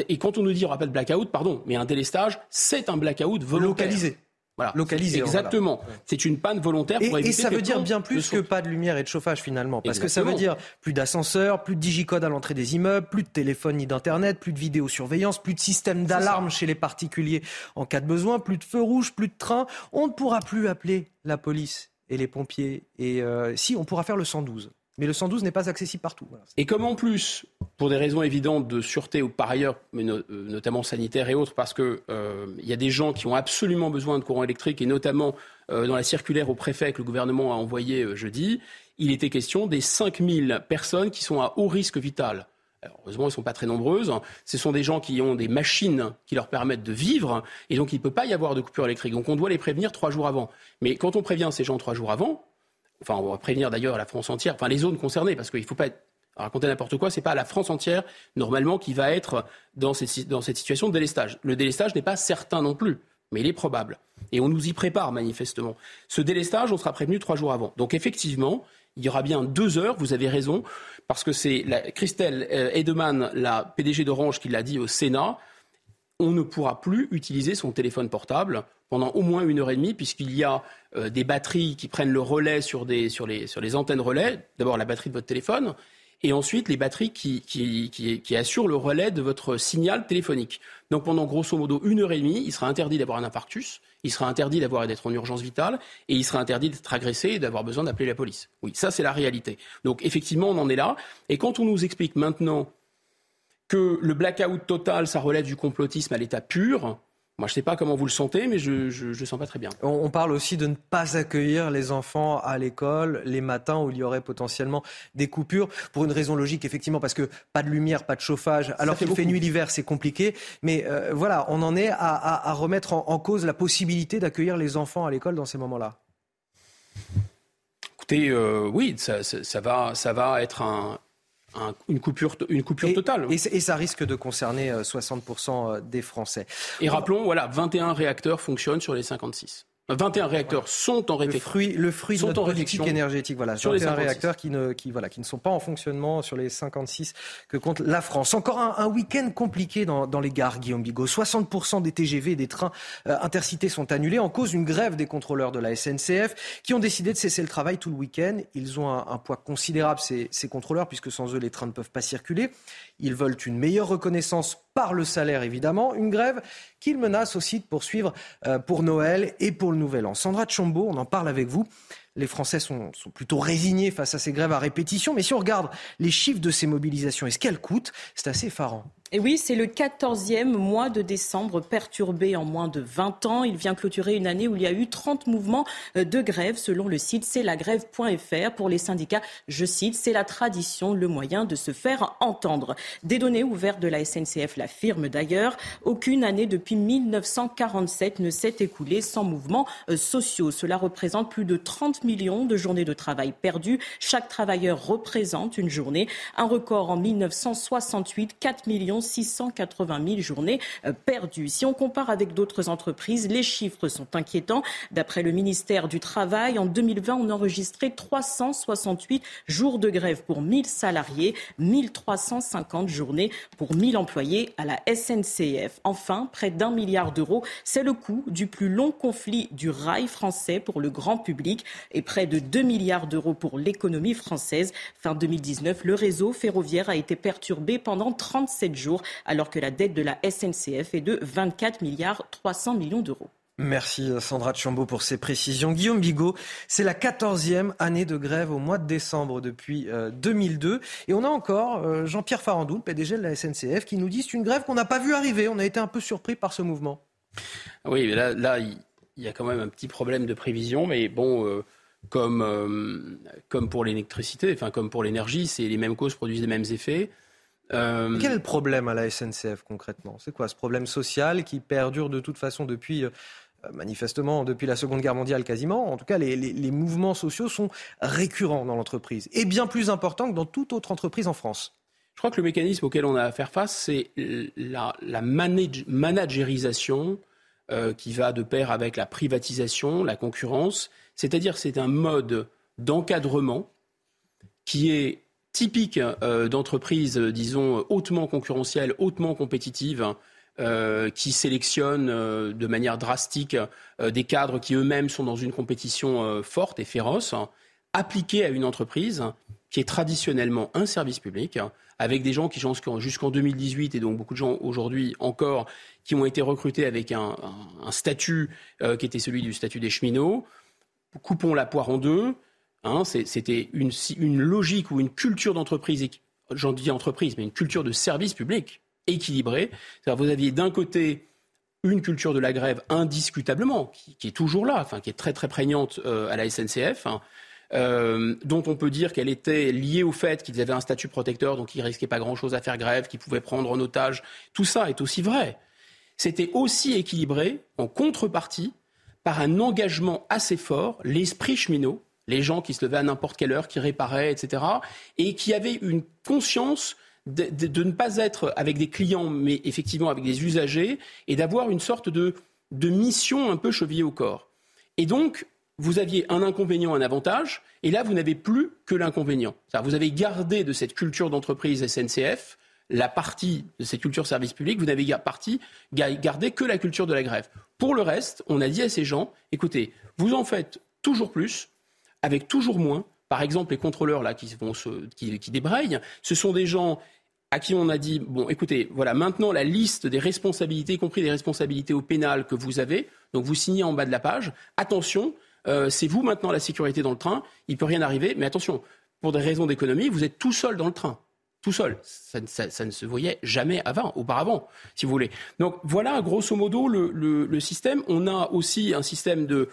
Et quand on nous dit on rappelle blackout, pardon, mais un délestage, c'est un blackout volontaire. Localisé. Voilà. Localisé. Exactement. C'est une panne volontaire pour et, éviter. Et ça veut dire bien plus que pas de lumière et de chauffage finalement. Parce que ça veut dire plus d'ascenseurs, plus de digicode à l'entrée des immeubles, plus de téléphone ni d'internet, plus de vidéosurveillance, plus de système d'alarme chez les particuliers en cas de besoin, plus de feux rouges, plus de trains. On ne pourra plus appeler la police et les pompiers. Et euh, si, on pourra faire le 112. Mais le 112 n'est pas accessible partout. Et comme en plus, pour des raisons évidentes de sûreté ou par ailleurs, mais euh, notamment sanitaires et autres, parce qu'il euh, y a des gens qui ont absolument besoin de courant électrique, et notamment euh, dans la circulaire au préfet que le gouvernement a envoyé jeudi, il était question des 5000 personnes qui sont à haut risque vital. heureusement, elles ne sont pas très nombreuses. Ce sont des gens qui ont des machines qui leur permettent de vivre, et donc il ne peut pas y avoir de coupure électrique. Donc on doit les prévenir trois jours avant. Mais quand on prévient ces gens trois jours avant, enfin on va prévenir d'ailleurs la France entière, enfin les zones concernées, parce qu'il ne faut pas raconter n'importe quoi, c'est pas la France entière normalement qui va être dans cette, situation de délestage. Le délestage n'est pas certain non plus, mais il est probable. Et on nous y prépare manifestement. Ce délestage, on sera prévenu trois jours avant. Donc effectivement, il y aura bien deux heures, vous avez raison, parce que c'est Christelle euh, Edeman, la PDG d'Orange, qui l'a dit au Sénat, on ne pourra plus utiliser son téléphone portable pendant au moins une heure et demie, puisqu'il y a euh, des batteries qui prennent le relais sur, les, antennes relais. D'abord la batterie de votre téléphone, et ensuite les batteries qui, assurent le relais de votre signal téléphonique. Donc pendant grosso modo une heure et demie, il sera interdit d'avoir un infarctus, il sera interdit d'avoir d'être en urgence vitale, et il sera interdit d'être agressé et d'avoir besoin d'appeler la police. Oui, ça c'est la réalité. Donc effectivement, on en est là. Et quand on nous explique maintenant que le blackout total, ça relève du complotisme à l'état pur, moi, je ne sais pas comment vous le sentez, mais je ne le sens pas très bien. On, parle aussi de ne pas accueillir les enfants à l'école les matins où il y aurait potentiellement des coupures, pour une raison logique, effectivement, parce que pas de lumière, pas de chauffage, alors qu'il fait nuit l'hiver, c'est compliqué. Mais euh, voilà, on en est à, remettre en, cause la possibilité d'accueillir les enfants à l'école dans ces moments-là. Écoutez, euh, oui, ça, va, ça va être un, une coupure, une coupure totale. Et, ça risque de concerner 60% euh, euh, des Français. Et rappelons, voilà, 21 réacteurs fonctionnent sur les 56. 21 réacteurs sont en réflexion. Le fruit, le fruit de notre politique énergétique, voilà. Sur 21 les réacteurs qui ne, qui, voilà, qui ne sont pas en fonctionnement sur les 56 que compte la France. Encore un, un week-end compliqué dans, dans, les gares, Guillaume Bigot. 60% des TGV et des trains euh, intercités sont annulés en cause d'une grève des contrôleurs de la SNCF qui ont décidé de cesser le travail tout le week-end. Ils ont un, un poids considérable, ces, ces contrôleurs, puisque sans eux, les trains ne peuvent pas circuler. Ils veulent une meilleure reconnaissance par le salaire, évidemment. Une grève qu'ils menacent aussi de poursuivre euh, pour Noël et pour le An. Sandra Chambaud, on en parle avec vous. Les Français sont, sont, plutôt résignés face à ces grèves à répétition. Mais si on regarde les chiffres de ces mobilisations et ce qu'elles coûtent, c'est assez effarant. Et oui, c'est le 14e mois de décembre perturbé en moins de 20 ans. Il vient clôturer une année où il y a eu 30 mouvements euh, de grève selon le site c'est la grève.fr. Pour les syndicats, je cite, c'est la tradition, le moyen de se faire entendre. Des données ouvertes de la SNCF l'affirment d'ailleurs. Aucune année depuis 1947 ne s'est écoulée sans mouvements euh, sociaux. Cela représente plus de 30 millions de journées de travail perdues. Chaque travailleur représente une journée. Un record en 1968, 4 millions 680 000 journées euh, perdues. Si on compare avec d'autres entreprises, les chiffres sont inquiétants. D'après le ministère du Travail, en 2020, on enregistrait 368 jours de grève pour 1000 salariés, 1350 journées pour 1000 employés à la SNCF. Enfin, près d'un milliard d'euros, c'est le coût du plus long conflit du rail français pour le grand public et près de 2 milliards d'euros pour l'économie française. Fin 2019, le réseau ferroviaire a été perturbé pendant 37 jours alors que la dette de la SNCF est de 24 milliards 300 millions d'euros. Merci Sandra Chambaud pour ces précisions. Guillaume Bigot, c'est la 14e année de grève au mois de décembre depuis 2002. Euh, Et on a encore euh, Jean-Pierre Farandou, le PDG de la SNCF, qui nous dit c'est une grève qu'on n'a pas vu arriver. On a été un peu surpris par ce mouvement. Oui, mais là, là, il y a quand même un petit problème de prévision. Mais bon, euh, comme, comme pour l'électricité, enfin comme pour l'énergie, c'est les mêmes causes produisent les mêmes effets. Euh, quel est le problème à la SNCF concrètement? C'est quoi ce problème social qui perdure de toute façon depuis, euh, manifestement, depuis la Seconde Guerre mondiale quasiment? En tout cas, les, mouvements sociaux sont récurrents dans l'entreprise et bien plus importants que dans toute autre entreprise en France. Je crois que le mécanisme auquel on a à faire face, c'est la, managérisation euh, qui va de pair avec la privatisation, la concurrence. C'est-à-dire c'est un mode d'encadrement qui est typique euh, d'entreprises, disons, hautement concurrentielles, hautement compétitives, euh, qui sélectionnent euh, de manière drastique des cadres qui eux-mêmes sont dans une compétition forte et féroce, appliquée à une entreprise qui est traditionnellement un service public, avec des gens qui, jusqu'en 2018, et donc beaucoup de gens aujourd'hui encore, qui ont été recrutés avec un, un statut qui était celui du statut des cheminots. Coupons la poire en deux Hein, c'était une, logique ou une culture d'entreprise, j'en dis entreprise, mais une culture de service public équilibrée. Vous aviez d'un côté une culture de la grève indiscutablement, qui, est toujours là, enfin, qui est très très prégnante euh, à la SNCF, hein, euh, dont on peut dire qu'elle était liée au fait qu'ils avaient un statut protecteur, donc ils risquaient pas grand-chose à faire grève, qu'ils pouvaient prendre en otage. Tout ça est aussi vrai. C'était aussi équilibré en contrepartie par un engagement assez fort, l'esprit cheminot, les gens qui se levaient à n'importe quelle heure, qui réparaient, etc., et qui avaient une conscience de, ne pas être avec des clients, mais effectivement avec des usagers, et d'avoir une sorte de, de mission un peu chevillée au corps. Et donc, vous aviez un inconvénient, un avantage, et là, vous n'avez plus que l'inconvénient. Vous avez gardé de cette culture d'entreprise SNCF la partie de cette culture service public, vous n'avez gardé que la culture de la grève. Pour le reste, on a dit à ces gens, écoutez, vous en faites toujours plus, avec toujours moins. Par exemple, les contrôleurs là qui, vont qui, débraillent, ce sont des gens à qui on a dit bon, écoutez, voilà, maintenant la liste des responsabilités, y compris des responsabilités au pénal que vous avez, donc vous signez en bas de la page. Attention, euh, c'est vous maintenant la sécurité dans le train. Il peut rien arriver, mais attention, pour des raisons d'économie, vous êtes tout seul dans le train. Tout seul. Ça, ne se voyait jamais avant, auparavant, si vous voulez. Donc voilà, grosso modo, le, système. On a aussi un système de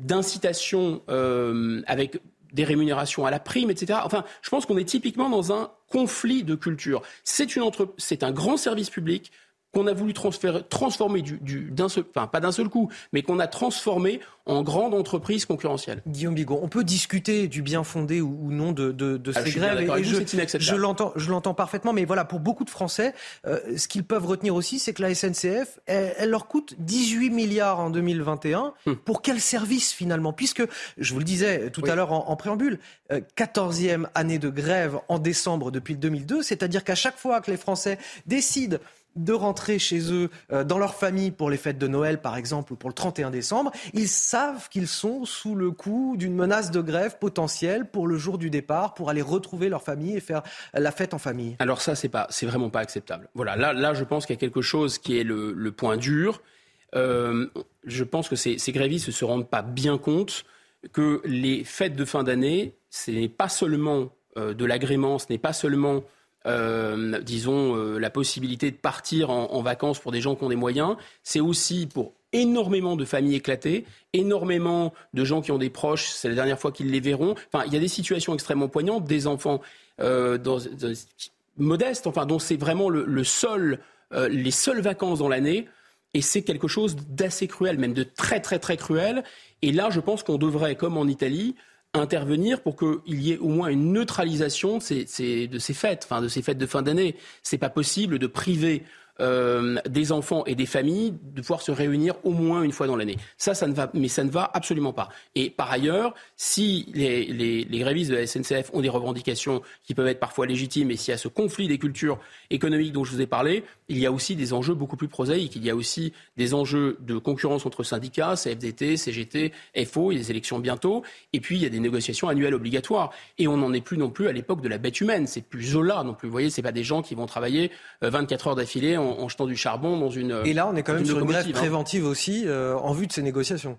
d'incitation euh, avec des rémunérations à la prime, etc. Enfin, je pense qu'on est typiquement dans un conflit de culture. C'est un grand service public qu'on a voulu transformer du, d'un seul, enfin pas d'un seul coup, mais qu'on a transformé en grande entreprise concurrentielle. Guillaume Bigot, on peut discuter du bien fondé ou, non de, de, ah, ces grèves. Et, je, je l'entends, je l'entends parfaitement, mais voilà, pour beaucoup de Français, euh, ce qu'ils peuvent retenir aussi, c'est que la SNCF, elle, leur coûte 18 milliards en 2021. Hum. Pour quel service finalement? Puisque, je vous le disais tout à l'heure en, préambule, 14e euh, année de grève en décembre depuis le 2002, c'est-à-dire qu'à chaque fois que les Français décident de rentrer chez eux, euh, dans leur famille pour les fêtes de Noël par exemple ou pour le 31 décembre, ils savent qu'ils sont sous le coup d'une menace de grève potentielle pour le jour du départ, pour aller retrouver leur famille et faire la fête en famille. Alors ça, c'est pas, c'est vraiment pas acceptable. Voilà, là, là, je pense qu'il y a quelque chose qui est le, point dur. Euh, je pense que ces, grévistes ne se rendent pas bien compte que les fêtes de fin d'année, ce n'est pas seulement euh, de l'agrément, ce n'est pas seulement euh, disons, euh, la possibilité de partir en, vacances pour des gens qui ont des moyens. C'est aussi pour énormément de familles éclatées, énormément de gens qui ont des proches, c'est la dernière fois qu'ils les verront. Enfin, il y a des situations extrêmement poignantes, des enfants euh, modestes, enfin, dont c'est vraiment le, seul, les seules vacances dans l'année. Et c'est quelque chose d'assez cruel, même de très très très cruel. Et là, je pense qu'on devrait, comme en Italie, intervenir pour qu'il y ait au moins une neutralisation de ces, de ces fêtes, enfin de ces fêtes de fin d'année. C'est pas possible de priver euh, des enfants et des familles de pouvoir se réunir au moins une fois dans l'année. Ça, ça ne va, mais ça ne va absolument pas. Et par ailleurs, si les, grévistes de la SNCF ont des revendications qui peuvent être parfois légitimes, et s'il y a ce conflit des cultures économiques dont je vous ai parlé, il y a aussi des enjeux beaucoup plus prosaïques. Il y a aussi des enjeux de concurrence entre syndicats, CFDT, CGT, FO, il y a des élections bientôt, et puis il y a des négociations annuelles obligatoires. Et on n'en est plus non plus à l'époque de la bête humaine. C'est plus Zola non plus. Vous voyez, c'est pas des gens qui vont travailler 24 euh, heures d'affilée en, jetant du charbon dans une. Et là, on est quand même sur une grève hein. préventive aussi euh, en vue de ces négociations.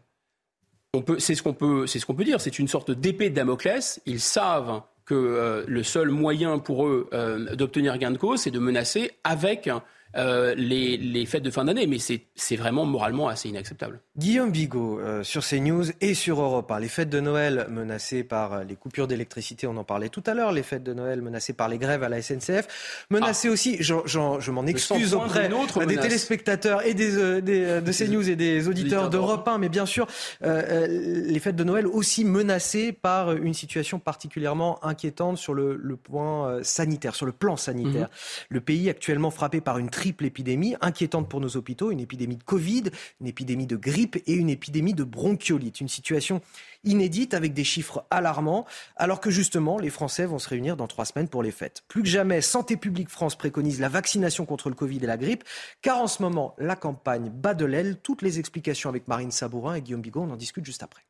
On peut, c'est ce qu'on peut, c'est ce qu'on peut dire. C'est une sorte d'épée de Damoclès. Ils savent que euh, le seul moyen pour eux euh, d'obtenir gain de cause, c'est de menacer avec euh, les, les, fêtes de fin d'année, mais c'est vraiment moralement assez inacceptable. Guillaume Bigot, euh, sur CNews et sur Europe les fêtes de Noël menacées par euh, les coupures d'électricité, on en parlait tout à l'heure, les fêtes de Noël menacées par les grèves à la SNCF, menacées ah. aussi, je, je m'en excuse auprès des téléspectateurs et des, des, de CNews et des auditeurs d'Europe 1, mais bien sûr, les fêtes de Noël aussi menacées par une situation particulièrement inquiétante sur le, le point sanitaire, sur le plan sanitaire. Mhm. Le pays actuellement frappé par une triple épidémie inquiétante pour nos hôpitaux, une épidémie de Covid, une épidémie de grippe et une épidémie de bronchiolite. Une situation inédite avec des chiffres alarmants, alors que justement les Français vont se réunir dans trois semaines pour les fêtes. Plus que jamais, Santé publique France préconise la vaccination contre le Covid et la grippe, car en ce moment, la campagne bat de l'aile. Toutes les explications avec Marine Sabourin et Guillaume Bigot, on en discute juste après.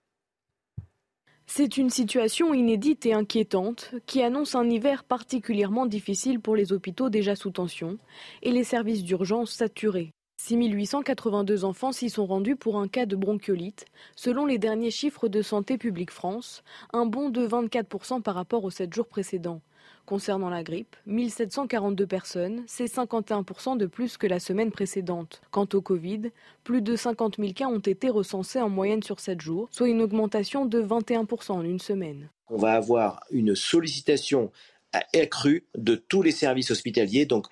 C'est une situation inédite et inquiétante qui annonce un hiver particulièrement difficile pour les hôpitaux déjà sous tension et les services d'urgence saturés. 6882 enfants s'y sont rendus pour un cas de bronchiolite, selon les derniers chiffres de Santé publique France, un bond de 24% par rapport aux 7 jours précédents. Concernant la grippe, 1742 personnes, c'est 51% de plus que la semaine précédente. Quant au Covid, plus de 50 000 cas ont été recensés en moyenne sur 7 jours, soit une augmentation de 21% en une semaine. On va avoir une sollicitation accrue de tous les services hospitaliers, donc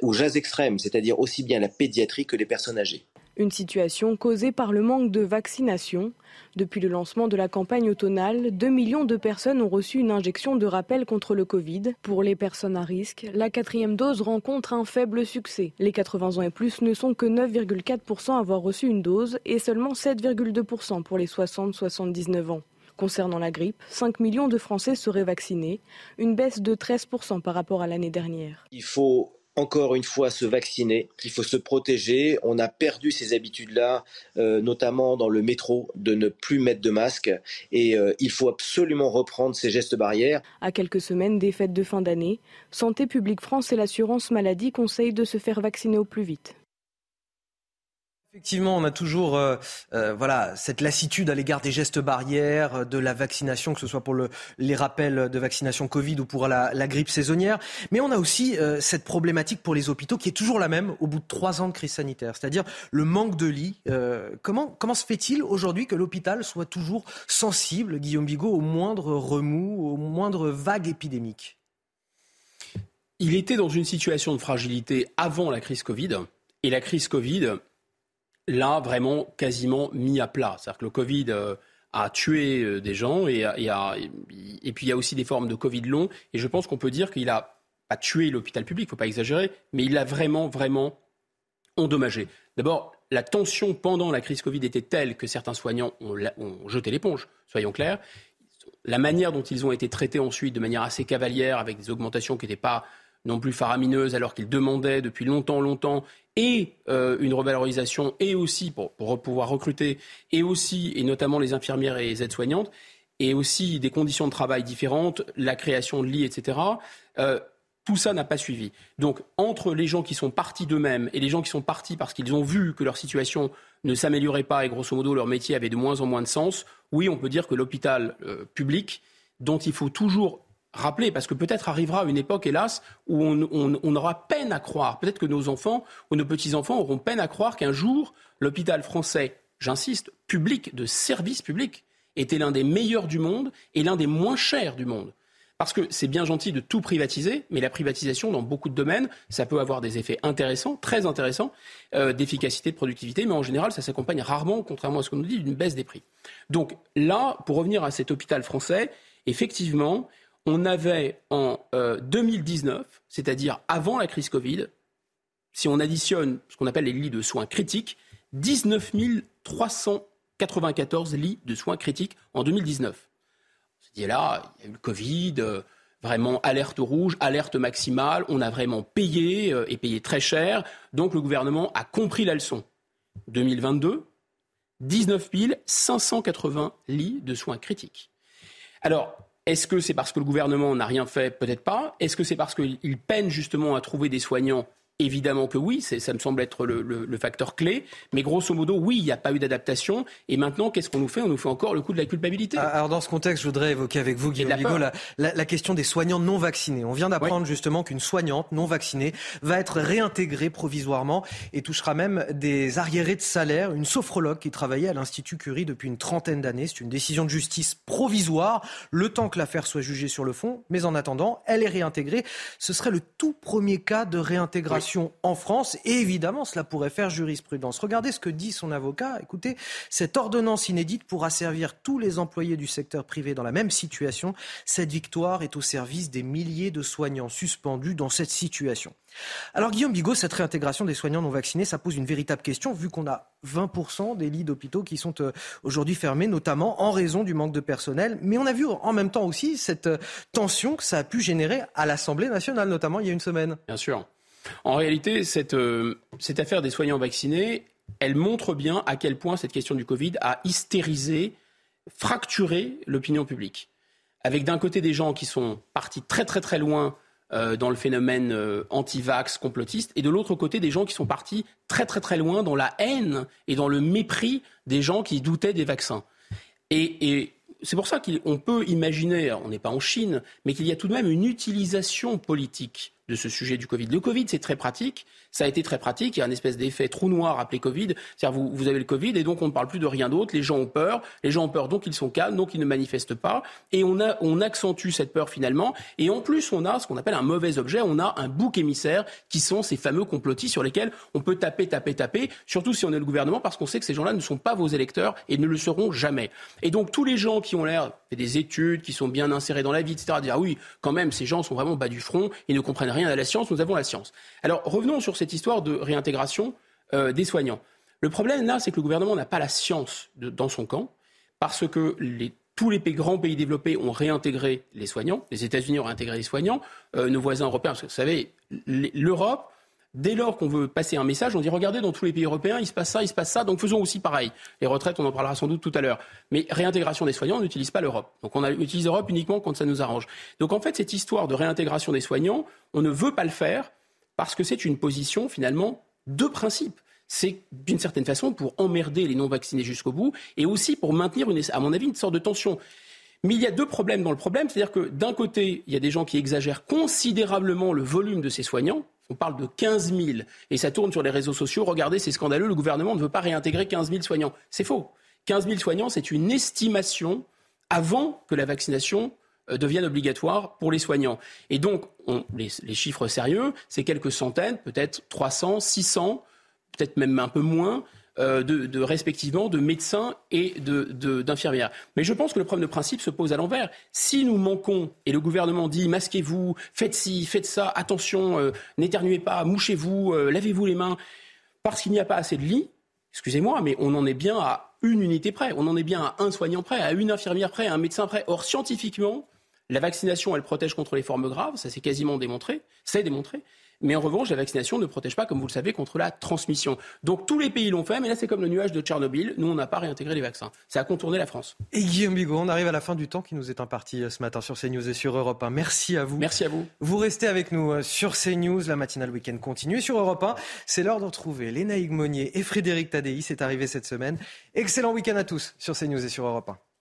aux jazz extrêmes, c'est-à-dire aussi bien la pédiatrie que les personnes âgées. Une situation causée par le manque de vaccination. Depuis le lancement de la campagne automnale, 2 millions de personnes ont reçu une injection de rappel contre le Covid. Pour les personnes à risque, la quatrième dose rencontre un faible succès. Les 80 ans et plus ne sont que 9,4% à avoir reçu une dose et seulement 7,2% pour les 60-79 ans. Concernant la grippe, 5 millions de Français seraient vaccinés, une baisse de 13% par rapport à l'année dernière. Il faut encore une fois se vacciner, il faut se protéger. On a perdu ces habitudes-là, euh, notamment dans le métro, de ne plus mettre de masque. Et euh, il faut absolument reprendre ces gestes barrières. À quelques semaines des fêtes de fin d'année, Santé publique France et l'assurance maladie conseillent de se faire vacciner au plus vite. Effectivement, on a toujours euh, euh, voilà cette lassitude à l'égard des gestes barrières, euh, de la vaccination, que ce soit pour le, les rappels de vaccination Covid ou pour la, grippe saisonnière. Mais on a aussi cette problématique pour les hôpitaux qui est toujours la même au bout de trois ans de crise sanitaire, c'est-à-dire le manque de lits. comment, comment se fait-il aujourd'hui que l'hôpital soit toujours sensible, Guillaume Bigot, au moindre remous, au moindre vague épidémique? Il était dans une situation de fragilité avant la crise Covid. Et la crise Covid là, vraiment quasiment mis à plat. C'est-à-dire que le Covid euh, a tué euh, des gens et, et, puis il y a aussi des formes de Covid long. Et je pense qu'on peut dire qu'il a pas tué l'hôpital public, il ne faut pas exagérer, mais il l'a vraiment, vraiment endommagé. D'abord, la tension pendant la crise Covid était telle que certains soignants ont, ont jeté l'éponge, soyons clairs. La manière dont ils ont été traités ensuite, de manière assez cavalière, avec des augmentations qui n'étaient pas non plus faramineuses, alors qu'ils demandaient depuis longtemps, longtemps, et euh, une revalorisation, et aussi pour, pouvoir recruter, et aussi, et notamment les infirmières et les aides-soignantes, et aussi des conditions de travail différentes, la création de lits, etc. Euh, tout ça n'a pas suivi. Donc, entre les gens qui sont partis d'eux-mêmes et les gens qui sont partis parce qu'ils ont vu que leur situation ne s'améliorait pas et grosso modo leur métier avait de moins en moins de sens, oui, on peut dire que l'hôpital euh, public, dont il faut toujours rappeler, parce que peut-être arrivera une époque, hélas, où on, aura peine à croire, peut-être que nos enfants ou nos petits-enfants auront peine à croire qu'un jour, l'hôpital français, j'insiste, public, de service public, était l'un des meilleurs du monde et l'un des moins chers du monde. Parce que c'est bien gentil de tout privatiser, mais la privatisation, dans beaucoup de domaines, ça peut avoir des effets intéressants, très intéressants, euh, d'efficacité, de productivité, mais en général, ça s'accompagne rarement, contrairement à ce qu'on nous dit, d'une baisse des prix. Donc là, pour revenir à cet hôpital français, effectivement, on avait en 2019, euh, c'est-à-dire avant la crise Covid, si on additionne ce qu'on appelle les lits de soins critiques, 19 394 lits de soins critiques en 2019. C'est là, il y a eu le Covid, euh, vraiment alerte rouge, alerte maximale, on a vraiment payé euh, et payé très cher, donc le gouvernement a compris la leçon. 2022, 19 580 lits de soins critiques. Alors, est-ce que c'est parce que le gouvernement n'a rien fait? Peut-être pas. Est-ce que c'est parce qu'il peine justement à trouver des soignants Évidemment que oui, ça me semble être le, facteur clé. Mais grosso modo, oui, il n'y a pas eu d'adaptation. Et maintenant, qu'est-ce qu'on nous fait? On nous fait encore le coup de la culpabilité. Ah, alors dans ce contexte, je voudrais évoquer avec vous, Guillaume Bigot, la, question des soignants non vaccinés. On vient d'apprendre justement qu'une soignante non vaccinée va être réintégrée provisoirement et touchera même des arriérés de salaire. Une sophrologue qui travaillait à l'Institut Curie depuis une trentaine d'années. C'est une décision de justice provisoire, le temps que l'affaire soit jugée sur le fond. Mais en attendant, elle est réintégrée. Ce serait le tout premier cas de réintégration en France. Et évidemment, cela pourrait faire jurisprudence. Regardez ce que dit son avocat. Écoutez, cette ordonnance inédite pourra servir tous les employés du secteur privé dans la même situation. Cette victoire est au service des milliers de soignants suspendus dans cette situation. Alors Guillaume Bigot, cette réintégration des soignants non vaccinés, ça pose une véritable question vu qu'on a 20% des lits d'hôpitaux qui sont euh, aujourd'hui fermés, notamment en raison du manque de personnel. Mais on a vu en même temps aussi cette euh, tension que ça a pu générer à l'Assemblée nationale, notamment il y a une semaine. Bien sûr. En réalité, euh, cette, affaire des soignants vaccinés, elle montre bien à quel point cette question du Covid a hystérisé, fracturé l'opinion publique. Avec d'un côté des gens qui sont partis très très très loin euh, dans le phénomène euh, anti-vax complotiste, et de l'autre côté des gens qui sont partis très très très loin dans la haine et dans le mépris des gens qui doutaient des vaccins. Et, c'est pour ça qu'on peut imaginer, on n'est pas en Chine, mais qu'il y a tout de même une utilisation politique de ce sujet du Covid. Le Covid, c'est très pratique. Ça a été très pratique. Il y a un espèce d'effet trou noir appelé Covid. C'est-à-dire, vous, vous avez le Covid et donc on ne parle plus de rien d'autre. Les gens ont peur. Les gens ont peur, donc ils sont calmes, donc ils ne manifestent pas. Et on, a, on accentue cette peur finalement. Et en plus, on a ce qu'on appelle un mauvais objet. On a un bouc émissaire qui sont ces fameux complotistes sur lesquels on peut taper, taper, taper. Surtout si on est le gouvernement parce qu'on sait que ces gens-là ne sont pas vos électeurs et ne le seront jamais. Et donc, tous les gens qui ont l'air des études, qui sont bien insérés dans la vie, etc., dire ah oui, quand même, ces gens sont vraiment bas du front, ils ne comprennent rien à la science, nous avons la science. Alors revenons sur cette histoire de réintégration euh, des soignants. Le problème là, c'est que le gouvernement n'a pas la science dans son camp, parce que tous les grands pays développés ont réintégré les soignants, les États-Unis ont réintégré les soignants, euh, nos voisins européens, parce que vous savez, l'Europe Dès lors qu'on veut passer un message, on dit regardez, dans tous les pays européens, il se passe ça, il se passe ça, donc faisons aussi pareil. Les retraites, on en parlera sans doute tout à l'heure. Mais réintégration des soignants, on n'utilise pas l'Europe. Donc on utilise l'Europe uniquement quand ça nous arrange. Donc en fait, cette histoire de réintégration des soignants, on ne veut pas le faire parce que c'est une position finalement de principe c'est d'une certaine façon pour emmerder les non-vaccinés jusqu'au bout et aussi pour maintenir, à mon avis, une sorte de tension. Mais il y a deux problèmes dans le problème, c'est-à-dire que d'un côté, il y a des gens qui exagèrent considérablement le volume de ces soignants, on parle de 15 000 et ça tourne sur les réseaux sociaux. Regardez, c'est scandaleux. Le gouvernement ne veut pas réintégrer 15 000 soignants. C'est faux. 15 000 soignants, c'est une estimation avant que la vaccination euh, devienne obligatoire pour les soignants. Et donc, les, les, chiffres sérieux, c'est quelques centaines, peut-être 300, 600, peut-être même un peu moins euh, de, respectivement de médecins et d'infirmières. Mais je pense que le problème de principe se pose à l'envers. Si nous manquons, et le gouvernement dit masquez-vous, faites ci, faites ça, attention, euh, n'éternuez pas, mouchez-vous, euh, lavez-vous les mains, parce qu'il n'y a pas assez de lits, excusez-moi, mais on en est bien à une unité près, on en est bien à un soignant près, à une infirmière près, à un médecin près. Or, scientifiquement, la vaccination, elle protège contre les formes graves, ça c'est quasiment démontré, c'est démontré. Mais en revanche, la vaccination ne protège pas, comme vous le savez, contre la transmission. Donc tous les pays l'ont fait, mais là c'est comme le nuage de Tchernobyl. Nous, on n'a pas réintégré les vaccins. Ça a contourné la France. Et Guillaume Bigot, on arrive à la fin du temps qui nous est imparti euh, ce matin sur CNews et sur Europe 1. Merci à vous. Merci à vous. Vous restez avec nous euh, sur CNews. La matinale week-end continue. sur Europe 1, c'est l'heure de retrouver Léna Higmonier et Frédéric Tadei. C'est arrivé cette semaine. Excellent week-end à tous sur CNews et sur Europe 1.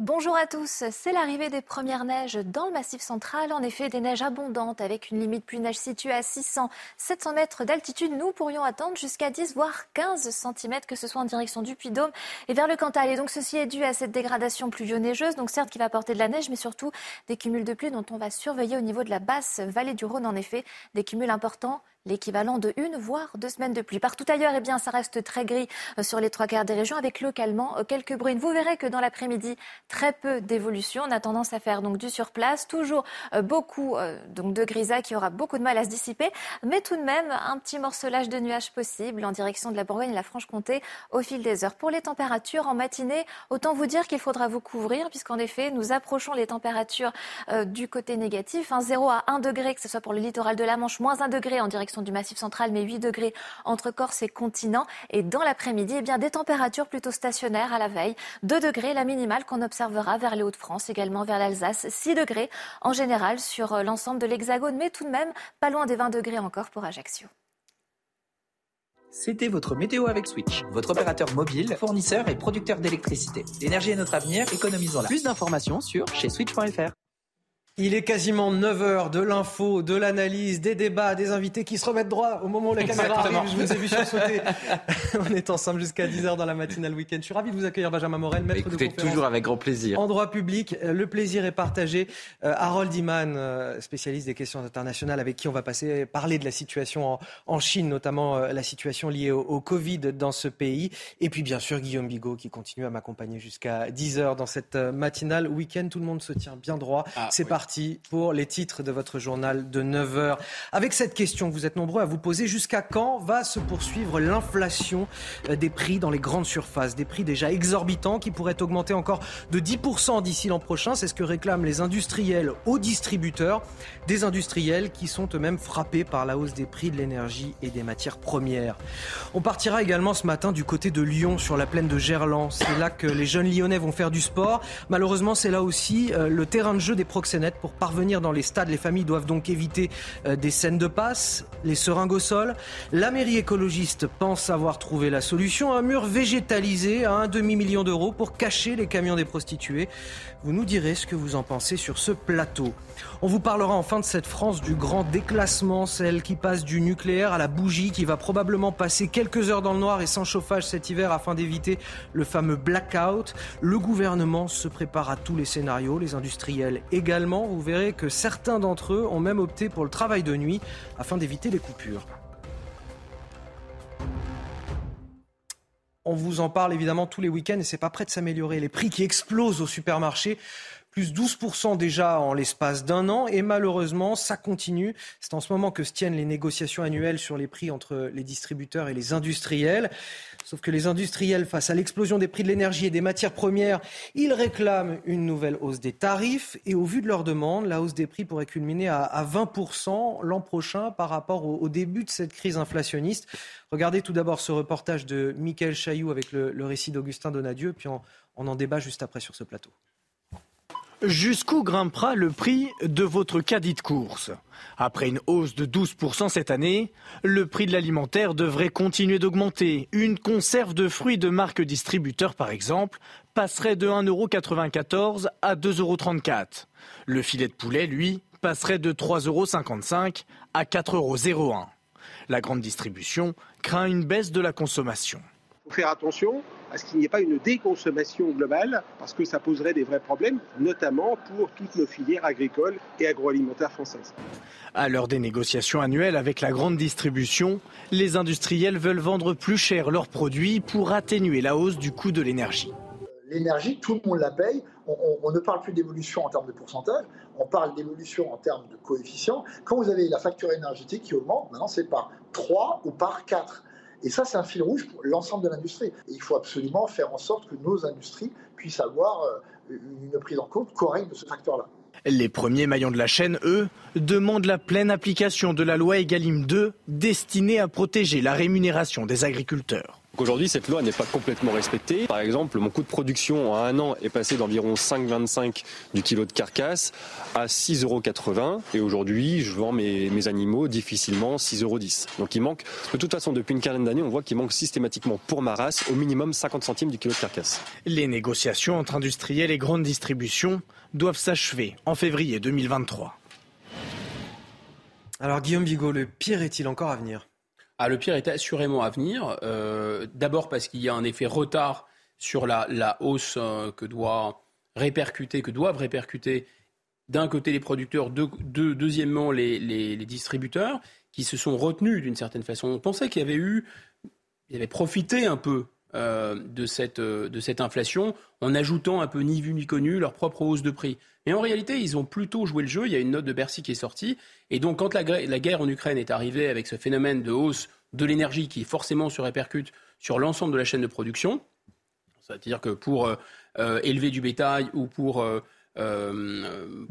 Bonjour à tous, c'est l'arrivée des premières neiges dans le Massif central. En effet, des neiges abondantes avec une limite pluie-neige située à 600-700 mètres d'altitude. Nous pourrions attendre jusqu'à 10 voire 15 cm, que ce soit en direction du Puy-Dôme et vers le Cantal. Et donc ceci est dû à cette dégradation pluvio-neigeuse, donc certes qui va apporter de la neige, mais surtout des cumuls de pluie dont on va surveiller au niveau de la basse vallée du Rhône. En effet, des cumuls importants l'équivalent de une voire deux semaines de pluie. Partout ailleurs, eh bien, ça reste très gris euh, sur les trois quarts des régions, avec localement euh, quelques bruines. Vous verrez que dans l'après-midi, très peu d'évolution. On a tendance à faire donc du surplace, toujours euh, beaucoup donc de grisailles qui aura beaucoup de mal à se dissiper, mais tout de même un petit morcelage de nuages possible en direction de la Bourgogne et la Franche-Comté au fil des heures. Pour les températures en matinée, autant vous dire qu'il faudra vous couvrir, puisqu'en effet, nous approchons les températures du côté négatif, 0 à 1 degré, que ce soit pour le littoral de la Manche, moins 1 degré en direction du Massif central, mais 8 degrés entre Corse et continent. Et dans l'après-midi, eh bien, des températures plutôt stationnaires à la veille. 2 degrés, la minimale qu'on observera vers les Hauts-de-France, également vers l'Alsace. 6 degrés en général sur euh, l'ensemble de l'Hexagone, mais tout de même pas loin des 20 degrés encore pour Ajaccio. C'était votre météo avec Switch, votre opérateur mobile, fournisseur et producteur d'électricité. L'énergie est notre avenir, économisons-la. Plus d'informations sur chez switch.fr. Il est quasiment 9h de l'info, de l'analyse, des débats, des invités qui se remettent droit au moment où la caméra arrive. Je vous ai vu sursauter. On est ensemble jusqu'à 10h dans la matinale week-end. Je suis ravi de vous accueillir, Benjamin Morel, maître Écoutez, de toujours avec grand plaisir. En droit public, euh, le plaisir est partagé. Euh, Harold Iman, euh, spécialiste des questions internationales, avec qui on va passer parler de la situation en, Chine, notamment la situation liée au, Covid dans ce pays. Et puis, bien sûr, Guillaume Bigot, qui continue à m'accompagner jusqu'à 10h dans cette matinale week-end. Tout le monde se tient bien droit. Ah, C'est parti pour les titres de votre journal de 9h. Avec cette question vous êtes nombreux à vous poser, jusqu'à quand va se poursuivre l'inflation euh, des prix dans les grandes surfaces? Des prix déjà exorbitants qui pourraient augmenter encore de 10% d'ici l'an prochain. C'est ce que réclament les industriels aux distributeurs. Des industriels qui sont eux-mêmes frappés par la hausse des prix de l'énergie et des matières premières. On partira également ce matin du côté de Lyon, sur la plaine de Gerland. C'est là que les jeunes lyonnais vont faire du sport. Malheureusement, c'est là aussi euh, le terrain de jeu des proxénètes pour parvenir dans les stades. Les familles doivent donc éviter euh, des scènes de passe, les seringues au sol. La mairie écologiste pense avoir trouvé la solution, un mur végétalisé à un demi-million d'euros pour cacher les camions des prostituées. Vous nous direz ce que vous en pensez sur ce plateau. On vous parlera enfin de cette France du grand déclassement, celle qui passe du nucléaire à la bougie, qui va probablement passer quelques heures dans le noir et sans chauffage cet hiver afin d'éviter le fameux blackout. Le gouvernement se prépare à tous les scénarios, les industriels également. Vous verrez que certains d'entre eux ont même opté pour le travail de nuit afin d'éviter les coupures. On vous en parle évidemment tous les week-ends et c'est pas prêt de s'améliorer. Les prix qui explosent au supermarché plus 12% déjà en l'espace d'un an. Et malheureusement, ça continue. C'est en ce moment que se tiennent les négociations annuelles sur les prix entre les distributeurs et les industriels. Sauf que les industriels, face à l'explosion des prix de l'énergie et des matières premières, ils réclament une nouvelle hausse des tarifs. Et au vu de leur demande, la hausse des prix pourrait culminer à, 20% l'an prochain par rapport au, début de cette crise inflationniste. Regardez tout d'abord ce reportage de Michael Chailloux avec le, récit d'Augustin Donadieu, puis on en débat juste après sur ce plateau. Jusqu'où grimpera le prix de votre caddie de course? Après une hausse de 12% cette année, le prix de l'alimentaire devrait continuer d'augmenter. Une conserve de fruits de marque distributeur, par exemple, passerait de 1,94€ à 2,34€. Le filet de poulet, lui, passerait de 3,55€ à 4,01€. La grande distribution craint une baisse de la consommation. Faire attention à ce qu'il n'y ait pas une déconsommation globale, parce que ça poserait des vrais problèmes, notamment pour toutes nos filières agricoles et agroalimentaires françaises. À l'heure des négociations annuelles avec la grande distribution, les industriels veulent vendre plus cher leurs produits pour atténuer la hausse du coût de l'énergie. L'énergie, tout le monde la paye. On, on ne parle plus d'évolution en termes de pourcentage, on parle d'évolution en termes de coefficient. Quand vous avez la facture énergétique qui augmente, maintenant c'est par 3 ou par 4. Et ça, c'est un fil rouge pour l'ensemble de l'industrie. il faut absolument faire en sorte que nos industries puissent avoir euh, une prise en compte correcte de ce facteur-là. Les premiers maillons de la chaîne, eux, demandent la pleine application de la loi Egalim 2 destinée à protéger la rémunération des agriculteurs. Aujourd'hui, cette loi n'est pas complètement respectée. Par exemple, mon coût de production en un an est passé d'environ 5,25 du kilo de carcasse à 6,80 euros. Et aujourd'hui, je vends mes, mes animaux difficilement 6,10 euros. Donc il manque, de toute façon, depuis une quinzaine d'années, on voit qu'il manque systématiquement pour ma race au minimum 50 centimes du kilo de carcasse. Les négociations entre industriels et grandes distributions doivent s'achever en février 2023. Alors Guillaume Bigot, le pire est-il encore à venir? Ah, le pire est assurément à venir. Euh, d'abord parce qu'il y a un effet retard sur la, hausse euh, que doit répercuter, que doivent répercuter d'un côté les producteurs, deuxièmement les, distributeurs, qui se sont retenus d'une certaine façon. On pensait qu'il y avait eu, ils avaient profité un peu euh, de, cette, de cette inflation en ajoutant un peu ni vu ni connu leur propre hausse de prix. Mais en réalité, ils ont plutôt joué le jeu. Il y a une note de Bercy qui est sortie. Et donc, quand la, guerre en Ukraine est arrivée avec ce phénomène de hausse de l'énergie qui forcément se répercute sur l'ensemble de la chaîne de production, c'est-à-dire que pour euh, euh, élever du bétail ou pour euh,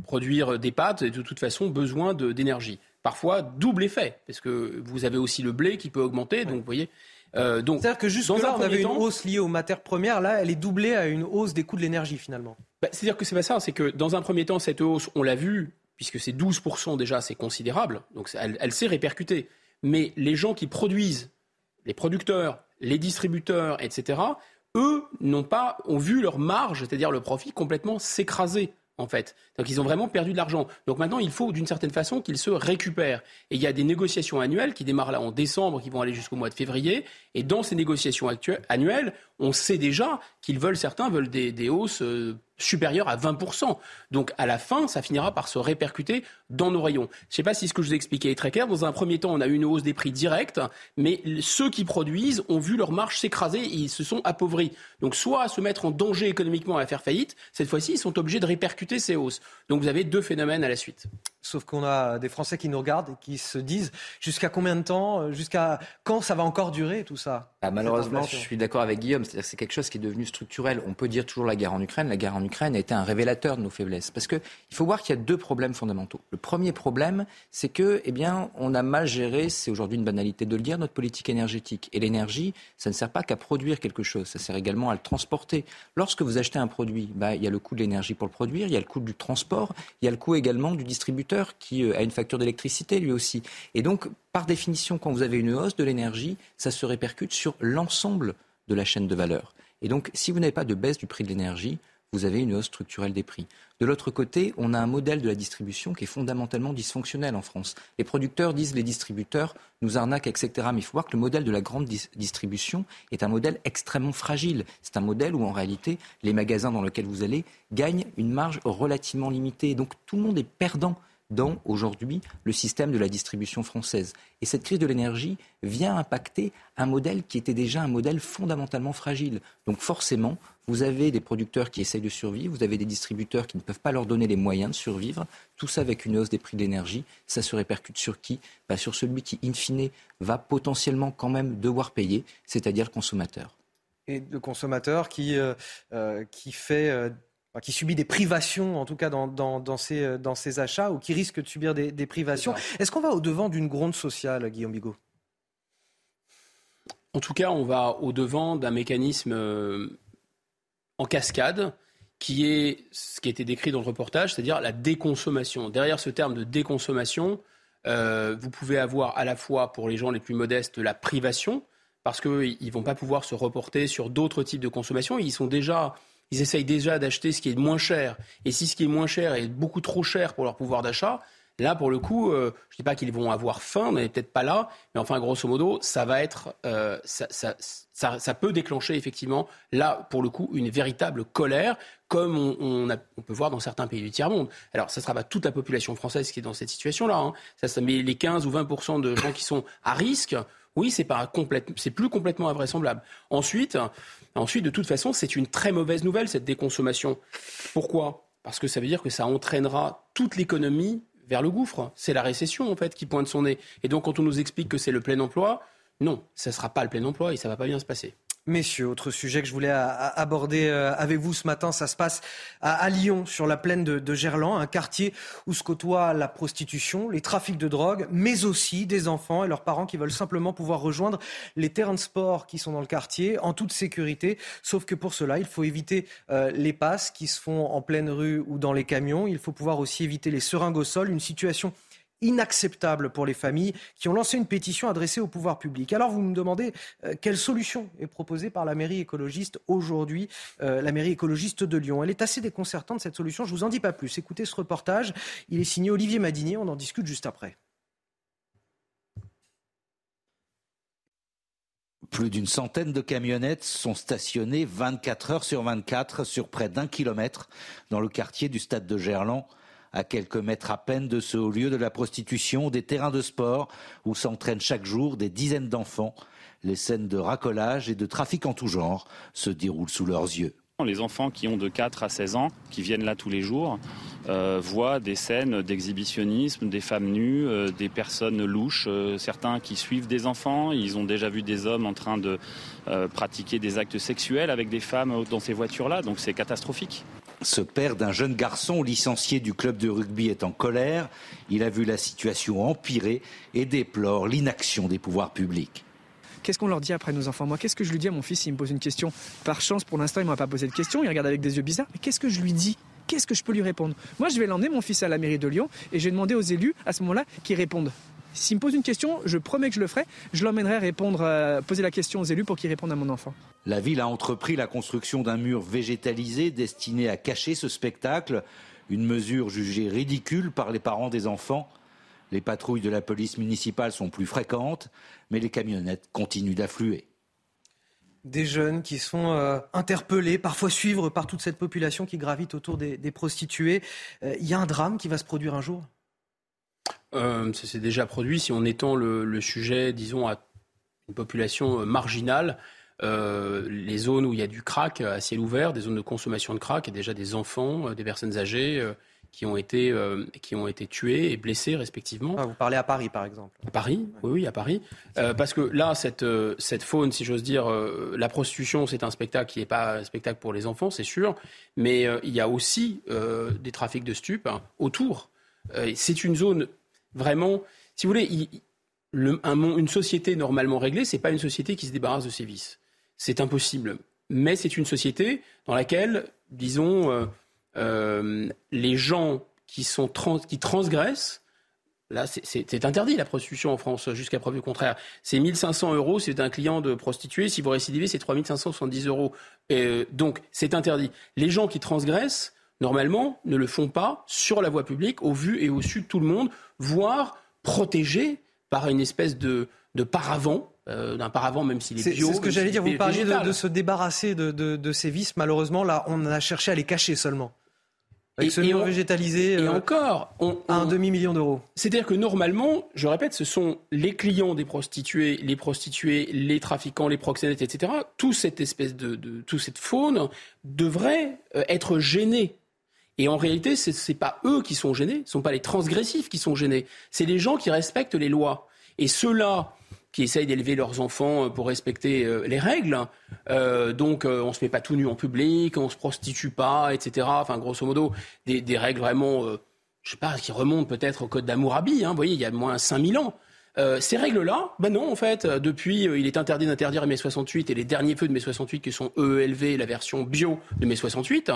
produire des pâtes, de toute façon, besoin d'énergie. Parfois, double effet, parce que vous avez aussi le blé qui peut augmenter. Donc, vous voyez, euh, C'est-à-dire que jusque-là, on avait une hausse liée aux matières premières. Là, elle est doublée à une hausse des coûts de l'énergie, finalement. Bah, c'est-à-dire que c'est pas ça. C'est que dans un premier temps, cette hausse, on l'a vu, puisque c'est 12% déjà, c'est considérable. Donc, elle, s'est répercutée. Mais les gens qui produisent, les producteurs, les distributeurs, etc., eux n'ont pas, ont vu leur marge, c'est-à-dire le profit, complètement s'écraser en fait. Donc ils ont vraiment perdu de l'argent. Donc maintenant, il faut d'une certaine façon qu'ils se récupèrent. Et il y a des négociations annuelles qui démarrent là en décembre, qui vont aller jusqu'au mois de février. Et dans ces négociations annuelles, on sait déjà qu'ils veulent, certains veulent des, hausses euh, supérieures à 20%. Donc à la fin, ça finira par se répercuter dans nos rayons. Je ne sais pas si ce que je vous ai expliqué est très clair. Dans un premier temps, on a eu une hausse des prix directs, mais ceux qui produisent ont vu leur marge s'écraser et ils se sont appauvris. Donc soit à se mettre en danger économiquement à faire faillite, cette fois-ci, ils sont obligés de répercuter ces hausses. Donc vous avez deux phénomènes à la suite. Sauf qu'on a des Français qui nous regardent et qui se disent jusqu'à combien de temps, jusqu'à quand ça va encore durer tout ça? Bah, malheureusement, je suis d'accord avec Guillaume. C'est-à-dire c'est quelque chose qui est devenu structurel. On peut dire toujours la guerre en Ukraine. La guerre en Ukraine a été un révélateur de nos faiblesses. Parce qu'il faut voir qu'il y a deux problèmes fondamentaux. Le premier problème, c'est que, eh bien, on a mal géré, c'est aujourd'hui une banalité de le dire, notre politique énergétique. Et l'énergie, ça ne sert pas qu'à produire quelque chose. Ça sert également à le transporter. Lorsque vous achetez un produit, bah, il y a le coût de l'énergie pour le produire, il y a le coût du transport, il y a le coût également du distributeur qui euh, a une facture d'électricité lui aussi. Et donc, par définition, quand vous avez une hausse de l'énergie, ça se répercute sur l'ensemble de la chaîne de valeur. Et donc, si vous n'avez pas de baisse du prix de l'énergie, vous avez une hausse structurelle des prix. De l'autre côté, on a un modèle de la distribution qui est fondamentalement dysfonctionnel en France. Les producteurs disent les distributeurs nous arnaquent, etc. Mais il faut voir que le modèle de la grande distribution est un modèle extrêmement fragile. C'est un modèle où en réalité, les magasins dans lesquels vous allez gagnent une marge relativement limitée. Donc tout le monde est perdant dans aujourd'hui le système de la distribution française. Et cette crise de l'énergie vient impacter un modèle qui était déjà un modèle fondamentalement fragile. Donc forcément, vous avez des producteurs qui essayent de survivre, vous avez des distributeurs qui ne peuvent pas leur donner les moyens de survivre. Tout ça avec une hausse des prix de l'énergie, ça se répercute sur qui? Bah, Sur celui qui, in fine, va potentiellement quand même devoir payer, c'est-à-dire le consommateur. Et le consommateur qui, euh, euh, qui fait... Euh, qui subit des privations, en tout cas dans, dans, ses, dans ses, achats, ou qui risque de subir des, privations. Est-ce qu'on va au-devant d'une gronde sociale, Guillaume Bigot? En tout cas, on va au-devant d'un mécanisme euh, en cascade qui est ce qui a été décrit dans le reportage, c'est-à-dire la déconsommation. Derrière ce terme de déconsommation, euh, vous pouvez avoir à la fois pour les gens les plus modestes la privation, parce qu'ils ne vont pas pouvoir se reporter sur d'autres types de consommation. Ils sont déjà ils essayent déjà d'acheter ce qui est moins cher. Et si ce qui est moins cher est beaucoup trop cher pour leur pouvoir d'achat, là, pour le coup, euh, je ne dis pas qu'ils vont avoir faim, on n'est peut-être pas là, mais enfin, grosso modo, ça va être, euh, ça, ça, ça, ça, peut déclencher effectivement, là, pour le coup, une véritable colère, comme on, on, a, on peut voir dans certains pays du tiers-monde. Alors, ça ne sera pas toute la population française qui est dans cette situation-là, hein. ça, ça, les 15 ou 20% de gens qui sont à risque, oui, c'est pas c'est plus complètement invraisemblable. Ensuite, ensuite, de toute façon, c'est une très mauvaise nouvelle cette déconsommation. Pourquoi? Parce que ça veut dire que ça entraînera toute l'économie vers le gouffre. C'est la récession en fait qui pointe son nez. Et donc, quand on nous explique que c'est le plein emploi, non, ça ne sera pas le plein emploi et ça ne va pas bien se passer. Messieurs, autre sujet que je voulais aborder euh, avec vous ce matin, ça se passe à Lyon, sur la plaine de Gerland, un quartier où se côtoient la prostitution, les trafics de drogue, mais aussi des enfants et leurs parents qui veulent simplement pouvoir rejoindre les terrains de sport qui sont dans le quartier en toute sécurité. Sauf que pour cela, il faut éviter euh, les passes qui se font en pleine rue ou dans les camions. Il faut pouvoir aussi éviter les seringues au sol, une situation inacceptable pour les familles qui ont lancé une pétition adressée au pouvoir public. Alors vous me demandez euh, quelle solution est proposée par la mairie écologiste aujourd'hui, euh, la mairie écologiste de Lyon? Elle est assez déconcertante cette solution, je vous en dis pas plus. Écoutez ce reportage, il est signé Olivier Madinier, on en discute juste après. Plus d'une centaine de camionnettes sont stationnées 24 heures sur 24 sur près d'un kilomètre dans le quartier du stade de Gerland à quelques mètres à peine de ce haut lieu de la prostitution, des terrains de sport où s'entraînent chaque jour des dizaines d'enfants. Les scènes de racolage et de trafic en tout genre se déroulent sous leurs yeux. Les enfants qui ont de 4 à 16 ans, qui viennent là tous les jours, euh, voient des scènes d'exhibitionnisme, des femmes nues, euh, des personnes louches, euh, certains qui suivent des enfants. Ils ont déjà vu des hommes en train de pratiquer des actes sexuels avec des femmes dans ces voitures-là, donc c'est catastrophique. Ce père d'un jeune garçon licencié du club de rugby est en colère. Il a vu la situation empirer et déplore l'inaction des pouvoirs publics. Qu'est-ce qu'on leur dit après nos enfants? Moi, qu'est-ce que je lui dis à mon fils? S'il me pose une question Par chance, pour l'instant, il ne m'a pas posé de question. Il regarde avec des yeux bizarres. Mais qu'est-ce que je lui dis? Qu'est-ce que je peux lui répondre? Moi, je vais l'emmener, mon fils, à la mairie de Lyon et je vais demander aux élus, à ce moment-là, qu'ils répondent. S'il me pose une question, je promets que je le ferai. Je l'emmènerai répondre, euh, poser la question aux élus pour qu'ils répondent à mon enfant. La ville a entrepris la construction d'un mur végétalisé destiné à cacher ce spectacle, une mesure jugée ridicule par les parents des enfants. Les patrouilles de la police municipale sont plus fréquentes, mais les camionnettes continuent d'affluer. Des jeunes qui sont euh, interpellés, parfois suivre par toute cette population qui gravite autour des, prostituées. Euh, il y a un drame qui va se produire un jour? Euh, Ça s'est déjà produit. Si on étend le, sujet, disons, à une population marginale, les zones où il y a du crack à ciel ouvert, des zones de consommation de crack, il y a déjà des enfants, des personnes âgées qui ont été, euh, qui ont été tués et blessés respectivement. Ah, vous parlez à Paris, par exemple. À Paris, oui, oui, à Paris. Euh, parce que là, cette, euh, cette faune, si j'ose dire, la prostitution, c'est un spectacle qui n'est pas un spectacle pour les enfants, c'est sûr, mais il y a aussi des trafics de stupes hein, autour. c'est une zone vraiment, si vous voulez, le, un, une société normalement réglée, c'est pas une société qui se débarrasse de ses vices. C'est impossible. Mais c'est une société dans laquelle, disons, euh, les gens qui, sont qui transgressent, là c'est interdit la prostitution en France jusqu'à preuve du contraire. C'est 1500 euros, c'est un client de prostituée, si vous récidivez c'est 3570 euros. Euh, donc c'est interdit. Les gens qui transgressent, normalement, ne le font pas sur la voie publique, au vu et au su de tout le monde, voire protégés par une espèce de, de paravent euh, d'un paravent, même s'il est, bio. C'est ce que j'allais dire. Vous parliez de, de, se débarrasser de, de, ces vices. Malheureusement, là, on a cherché à les cacher seulement. Avec ce mur végétalisé. Et euh, encore, à un demi-million d'euros. C'est-à-dire que normalement, je répète, ce sont les clients des prostituées, les prostituées, les trafiquants, les proxénètes, etc. Tout cette espèce de, de toute cette faune devrait euh, être gênée. Et en réalité, ce n'est pas eux qui sont gênés, ce ne sont pas les transgressifs qui sont gênés, c'est les gens qui respectent les lois. Et ceux-là qui essayent d'élever leurs enfants euh, pour respecter euh, les règles. Euh, donc, on se met pas tout nu en public, on se prostitue pas, etc. Enfin, grosso modo, des, règles vraiment, je sais pas, qui remontent peut-être au code d'Amourabi. Hein, vous voyez, il y a moins 5000 ans. Ces règles-là, ben non, en fait, depuis, il est interdit d'interdire mai 68 et les derniers feux de mai 68 qui sont EELV, la version bio de mai 68,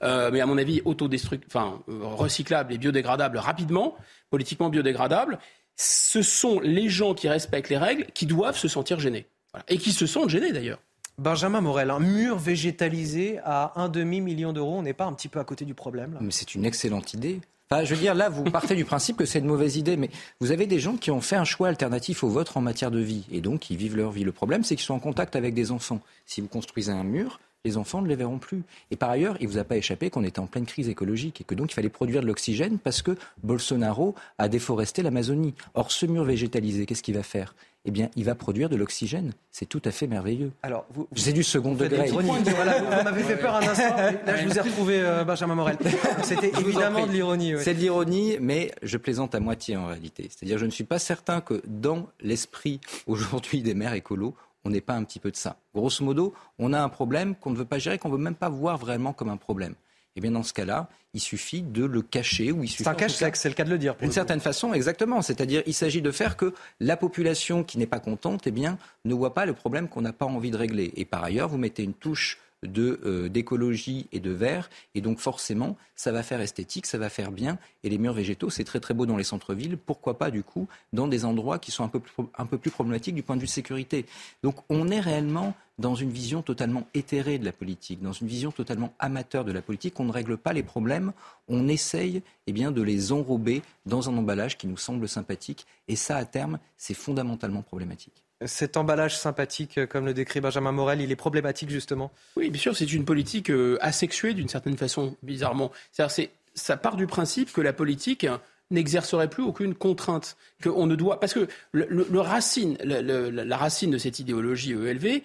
mais à mon avis enfin, recyclable et biodégradable rapidement, politiquement biodégradable ce sont les gens qui respectent les règles qui doivent se sentir gênés. Et qui se sentent gênés d'ailleurs. Benjamin Morel, un mur végétalisé à un demi-million d'euros, on n'est pas un petit peu à côté du problème Mais c'est une excellente idée. Je veux dire, là, vous partez du principe que c'est une mauvaise idée, mais vous avez des gens qui ont fait un choix alternatif au vôtre en matière de vie, et donc ils vivent leur vie. Le problème, c'est qu'ils sont en contact avec des enfants. Si vous construisez un mur, les enfants ne les verront plus. Et par ailleurs, il ne vous a pas échappé qu'on était en pleine crise écologique et que donc il fallait produire de l'oxygène parce que Bolsonaro a déforesté l'Amazonie. Or, ce mur végétalisé, qu'est-ce qu'il va faire? Eh bien, il va produire de l'oxygène. C'est tout à fait merveilleux. Alors, vous, c'est du second degré. vous, m'avez fait peur un instant. Là, je vous ai retrouvé, euh, Benjamin Morel. C'était évidemment de l'ironie. C'est de l'ironie, mais je plaisante à moitié en réalité. C'est-à-dire, je ne suis pas certain que dans l'esprit aujourd'hui des maires écolos, on n'est pas un petit peu de ça. Grosso modo, on a un problème qu'on ne veut pas gérer, qu'on ne veut même pas voir vraiment comme un problème. Eh bien dans ce cas-là, il suffit de le cacher ou il C'est un cache-sexe, c'est le cas de le dire. D'une certaine façon, exactement. C'est-à-dire, il s'agit de faire que la population qui n'est pas contente, eh bien, ne voit pas le problème qu'on n'a pas envie de régler. Et par ailleurs, vous mettez une touche euh, d'écologie et de verre. Et donc forcément, ça va faire esthétique, ça va faire bien. Et les murs végétaux, c'est très très beau dans les centres-villes. Pourquoi pas du coup dans des endroits qui sont un peu, plus, un peu plus problématiques du point de vue sécurité. Donc on est réellement dans une vision totalement éthérée de la politique, dans une vision totalement amateur de la politique. On ne règle pas les problèmes, on essaye eh bien, de les enrober dans un emballage qui nous semble sympathique. Et ça, à terme, c'est fondamentalement problématique. Cet emballage sympathique, euh, comme le décrit Benjamin Morel, il est problématique justement? Oui, bien sûr, c'est une politique euh, asexuée d'une certaine façon, bizarrement. C'est, ça part du principe que la politique n'exercerait plus aucune contrainte, qu'on ne doit, parce que racine, la racine de cette idéologie ELV,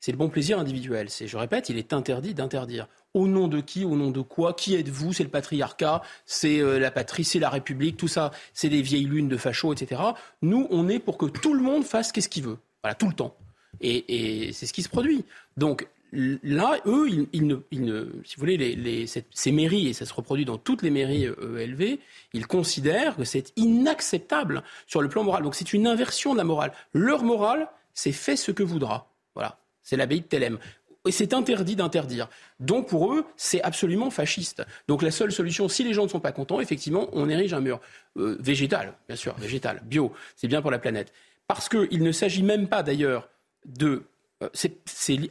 c'est le bon plaisir individuel. C'est, je répète, il est interdit d'interdire. Au nom de qui Au nom de quoi Qui êtes-vous C'est le patriarcat, c'est euh, la patrie, c'est la République, tout ça, c'est des vieilles lunes de fachos, etc. Nous, on est pour que tout le monde fasse qu'est-ce qu'il veut. Voilà, tout le temps. Et, c'est ce qui se produit. Donc là, eux, ils, ne, si vous voulez, ces mairies, et ça se reproduit dans toutes les mairies ELV, euh, ils considèrent que c'est inacceptable sur le plan moral. Donc c'est une inversion de la morale. Leur morale, c'est fait ce que voudra. Voilà. C'est l'abbaye de Thélème. Et c'est interdit d'interdire. Donc pour eux, c'est absolument fasciste. Donc la seule solution, si les gens ne sont pas contents, effectivement, on érige un mur euh, végétal, bien sûr, végétal, bio. C'est bien pour la planète. Parce qu'il ne s'agit même pas d'ailleurs de... Euh, c'est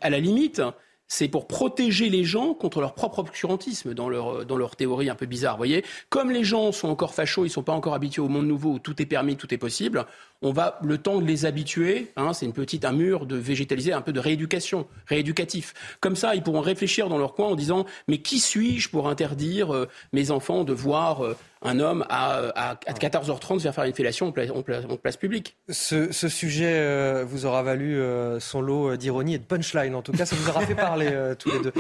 à la limite c'est pour protéger les gens contre leur propre obscurantisme dans leur, dans leur théorie un peu bizarre. voyez Comme les gens sont encore fachos, ils ne sont pas encore habitués au monde nouveau où tout est permis, tout est possible, on va le temps de les habituer. Hein, c'est une petite un mur de végétaliser, un peu de rééducation, rééducatif. Comme ça, ils pourront réfléchir dans leur coin en disant mais qui suis-je pour interdire euh, mes enfants de voir euh, un homme à, à, 14h30 vient faire une fellation en place, en place, publique. Ce, sujet euh, vous aura valu euh, son lot d'ironie et de punchline. En tout cas, ça vous aura fait parler tous les deux.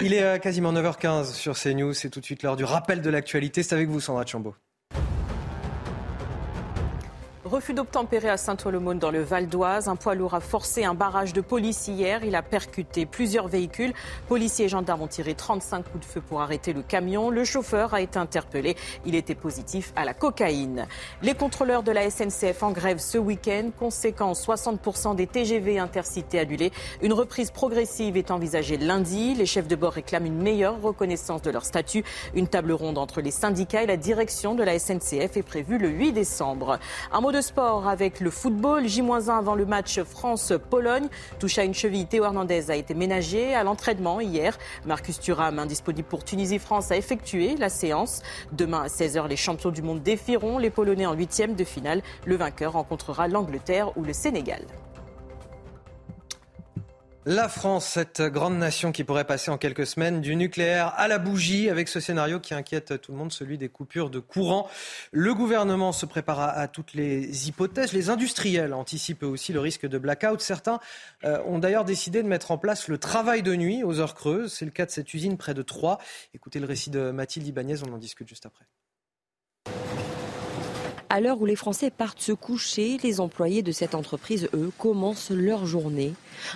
Il est quasiment 9h15 sur CNews. C'est tout de suite l'heure du rappel de l'actualité. C'est avec vous, Sandra Chambaud. Refus d'obtempérer à Saint-Ouen-le-Monde dans le Val d'Oise. Un poids lourd a forcé un barrage de police hier. Il a percuté plusieurs véhicules. Policiers et gendarmes ont tiré 35 coups de feu pour arrêter le camion. Le chauffeur a été interpellé. Il était positif à la cocaïne. Les contrôleurs de la SNCF en grève ce week-end. Conséquence, 60% des TGV intercités annulés. Une reprise progressive est envisagée lundi. Les chefs de bord réclament une meilleure reconnaissance de leur statut. Une table ronde entre les syndicats et la direction de la SNCF est prévue le 8 décembre. Un mot de sport avec le football. J-1 avant le match France-Pologne. Touche à une cheville, Théo Hernandez a été ménagé à l'entraînement hier. Marcus Thuram, indisponible pour Tunisie-France, a effectué la séance. Demain à 16h, les champions du monde défieront les Polonais en huitième de finale. Le vainqueur rencontrera l'Angleterre ou le Sénégal. La France, cette grande nation qui pourrait passer en quelques semaines du nucléaire à la bougie, avec ce scénario qui inquiète tout le monde, celui des coupures de courant. Le gouvernement se prépare à, toutes les hypothèses. Les industriels anticipent aussi le risque de blackout. Certains euh, ont d'ailleurs décidé de mettre en place le travail de nuit aux heures creuses. C'est le cas de cette usine près de Troyes. Écoutez le récit de Mathilde Ibanez, on en discute juste après. À l'heure où les Français partent se coucher, les employés de cette entreprise, eux, commencent leur journée.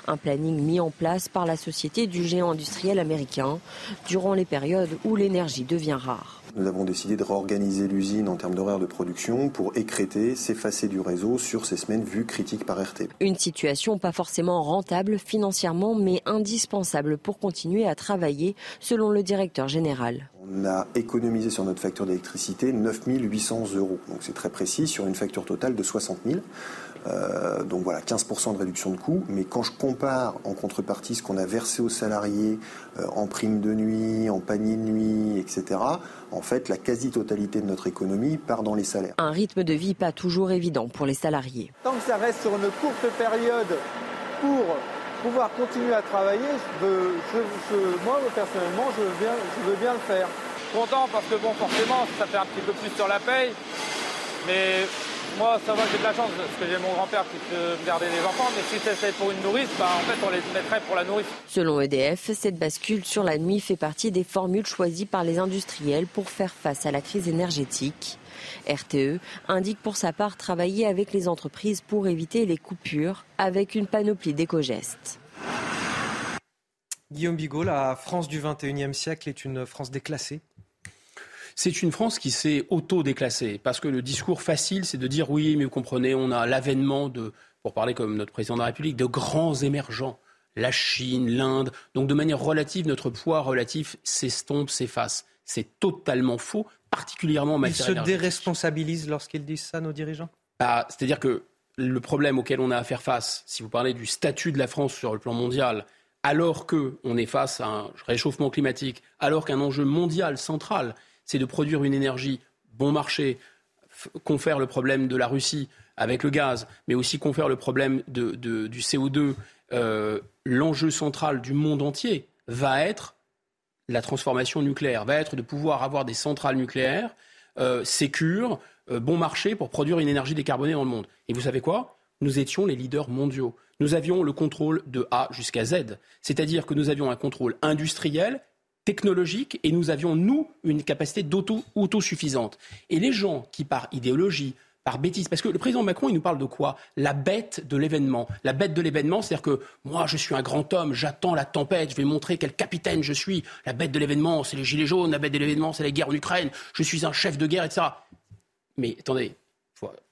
Un planning mis en place par la société du géant industriel américain durant les périodes où l'énergie devient rare. Nous avons décidé de réorganiser l'usine en termes d'horaire de production pour écréter, s'effacer du réseau sur ces semaines vues critiques par RT. Une situation pas forcément rentable financièrement, mais indispensable pour continuer à travailler, selon le directeur général. On a économisé sur notre facture d'électricité 9 800 euros. Donc c'est très précis sur une facture totale de 60 000. Euh, donc voilà, 15% de réduction de coûts. Mais quand je compare en contrepartie ce qu'on a versé aux salariés euh, en prime de nuit, en panier de nuit, etc., en fait, la quasi-totalité de notre économie part dans les salaires. Un rythme de vie pas toujours évident pour les salariés. Tant que ça reste sur une courte période pour pouvoir continuer à travailler, moi personnellement, je veux, bien, je veux bien le faire. Content parce que bon, forcément, ça fait un petit peu plus sur la paye, mais moi, ça va, j'ai de la chance parce que j'ai mon grand-père qui peut me garder les enfants, mais si c'était pour une nourrice, bah, en fait, on les mettrait pour la nourrice. Selon EDF, cette bascule sur la nuit fait partie des formules choisies par les industriels pour faire face à la crise énergétique. RTE indique pour sa part travailler avec les entreprises pour éviter les coupures avec une panoplie d'éco-gestes. Guillaume Bigot, la France du 21e siècle est une France déclassée c'est une France qui s'est auto-déclassée. Parce que le discours facile, c'est de dire oui, mais vous comprenez, on a l'avènement de, pour parler comme notre président de la République, de grands émergents. La Chine, l'Inde. Donc de manière relative, notre poids relatif s'estompe, s'efface. C'est totalement faux, particulièrement en matière Ils se déresponsabilisent lorsqu'ils disent ça, nos dirigeants bah, C'est-à-dire que le problème auquel on a à faire face, si vous parlez du statut de la France sur le plan mondial, alors qu'on est face à un réchauffement climatique, alors qu'un enjeu mondial central, c'est de produire une énergie bon marché, confère le problème de la Russie avec le gaz, mais aussi confère le problème du CO2, euh, l'enjeu central du monde entier va être la transformation nucléaire, va être de pouvoir avoir des centrales nucléaires euh, sécures, euh, bon marché pour produire une énergie décarbonée dans le monde. Et vous savez quoi? Nous étions les leaders mondiaux. Nous avions le contrôle de A jusqu'à Z, c'est-à-dire que nous avions un contrôle industriel technologique et nous avions, nous, une capacité d'auto-autosuffisante. Et les gens qui, par idéologie, par bêtise. Parce que le président Macron, il nous parle de quoi? La bête de l'événement. La bête de l'événement, c'est-à-dire que moi, je suis un grand homme, j'attends la tempête, je vais montrer quel capitaine je suis. La bête de l'événement, c'est les gilets jaunes, la bête de l'événement, c'est la guerre en Ukraine, je suis un chef de guerre, etc. Mais attendez,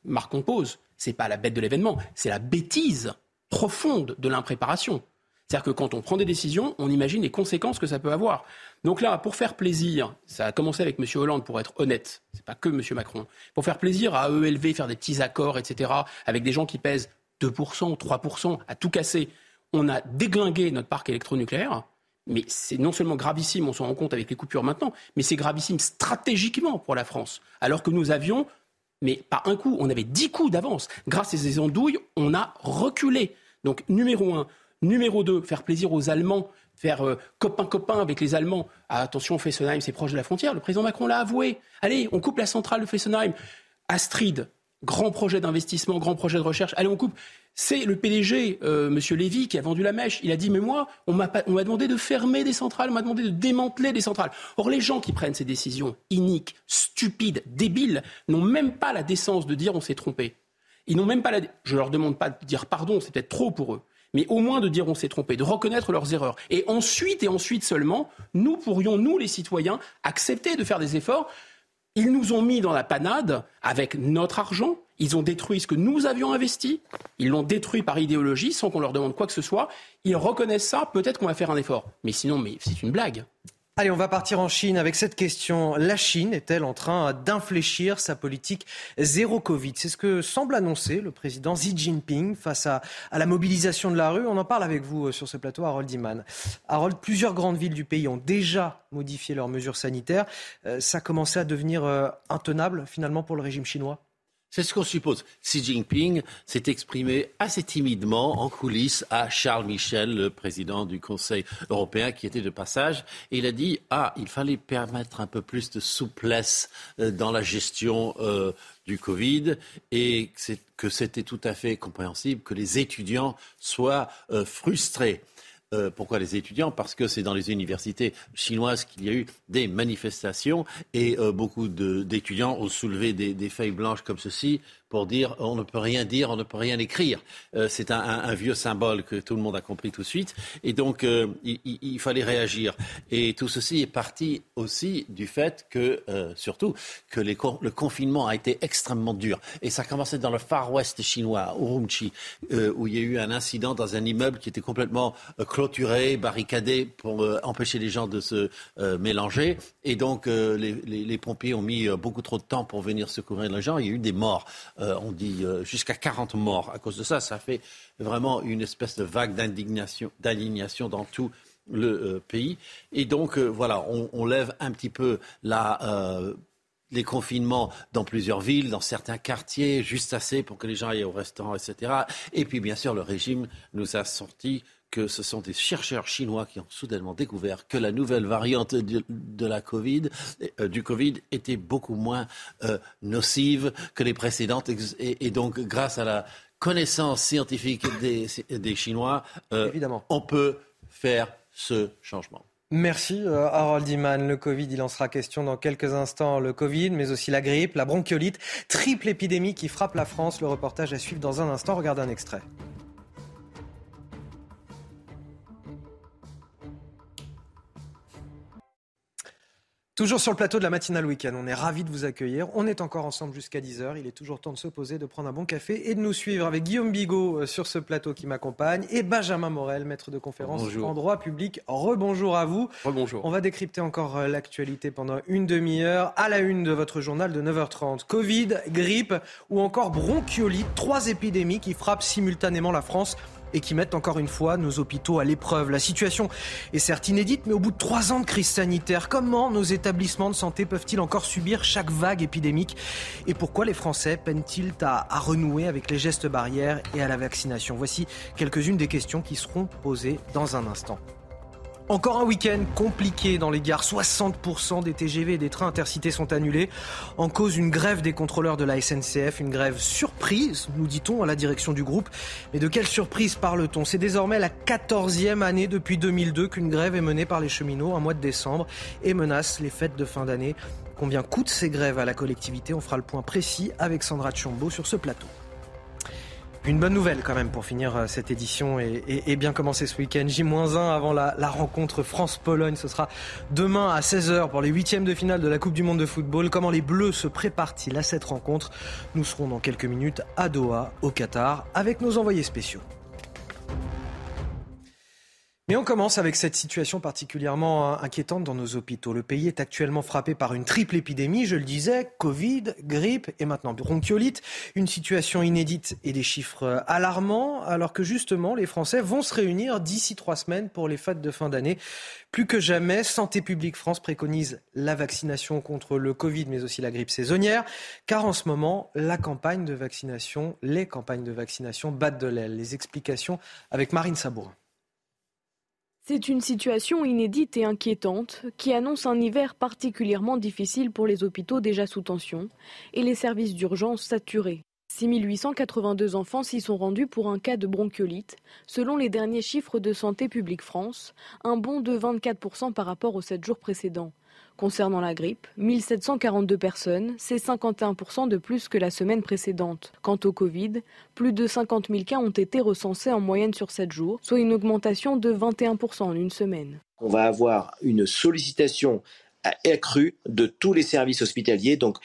marquons pause. C'est pas la bête de l'événement, c'est la bêtise profonde de l'impréparation. C'est-à-dire que quand on prend des décisions, on imagine les conséquences que ça peut avoir. Donc là, pour faire plaisir, ça a commencé avec M. Hollande, pour être honnête, c'est pas que M. Macron, pour faire plaisir à ELV, faire des petits accords, etc., avec des gens qui pèsent 2%, 3%, à tout casser, on a déglingué notre parc électronucléaire. Mais c'est non seulement gravissime, on s'en rend compte avec les coupures maintenant, mais c'est gravissime stratégiquement pour la France. Alors que nous avions, mais pas un coup, on avait dix coups d'avance. Grâce à ces andouilles, on a reculé. Donc, numéro un, Numéro 2, faire plaisir aux Allemands faire copain-copain avec les Allemands. Ah, attention, Fessenheim, c'est proche de la frontière. Le président Macron l'a avoué. Allez, on coupe la centrale de Fessenheim. Astrid, grand projet d'investissement, grand projet de recherche. Allez, on coupe. C'est le PDG, euh, Monsieur Lévy, qui a vendu la mèche. Il a dit, mais moi, on m'a demandé de fermer des centrales, on m'a demandé de démanteler des centrales. Or, les gens qui prennent ces décisions iniques, stupides, débiles, n'ont même pas la décence de dire on s'est trompé. Ils n'ont même pas la... Je leur demande pas de dire pardon, c'est peut-être trop pour eux. Mais au moins de dire on s'est trompé, de reconnaître leurs erreurs. Et ensuite, et ensuite seulement, nous pourrions, nous les citoyens, accepter de faire des efforts. Ils nous ont mis dans la panade avec notre argent, ils ont détruit ce que nous avions investi. Ils l'ont détruit par idéologie sans qu'on leur demande quoi que ce soit. Ils reconnaissent ça. Peut-être qu'on va faire un effort. Mais sinon, mais c'est une blague. Allez, on va partir en Chine avec cette question. La Chine est-elle en train d'infléchir sa politique zéro Covid? C'est ce que semble annoncer le président Xi Jinping face à, la mobilisation de la rue. On en parle avec vous euh, sur ce plateau, Harold Iman. Harold, plusieurs grandes villes du pays ont déjà modifié leurs mesures sanitaires. Euh, ça a commencé à devenir euh, intenable finalement pour le régime chinois? C'est ce qu'on suppose. Xi Jinping s'est exprimé assez timidement en coulisses à Charles Michel, le président du Conseil européen, qui était de passage. Et il a dit Ah, il fallait permettre un peu plus de souplesse euh, dans la gestion euh, du Covid et que c'était tout à fait compréhensible que les étudiants soient euh, frustrés. Euh, pourquoi les étudiants? Parce que c'est dans les universités chinoises qu'il y a eu des manifestations et euh, beaucoup d'étudiants ont soulevé des, feuilles blanches comme ceci pour dire on ne peut rien dire, on ne peut rien écrire. Euh, c'est un, vieux symbole que tout le monde a compris tout de suite. Et donc, euh, il, fallait réagir. Et tout ceci est parti aussi du fait que, euh, surtout, que le confinement a été extrêmement dur. Et ça a commencé dans le Far West chinois, Urumqi, où il y a eu un incident dans un immeuble qui était complètement clôturé, barricadé pour empêcher les gens de se mélanger. Et donc, les, les, pompiers ont mis beaucoup trop de temps pour venir secourir les gens. Il y a eu des morts. Euh, on dit euh, jusqu'à 40 morts à cause de ça. Ça fait vraiment une espèce de vague d'indignation, dans tout le euh, pays. Et donc, voilà, on, lève un petit peu les confinements dans plusieurs villes, dans certains quartiers, juste assez pour que les gens aillent au restaurant, etc. Et puis, bien sûr, le régime nous a sorti que ce sont des chercheurs chinois qui ont soudainement découvert que la nouvelle variante de, la COVID, euh, du Covid était beaucoup moins euh, nocive que les précédentes. Et, donc, grâce à la connaissance scientifique des, Chinois, euh, on peut faire ce changement. Merci Harold Iman. Le Covid, il en sera question dans quelques instants. Le Covid, mais aussi la grippe, la bronchiolite, triple épidémie qui frappe la France. Le reportage à suivre dans un instant. Regardez un extrait. Toujours sur le plateau de la matinale week-end, on est ravis de vous accueillir. On est encore ensemble jusqu'à 10h. Il est toujours temps de se poser, de prendre un bon café et de nous suivre avec Guillaume Bigot euh, sur ce plateau qui m'accompagne et Benjamin Morel, maître de conférence en droit public. Rebonjour à vous. Rebonjour. On va décrypter encore euh, l'actualité pendant une demi-heure à la une de votre journal de 9h30. Covid, grippe ou encore bronchiolite, trois épidémies qui frappent simultanément la France et qui mettent encore une fois nos hôpitaux à l'épreuve. La situation est certes inédite, mais au bout de trois ans de crise sanitaire, comment nos établissements de santé peuvent-ils encore subir chaque vague épidémique Et pourquoi les Français peinent-ils à, renouer avec les gestes barrières et à la vaccination? Voici quelques-unes des questions qui seront posées dans un instant. Encore un week-end compliqué dans les gares. 60% des TGV et des trains intercités sont annulés. En cause, une grève des contrôleurs de la SNCF. Une grève surprise, nous dit-on, à la direction du groupe. Mais de quelle surprise parle-t-on? C'est désormais la 14e année depuis 2002 qu'une grève est menée par les cheminots, un mois de décembre, et menace les fêtes de fin d'année. Combien coûtent ces grèves à la collectivité? On fera le point précis avec Sandra Tchombo sur ce plateau. Une bonne nouvelle quand même pour finir euh, cette édition et, bien commencer ce week-end. J-1 avant la, rencontre France-Pologne. Ce sera demain à 16h pour les huitièmes de finale de la Coupe du Monde de football. Comment les Bleus se préparent-ils à cette rencontre? Nous serons dans quelques minutes à Doha, au Qatar, avec nos envoyés spéciaux. Mais on commence avec cette situation particulièrement hein, inquiétante dans nos hôpitaux. Le pays est actuellement frappé par une triple épidémie, je le disais, Covid, grippe et maintenant bronchiolite. Une situation inédite et des chiffres alarmants, alors que justement les Français vont se réunir d'ici trois semaines pour les fêtes de fin d'année. Plus que jamais, Santé publique France préconise la vaccination contre le Covid, mais aussi la grippe saisonnière, car en ce moment, la campagne de vaccination, les campagnes de vaccination battent de l'aile. Les explications avec Marine Sabourin. C'est une situation inédite et inquiétante qui annonce un hiver particulièrement difficile pour les hôpitaux déjà sous tension et les services d'urgence saturés. 6882 enfants s'y sont rendus pour un cas de bronchiolite, selon les derniers chiffres de Santé publique France, un bond de 24% par rapport aux 7 jours précédents. Concernant la grippe, 1742 personnes, c'est 51% de plus que la semaine précédente. Quant au Covid, plus de 50 000 cas ont été recensés en moyenne sur 7 jours, soit une augmentation de 21% en une semaine. On va avoir une sollicitation accrue de tous les services hospitaliers, donc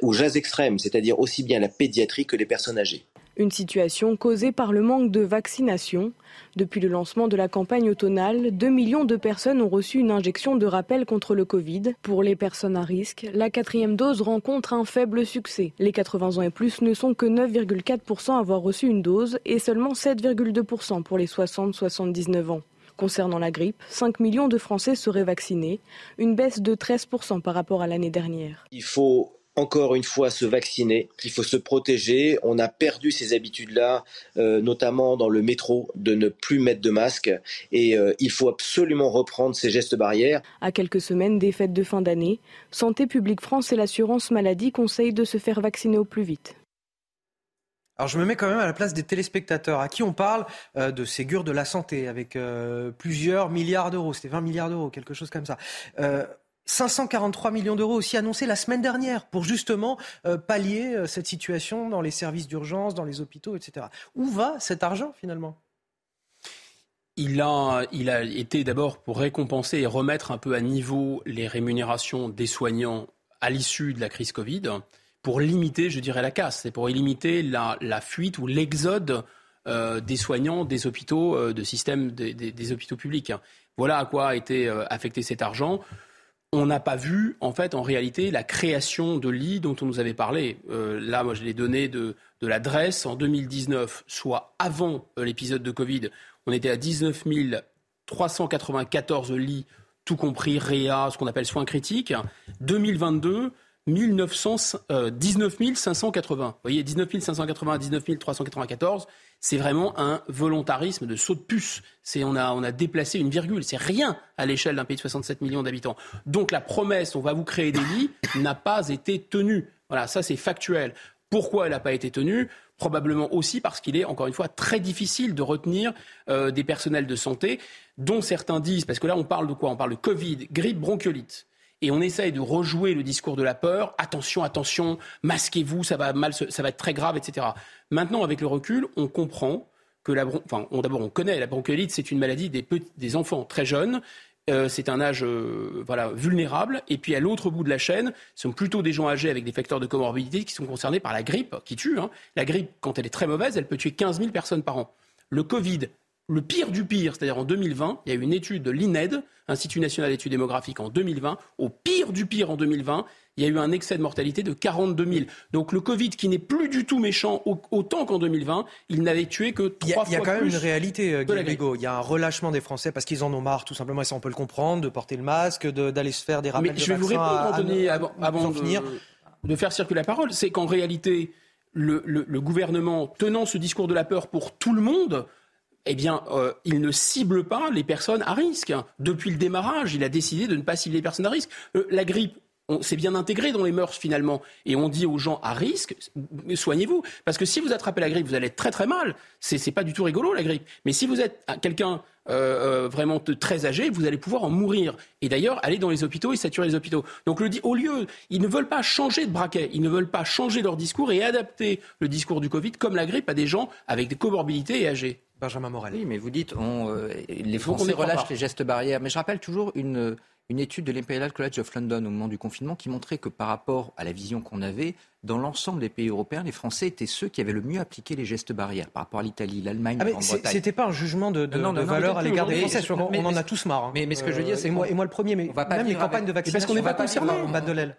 aux jazz extrêmes, c'est-à-dire aussi bien la pédiatrie que les personnes âgées. Une situation causée par le manque de vaccination. Depuis le lancement de la campagne automnale, 2 millions de personnes ont reçu une injection de rappel contre le Covid. Pour les personnes à risque, la quatrième dose rencontre un faible succès. Les 80 ans et plus ne sont que 9,4% à avoir reçu une dose et seulement 7,2% pour les 60-79 ans. Concernant la grippe, 5 millions de Français seraient vaccinés, une baisse de 13% par rapport à l'année dernière. Il faut encore une fois se vacciner, il faut se protéger. On a perdu ces habitudes-là, euh, notamment dans le métro, de ne plus mettre de masque. Et euh, il faut absolument reprendre ces gestes barrières. À quelques semaines des fêtes de fin d'année, Santé publique France et l'assurance maladie conseillent de se faire vacciner au plus vite. Alors je me mets quand même à la place des téléspectateurs à qui on parle euh, de Ségur de la santé avec plusieurs milliards d'euros, c'était 20 milliards d'euros, quelque chose comme ça. 543 millions d'euros aussi annoncés la semaine dernière pour justement euh, pallier euh, cette situation dans les services d'urgence, dans les hôpitaux, etc. Où va cet argent finalement? Il a, été d'abord pour récompenser et remettre un peu à niveau les rémunérations des soignants à l'issue de la crise Covid, pour limiter, je dirais, la casse, c'est pour limiter la, fuite ou l'exode euh, des soignants des hôpitaux, de des, des, hôpitaux publics. Voilà à quoi a été affecté cet argent on n'a pas vu, en fait, en réalité, la création de lits dont on nous avait parlé. Euh, là, moi, j'ai les données de, l'adresse. En 2019, soit avant euh, l'épisode de Covid, on était à 19 394 lits, tout compris réa, ce qu'on appelle soins critiques. 2022, 1900, 19 580. Vous voyez, 19 580 à 19 394, c'est vraiment un volontarisme de saut de puce. C'est on a, on a déplacé une virgule. C'est rien à l'échelle d'un pays de 67 millions d'habitants. Donc la promesse, on va vous créer des lits, n'a pas été tenue. Voilà, ça c'est factuel. Pourquoi elle n'a pas été tenue? Probablement aussi parce qu'il est, encore une fois, très difficile de retenir euh, des personnels de santé, dont certains disent, parce que là on parle de quoi? On parle de Covid, grippe, bronchiolite et on essaye de rejouer le discours de la peur. Attention, attention, masquez-vous, ça va mal, ça va être très grave, etc. Maintenant, avec le recul, on comprend que la, enfin, d'abord, on connaît la bronchiolite, c'est une maladie des, des enfants très jeunes. Euh, c'est un âge euh, voilà, vulnérable. Et puis à l'autre bout de la chaîne, ce sont plutôt des gens âgés avec des facteurs de comorbidité qui sont concernés par la grippe, qui tue. Hein. La grippe, quand elle est très mauvaise, elle peut tuer 15 000 personnes par an. Le Covid, le pire du pire, c'est-à-dire en 2020, il y a eu une étude de l'INED, Institut national d'études démographiques, en 2020. Au pire du pire en 2020, il y a eu un excès de mortalité de 42 000. Donc le Covid, qui n'est plus du tout méchant autant qu'en 2020, il n'avait tué que trois fois plus. Il y a quand même une réalité, euh, Guillaume Il y a un relâchement des Français parce qu'ils en ont marre, tout simplement, et ça on peut le comprendre, de porter le masque, d'aller se faire des rappels Mais je vais vous répondre, Anthony, avant, de, finir. de faire circuler la parole. C'est qu'en réalité, le gouvernement, tenant ce discours de la peur pour tout le monde, eh bien, euh, il ne cible pas les personnes à risque. Depuis le démarrage, il a décidé de ne pas cibler les personnes à risque. Euh, la grippe, c'est bien intégré dans les mœurs finalement. Et on dit aux gens à risque, soignez-vous. Parce que si vous attrapez la grippe, vous allez être très très mal. C'est, n'est pas du tout rigolo la grippe. Mais si vous êtes quelqu'un euh, vraiment très âgé, vous allez pouvoir en mourir. Et d'ailleurs, aller dans les hôpitaux et saturer les hôpitaux. Donc le, au lieu, ils ne veulent pas changer de braquet, ils ne veulent pas changer leur discours et adapter le discours du Covid comme la grippe à des gens avec des comorbidités et âgés. Benjamin Morel. Oui, mais vous dites, on, euh, les Français relâchent les gestes barrières. Mais je rappelle toujours une, une étude de l'Imperial College of London au moment du confinement qui montrait que par rapport à la vision qu'on avait, dans l'ensemble des pays européens, les Français étaient ceux qui avaient le mieux appliqué les gestes barrières par rapport à l'Italie, l'Allemagne, ah la C'était pas un jugement de, de, valeur à l'égard des Français. on, en a tous marre. Hein. Mais, ce que je veux dire, c'est et moi, et moi le premier. Mais on va pas même les campagnes de vaccination, parce qu'on n'est pas concerné.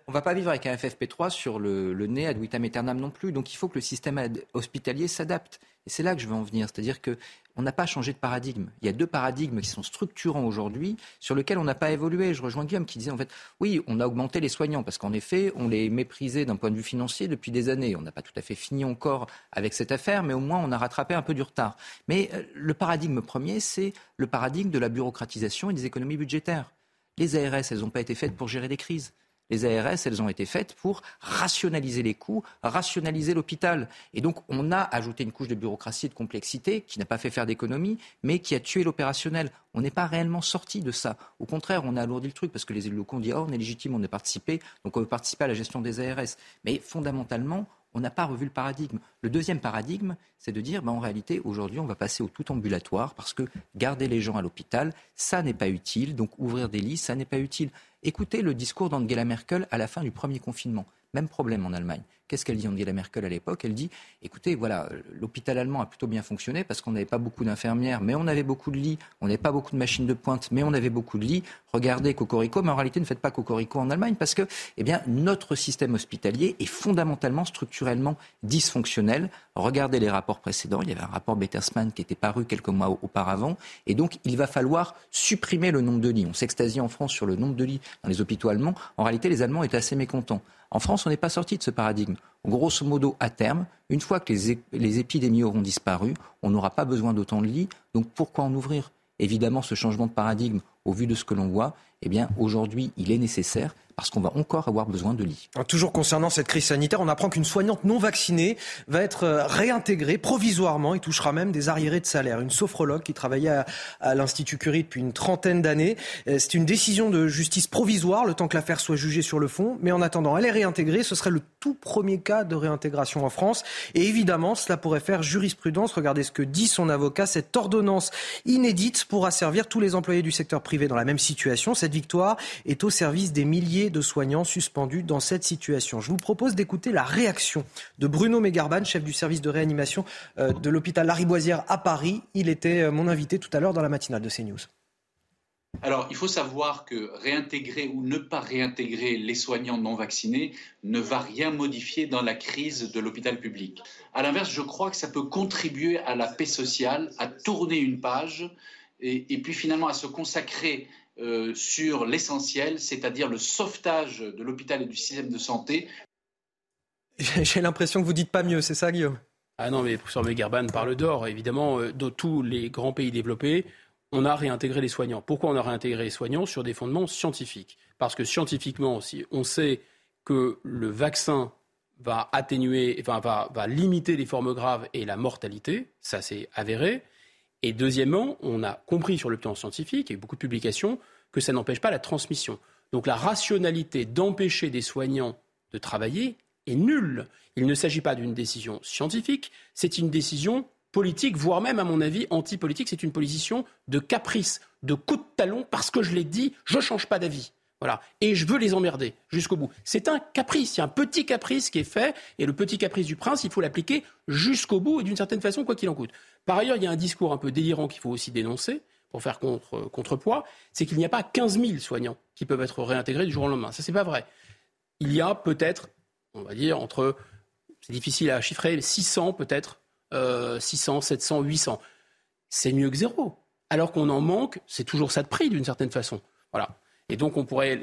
On va pas vivre avec un FFP3 sur le, le nez ad vitam aeternam non plus. Donc il faut que le système hospitalier s'adapte. Et c'est là que je veux en venir. C'est-à-dire que on n'a pas changé de paradigme. Il y a deux paradigmes qui sont structurants aujourd'hui, sur lesquels on n'a pas évolué. Je rejoins Guillaume qui disait en fait, oui, on a augmenté les soignants parce qu'en effet, on les méprisait d'un point de vue financier depuis des années. On n'a pas tout à fait fini encore avec cette affaire, mais au moins on a rattrapé un peu du retard. Mais euh, le paradigme premier, c'est le paradigme de la bureaucratisation et des économies budgétaires. Les ARS, elles n'ont pas été faites pour gérer des crises. Les ARS, elles ont été faites pour rationaliser les coûts, rationaliser l'hôpital. Et donc, on a ajouté une couche de bureaucratie et de complexité qui n'a pas fait faire d'économie, mais qui a tué l'opérationnel. On n'est pas réellement sorti de ça. Au contraire, on a alourdi le truc parce que les élus locaux ont oh, on est légitime, on est participé, donc on veut participer à la gestion des ARS. Mais fondamentalement, on n'a pas revu le paradigme. Le deuxième paradigme, c'est de dire, ben, en réalité, aujourd'hui, on va passer au tout ambulatoire parce que garder les gens à l'hôpital, ça n'est pas utile. Donc ouvrir des lits, ça n'est pas utile. Écoutez le discours d'Angela Merkel à la fin du premier confinement. Même problème en Allemagne. Qu'est-ce qu'elle dit Angela Merkel à l'époque? Elle dit écoutez, voilà, l'hôpital allemand a plutôt bien fonctionné parce qu'on n'avait pas beaucoup d'infirmières, mais on avait beaucoup de lits. On n'avait pas beaucoup de machines de pointe, mais on avait beaucoup de lits. Regardez Cocorico, mais en réalité, ne faites pas Cocorico en Allemagne parce que, eh bien, notre système hospitalier est fondamentalement, structurellement dysfonctionnel. Regardez les rapports précédents. Il y avait un rapport Bettersman qui était paru quelques mois auparavant. Et donc, il va falloir supprimer le nombre de lits. On s'extasie en France sur le nombre de lits dans les hôpitaux allemands. En réalité, les Allemands étaient assez mécontents. En France, on n'est pas sorti de ce paradigme. Grosso modo, à terme, une fois que les, épidémies auront disparu, on n'aura pas besoin d'autant de lits. Donc pourquoi en ouvrir? Évidemment, ce changement de paradigme, au vu de ce que l'on voit, eh bien, aujourd'hui, il est nécessaire parce qu'on va encore avoir besoin de lits. Toujours concernant cette crise sanitaire, on apprend qu'une soignante non vaccinée va être euh, réintégrée provisoirement et touchera même des arriérés de salaire. Une sophrologue qui travaillait à, l'Institut Curie depuis une trentaine d'années. Euh, c'est une décision de justice provisoire, le temps que l'affaire soit jugée sur le fond. Mais en attendant, elle est réintégrée. Ce serait le tout premier cas de réintégration en France. Et évidemment, cela pourrait faire jurisprudence. Regardez ce que dit son avocat. Cette ordonnance inédite pourra servir tous les employés du secteur privé dans la même situation. Cette victoire est au service des milliers de soignants suspendus dans cette situation. Je vous propose d'écouter la réaction de Bruno Megarban, chef du service de réanimation euh, de l'hôpital Lariboisière à Paris. Il était euh, mon invité tout à l'heure dans la matinale de CNews. Alors, il faut savoir que réintégrer ou ne pas réintégrer les soignants non vaccinés ne va rien modifier dans la crise de l'hôpital public. À l'inverse, je crois que ça peut contribuer à la paix sociale, à tourner une page et puis finalement à se consacrer euh, sur l'essentiel, c'est-à-dire le sauvetage de l'hôpital et du système de santé. J'ai l'impression que vous dites pas mieux, c'est ça, Guillaume? Ah non, mais professeur Megarban parle d'or. Évidemment, euh, dans tous les grands pays développés, on a réintégré les soignants. Pourquoi on a réintégré les soignants? Sur des fondements scientifiques. Parce que scientifiquement, si on sait que le vaccin va atténuer, enfin, va, va limiter les formes graves et la mortalité, ça c'est avéré. Et deuxièmement, on a compris sur le plan scientifique, il y a eu beaucoup de publications, que ça n'empêche pas la transmission. Donc la rationalité d'empêcher des soignants de travailler est nulle. Il ne s'agit pas d'une décision scientifique, c'est une décision politique, voire même, à mon avis, anti-politique. C'est une position de caprice, de coup de talon, parce que je l'ai dit, je ne change pas d'avis. Voilà. Et je veux les emmerder jusqu'au bout. C'est un caprice, il y a un petit caprice qui est fait, et le petit caprice du prince, il faut l'appliquer jusqu'au bout et d'une certaine façon, quoi qu'il en coûte. Par ailleurs, il y a un discours un peu délirant qu'il faut aussi dénoncer pour faire contre, contrepoids, c'est qu'il n'y a pas 15 000 soignants qui peuvent être réintégrés du jour au lendemain. Ça, c'est pas vrai. Il y a peut-être, on va dire, entre, c'est difficile à chiffrer, 600 peut-être, 600, 700, 800. C'est mieux que zéro. Alors qu'on en manque, c'est toujours ça de prix d'une certaine façon. Voilà. Et donc on pourrait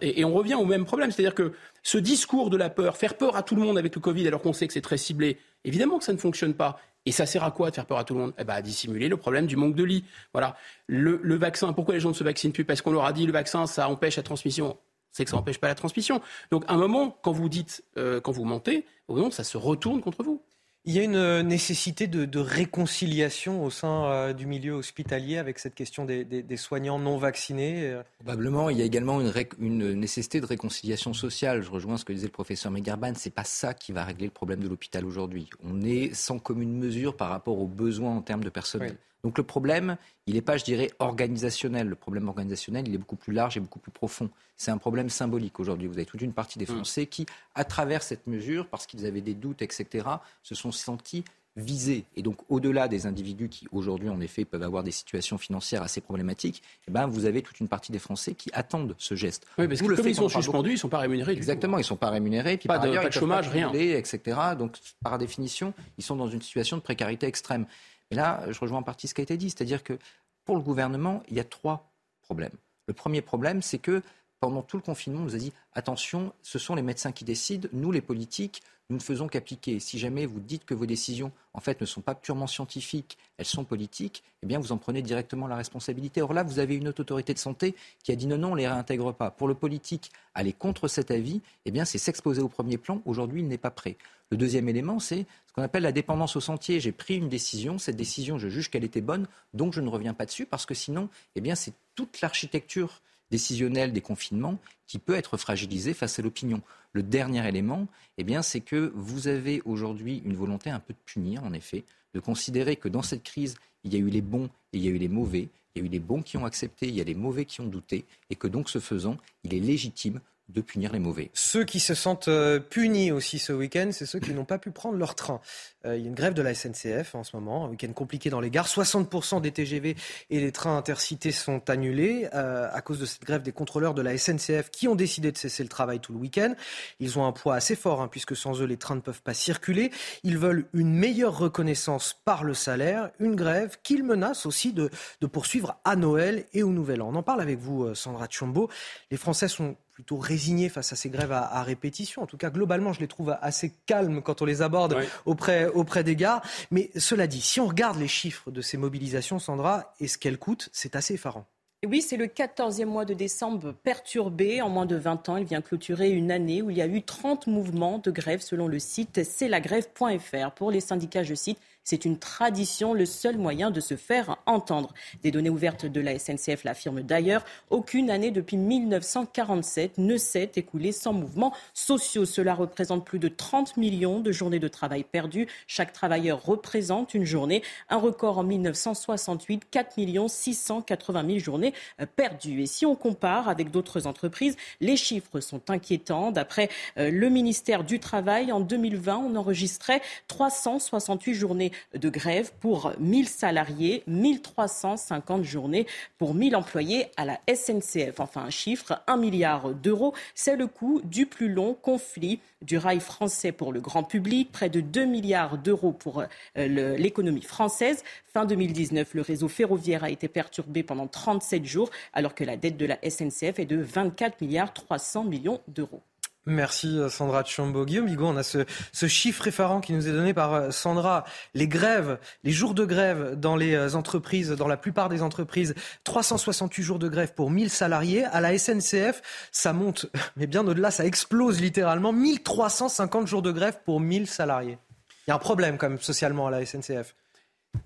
et on revient au même problème, c'est-à-dire que ce discours de la peur, faire peur à tout le monde avec le Covid alors qu'on sait que c'est très ciblé, évidemment que ça ne fonctionne pas. Et ça sert à quoi de faire peur à tout le monde? Eh ben, À dissimuler le problème du manque de lits. Voilà. Le, vaccin, pourquoi les gens ne se vaccinent plus? Parce qu'on leur a dit le vaccin, ça empêche la transmission. C'est que ça n'empêche pas la transmission. Donc, à un moment, quand vous dites, euh, quand vous mentez, moment, ça se retourne contre vous. Il y a une euh, nécessité de, réconciliation au sein euh, du milieu hospitalier avec cette question des, soignants non vaccinés euh. Probablement. Il y a également une, nécessité de réconciliation sociale. Je rejoins ce que disait le professeur Megarban. Ce n'est pas ça qui va régler le problème de l'hôpital aujourd'hui. On est sans commune mesure par rapport aux besoins en termes de personnel. Donc le problème, il n'est pas, je dirais, organisationnel. Le problème organisationnel, il est beaucoup plus large et beaucoup plus profond. C'est un problème symbolique aujourd'hui. Vous avez toute une partie des mm. Français qui, à travers cette mesure, parce qu'ils avaient des doutes, etc., se sont sentis visés. Et donc, au-delà des individus qui, aujourd'hui, en effet, peuvent avoir des situations financières assez problématiques, eh ben, vous avez toute une partie des Français qui attendent ce geste. Oui, parce que le comme ils sont suspendus, ils ne sont pas rémunérés. Exactement, ils ne sont pas rémunérés. Puis pas, de, pas de chômage, rien. Etc. Donc, par définition, ils sont dans une situation de précarité extrême. Et là, je rejoins en partie ce qui a été dit, c'est-à-dire que pour le gouvernement, il y a trois problèmes. Le premier problème, c'est que pendant tout le confinement, on nous a dit attention, ce sont les médecins qui décident, nous les politiques, nous ne faisons qu'appliquer. Si jamais vous dites que vos décisions, en fait, ne sont pas purement scientifiques, elles sont politiques, eh bien, vous en prenez directement la responsabilité. Or là, vous avez une autre autorité de santé qui a dit non, non, on ne les réintègre pas. Pour le politique, aller contre cet avis, eh bien, c'est s'exposer au premier plan. Aujourd'hui, il n'est pas prêt. Le deuxième élément, c'est ce qu'on appelle la dépendance au sentier. J'ai pris une décision, cette décision, je juge qu'elle était bonne, donc je ne reviens pas dessus, parce que sinon, eh bien, c'est toute l'architecture décisionnelle des confinements qui peut être fragilisée face à l'opinion. Le dernier élément, eh bien, c'est que vous avez aujourd'hui une volonté un peu de punir, en effet, de considérer que dans cette crise, il y a eu les bons et il y a eu les mauvais. Il y a eu les bons qui ont accepté, il y a les mauvais qui ont douté, et que donc, ce faisant, il est légitime de punir les mauvais. Ceux qui se sentent euh, punis aussi ce week-end, c'est ceux qui n'ont pas pu prendre leur train. Euh, il y a une grève de la SNCF en ce moment, un week-end compliqué dans les gares. 60% des TGV et les trains intercités sont annulés euh, à cause de cette grève des contrôleurs de la SNCF qui ont décidé de cesser le travail tout le week-end. Ils ont un poids assez fort hein, puisque sans eux les trains ne peuvent pas circuler. Ils veulent une meilleure reconnaissance par le salaire, une grève qu'ils menacent aussi de, de poursuivre à Noël et au Nouvel An. On en parle avec vous, Sandra Tchombo. Les Français sont plutôt résignés face à ces grèves à, répétition. En tout cas, globalement, je les trouve assez calmes quand on les aborde auprès, auprès des gares. Mais cela dit, si on regarde les chiffres de ces mobilisations, Sandra, et ce qu'elles coûtent, c'est assez effarant. Oui, c'est le 14e mois de décembre perturbé. En moins de 20 ans, il vient clôturer une année où il y a eu 30 mouvements de grève selon le site c'est la grève.fr. Pour les syndicats, je cite, c'est une tradition, le seul moyen de se faire entendre. Des données ouvertes de la SNCF l'affirment d'ailleurs. Aucune année depuis 1947 ne s'est écoulée sans mouvements sociaux. Cela représente plus de 30 millions de journées de travail perdues. Chaque travailleur représente une journée. Un record en 1968, 4 680 000 journées perdues. Et si on compare avec d'autres entreprises, les chiffres sont inquiétants. D'après euh, le ministère du Travail, en 2020, on enregistrait 368 journées de grève pour 1000 salariés, 1350 journées pour 1000 employés à la SNCF. Enfin, un chiffre, 1 milliard d'euros, c'est le coût du plus long conflit du rail français pour le grand public, près de 2 milliards d'euros pour euh, l'économie française. Fin 2019, le réseau ferroviaire a été perturbé pendant 37 jours, alors que la dette de la SNCF est de 24 milliards 300 millions d'euros. Merci euh, Sandra Tchombo. Guillaume on a ce, chiffre effarant qui nous est donné par euh, Sandra. Les grèves, les jours de grève dans les euh, entreprises, dans la plupart des entreprises, 368 jours de grève pour 1000 salariés. À la SNCF, ça monte, mais bien au-delà, ça explose littéralement. 1350 jours de grève pour 1000 salariés. Il y a un problème quand même socialement à la SNCF.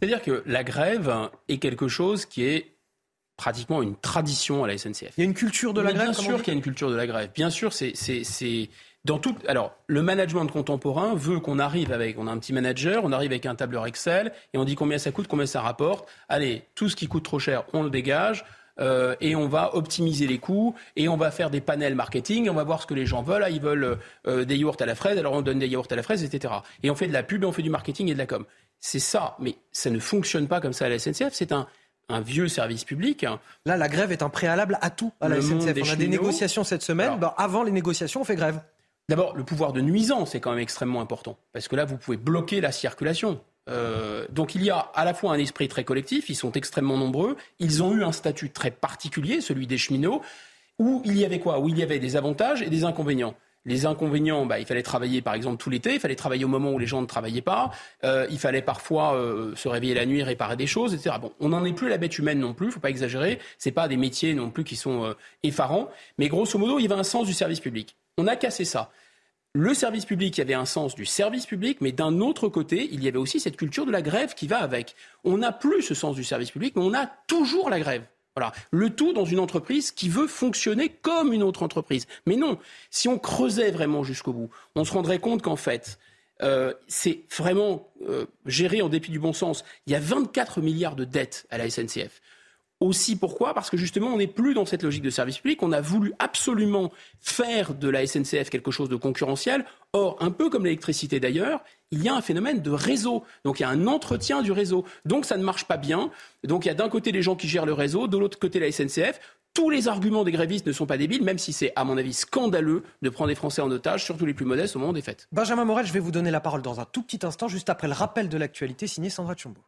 C'est-à-dire que la grève est quelque chose qui est pratiquement une tradition à la SNCF. Il y a une culture de la grève. Bien sûr qu'il y a une culture de la grève. Bien sûr, c'est dans tout. Alors, le management contemporain veut qu'on arrive avec, on a un petit manager, on arrive avec un tableur Excel et on dit combien ça coûte, combien ça rapporte. Allez, tout ce qui coûte trop cher, on le dégage. Euh, et on va optimiser les coûts et on va faire des panels marketing et on va voir ce que les gens veulent. Ah, ils veulent euh, des yaourts à la fraise, alors on donne des yaourts à la fraise, etc. Et on fait de la pub et on fait du marketing et de la com. C'est ça, mais ça ne fonctionne pas comme ça à la SNCF. C'est un, un vieux service public. Là, la grève est un préalable à tout à la SNCF. On a des négociations cette semaine. Ben, avant les négociations, on fait grève. D'abord, le pouvoir de nuisance est quand même extrêmement important. Parce que là, vous pouvez bloquer la circulation. Euh, donc il y a à la fois un esprit très collectif, ils sont extrêmement nombreux, ils ont eu un statut très particulier, celui des cheminots, où il y avait quoi? Où il y avait des avantages et des inconvénients. Les inconvénients, bah, il fallait travailler par exemple tout l'été, il fallait travailler au moment où les gens ne travaillaient pas, euh, il fallait parfois euh, se réveiller la nuit, réparer des choses, etc. Bon, on n'en est plus la bête humaine non plus, faut pas exagérer. C'est pas des métiers non plus qui sont euh, effarants, mais grosso modo, il y avait un sens du service public. On a cassé ça. Le service public, il y avait un sens du service public, mais d'un autre côté, il y avait aussi cette culture de la grève qui va avec. On n'a plus ce sens du service public, mais on a toujours la grève. Voilà. Le tout dans une entreprise qui veut fonctionner comme une autre entreprise. Mais non, si on creusait vraiment jusqu'au bout, on se rendrait compte qu'en fait, euh, c'est vraiment euh, géré en dépit du bon sens. Il y a 24 milliards de dettes à la SNCF. Aussi pourquoi? Parce que justement, on n'est plus dans cette logique de service public. On a voulu absolument faire de la SNCF quelque chose de concurrentiel. Or, un peu comme l'électricité d'ailleurs, il y a un phénomène de réseau. Donc il y a un entretien du réseau. Donc ça ne marche pas bien. Donc il y a d'un côté les gens qui gèrent le réseau, de l'autre côté la SNCF. Tous les arguments des grévistes ne sont pas débiles, même si c'est, à mon avis, scandaleux de prendre des Français en otage, surtout les plus modestes, au moment des fêtes. Benjamin Morel, je vais vous donner la parole dans un tout petit instant, juste après le rappel de l'actualité signé Sandra Tchombo.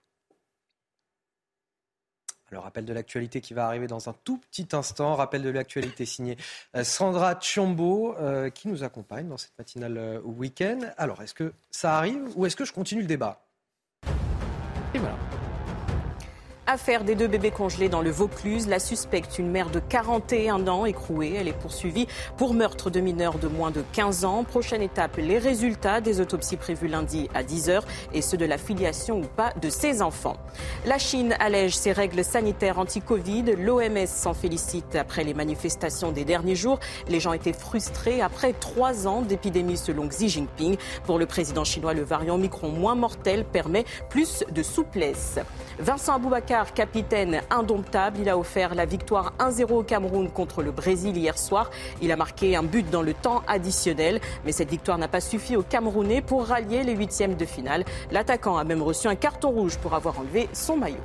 Alors, rappel de l'actualité qui va arriver dans un tout petit instant. Rappel de l'actualité signé euh, Sandra Chiombo, euh, qui nous accompagne dans cette matinale euh, week-end. Alors, est-ce que ça arrive ou est-ce que je continue le débat? Affaire des deux bébés congelés dans le Vaucluse. La suspecte, une mère de 41 ans, écrouée. Elle est poursuivie pour meurtre de mineurs de moins de 15 ans. Prochaine étape, les résultats des autopsies prévues lundi à 10h et ceux de la filiation ou pas de ces enfants. La Chine allège ses règles sanitaires anti-Covid. L'OMS s'en félicite après les manifestations des derniers jours. Les gens étaient frustrés après trois ans d'épidémie selon Xi Jinping. Pour le président chinois, le variant Micron moins mortel permet plus de souplesse. Vincent Aboubakar capitaine indomptable. Il a offert la victoire 1-0 au Cameroun contre le Brésil hier soir. Il a marqué un but dans le temps additionnel. Mais cette victoire n'a pas suffi aux Camerounais pour rallier les huitièmes de finale. L'attaquant a même reçu un carton rouge pour avoir enlevé son maillot.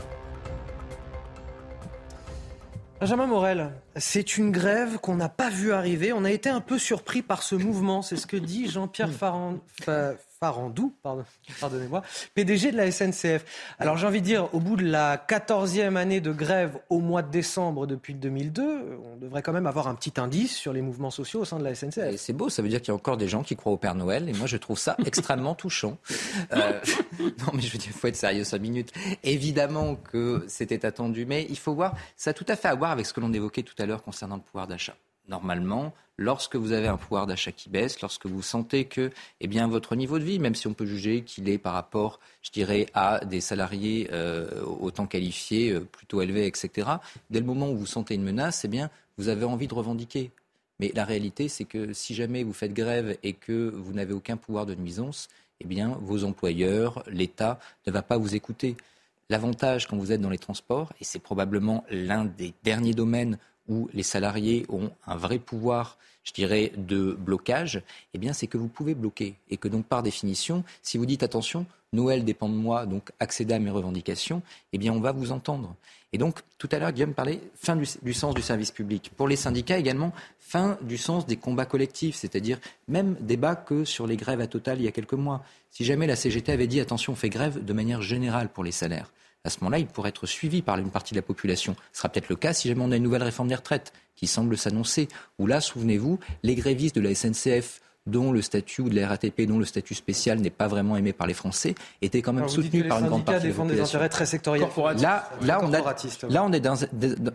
Benjamin Morel, c'est une grève qu'on n'a pas vu arriver. On a été un peu surpris par ce mouvement. C'est ce que dit Jean-Pierre Farand... Farandou, pardon, pardonnez-moi, PDG de la SNCF. Alors j'ai envie de dire, au bout de la 14e année de grève au mois de décembre depuis 2002, on devrait quand même avoir un petit indice sur les mouvements sociaux au sein de la SNCF. C'est beau, ça veut dire qu'il y a encore des gens qui croient au Père Noël, et moi je trouve ça extrêmement touchant. Euh, non mais je veux dire, il faut être sérieux 5 minutes. Évidemment que c'était attendu, mais il faut voir, ça a tout à fait à voir avec ce que l'on évoquait tout à l'heure concernant le pouvoir d'achat normalement, lorsque vous avez un pouvoir d'achat qui baisse, lorsque vous sentez que eh votre niveau de vie, même si on peut juger qu'il est par rapport, je dirais, à des salariés euh, autant qualifiés, euh, plutôt élevés, etc., dès le moment où vous sentez une menace, eh bien, vous avez envie de revendiquer. Mais la réalité, c'est que si jamais vous faites grève et que vous n'avez aucun pouvoir de nuisance, eh bien, vos employeurs, l'État ne va pas vous écouter. L'avantage quand vous êtes dans les transports, et c'est probablement l'un des derniers domaines où les salariés ont un vrai pouvoir, je dirais, de blocage, eh bien, c'est que vous pouvez bloquer. Et que donc, par définition, si vous dites attention, Noël dépend de moi, donc accéder à mes revendications, eh bien, on va vous entendre. Et donc, tout à l'heure, Guillaume parlait fin du, du, sens du service public. Pour les syndicats également, fin du sens des combats collectifs, c'est-à-dire même débat que sur les grèves à Total il y a quelques mois. Si jamais la CGT avait dit attention, on fait grève de manière générale pour les salaires, à ce moment-là, il pourrait être suivi par une partie de la population. Ce sera peut-être le cas si jamais on a une nouvelle réforme des retraites qui semble s'annoncer. Où là, souvenez-vous, les grévistes de la SNCF dont le statut ou de la RATP, dont le statut spécial n'est pas vraiment aimé par les Français, étaient quand même soutenus par une grande partie de la population. des intérêts très sectoriels. Là, là, on, a, là, on est, dans,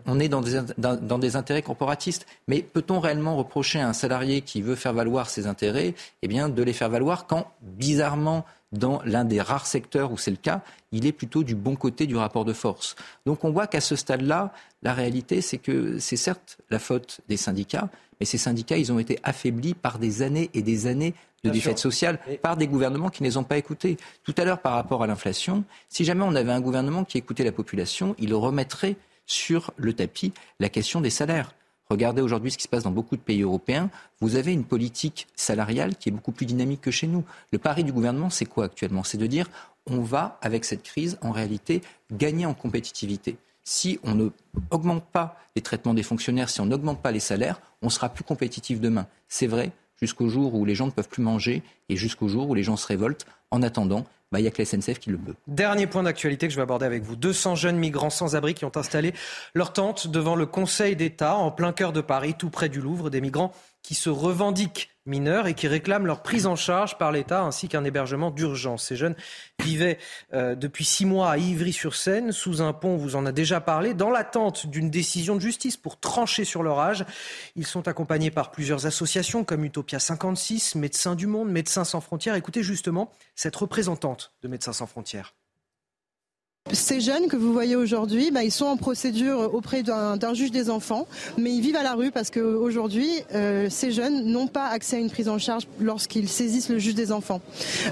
on est dans, des, dans, dans des intérêts corporatistes. Mais peut-on réellement reprocher à un salarié qui veut faire valoir ses intérêts, eh bien, de les faire valoir quand, bizarrement, dans l'un des rares secteurs où c'est le cas, il est plutôt du bon côté du rapport de force. Donc on voit qu'à ce stade-là, la réalité, c'est que c'est certes la faute des syndicats, mais ces syndicats, ils ont été affaiblis par des années et des années de défaite sociale par des gouvernements qui ne les ont pas écoutés. Tout à l'heure, par rapport à l'inflation, si jamais on avait un gouvernement qui écoutait la population, il remettrait sur le tapis la question des salaires. Regardez aujourd'hui ce qui se passe dans beaucoup de pays européens. Vous avez une politique salariale qui est beaucoup plus dynamique que chez nous. Le pari du gouvernement, c'est quoi actuellement? C'est de dire on va, avec cette crise, en réalité, gagner en compétitivité. Si on ne augmente pas les traitements des fonctionnaires, si on n'augmente pas les salaires, on sera plus compétitif demain. C'est vrai, jusqu'au jour où les gens ne peuvent plus manger et jusqu'au jour où les gens se révoltent. En attendant, bah, il n'y a que la SNCF qui le peut. Dernier point d'actualité que je vais aborder avec vous. 200 jeunes migrants sans abri qui ont installé leur tente devant le Conseil d'État en plein cœur de Paris, tout près du Louvre. Des migrants qui se revendiquent mineurs et qui réclament leur prise en charge par l'État ainsi qu'un hébergement d'urgence. Ces jeunes vivaient euh, depuis six mois à Ivry-sur-Seine, sous un pont, on vous en a déjà parlé, dans l'attente d'une décision de justice pour trancher sur leur âge. Ils sont accompagnés par plusieurs associations comme Utopia 56, Médecins du Monde, Médecins sans frontières. Écoutez justement cette représentante de Médecins sans frontières. Ces jeunes que vous voyez aujourd'hui, bah, ils sont en procédure auprès d'un juge des enfants, mais ils vivent à la rue parce qu'aujourd'hui, euh, ces jeunes n'ont pas accès à une prise en charge lorsqu'ils saisissent le juge des enfants.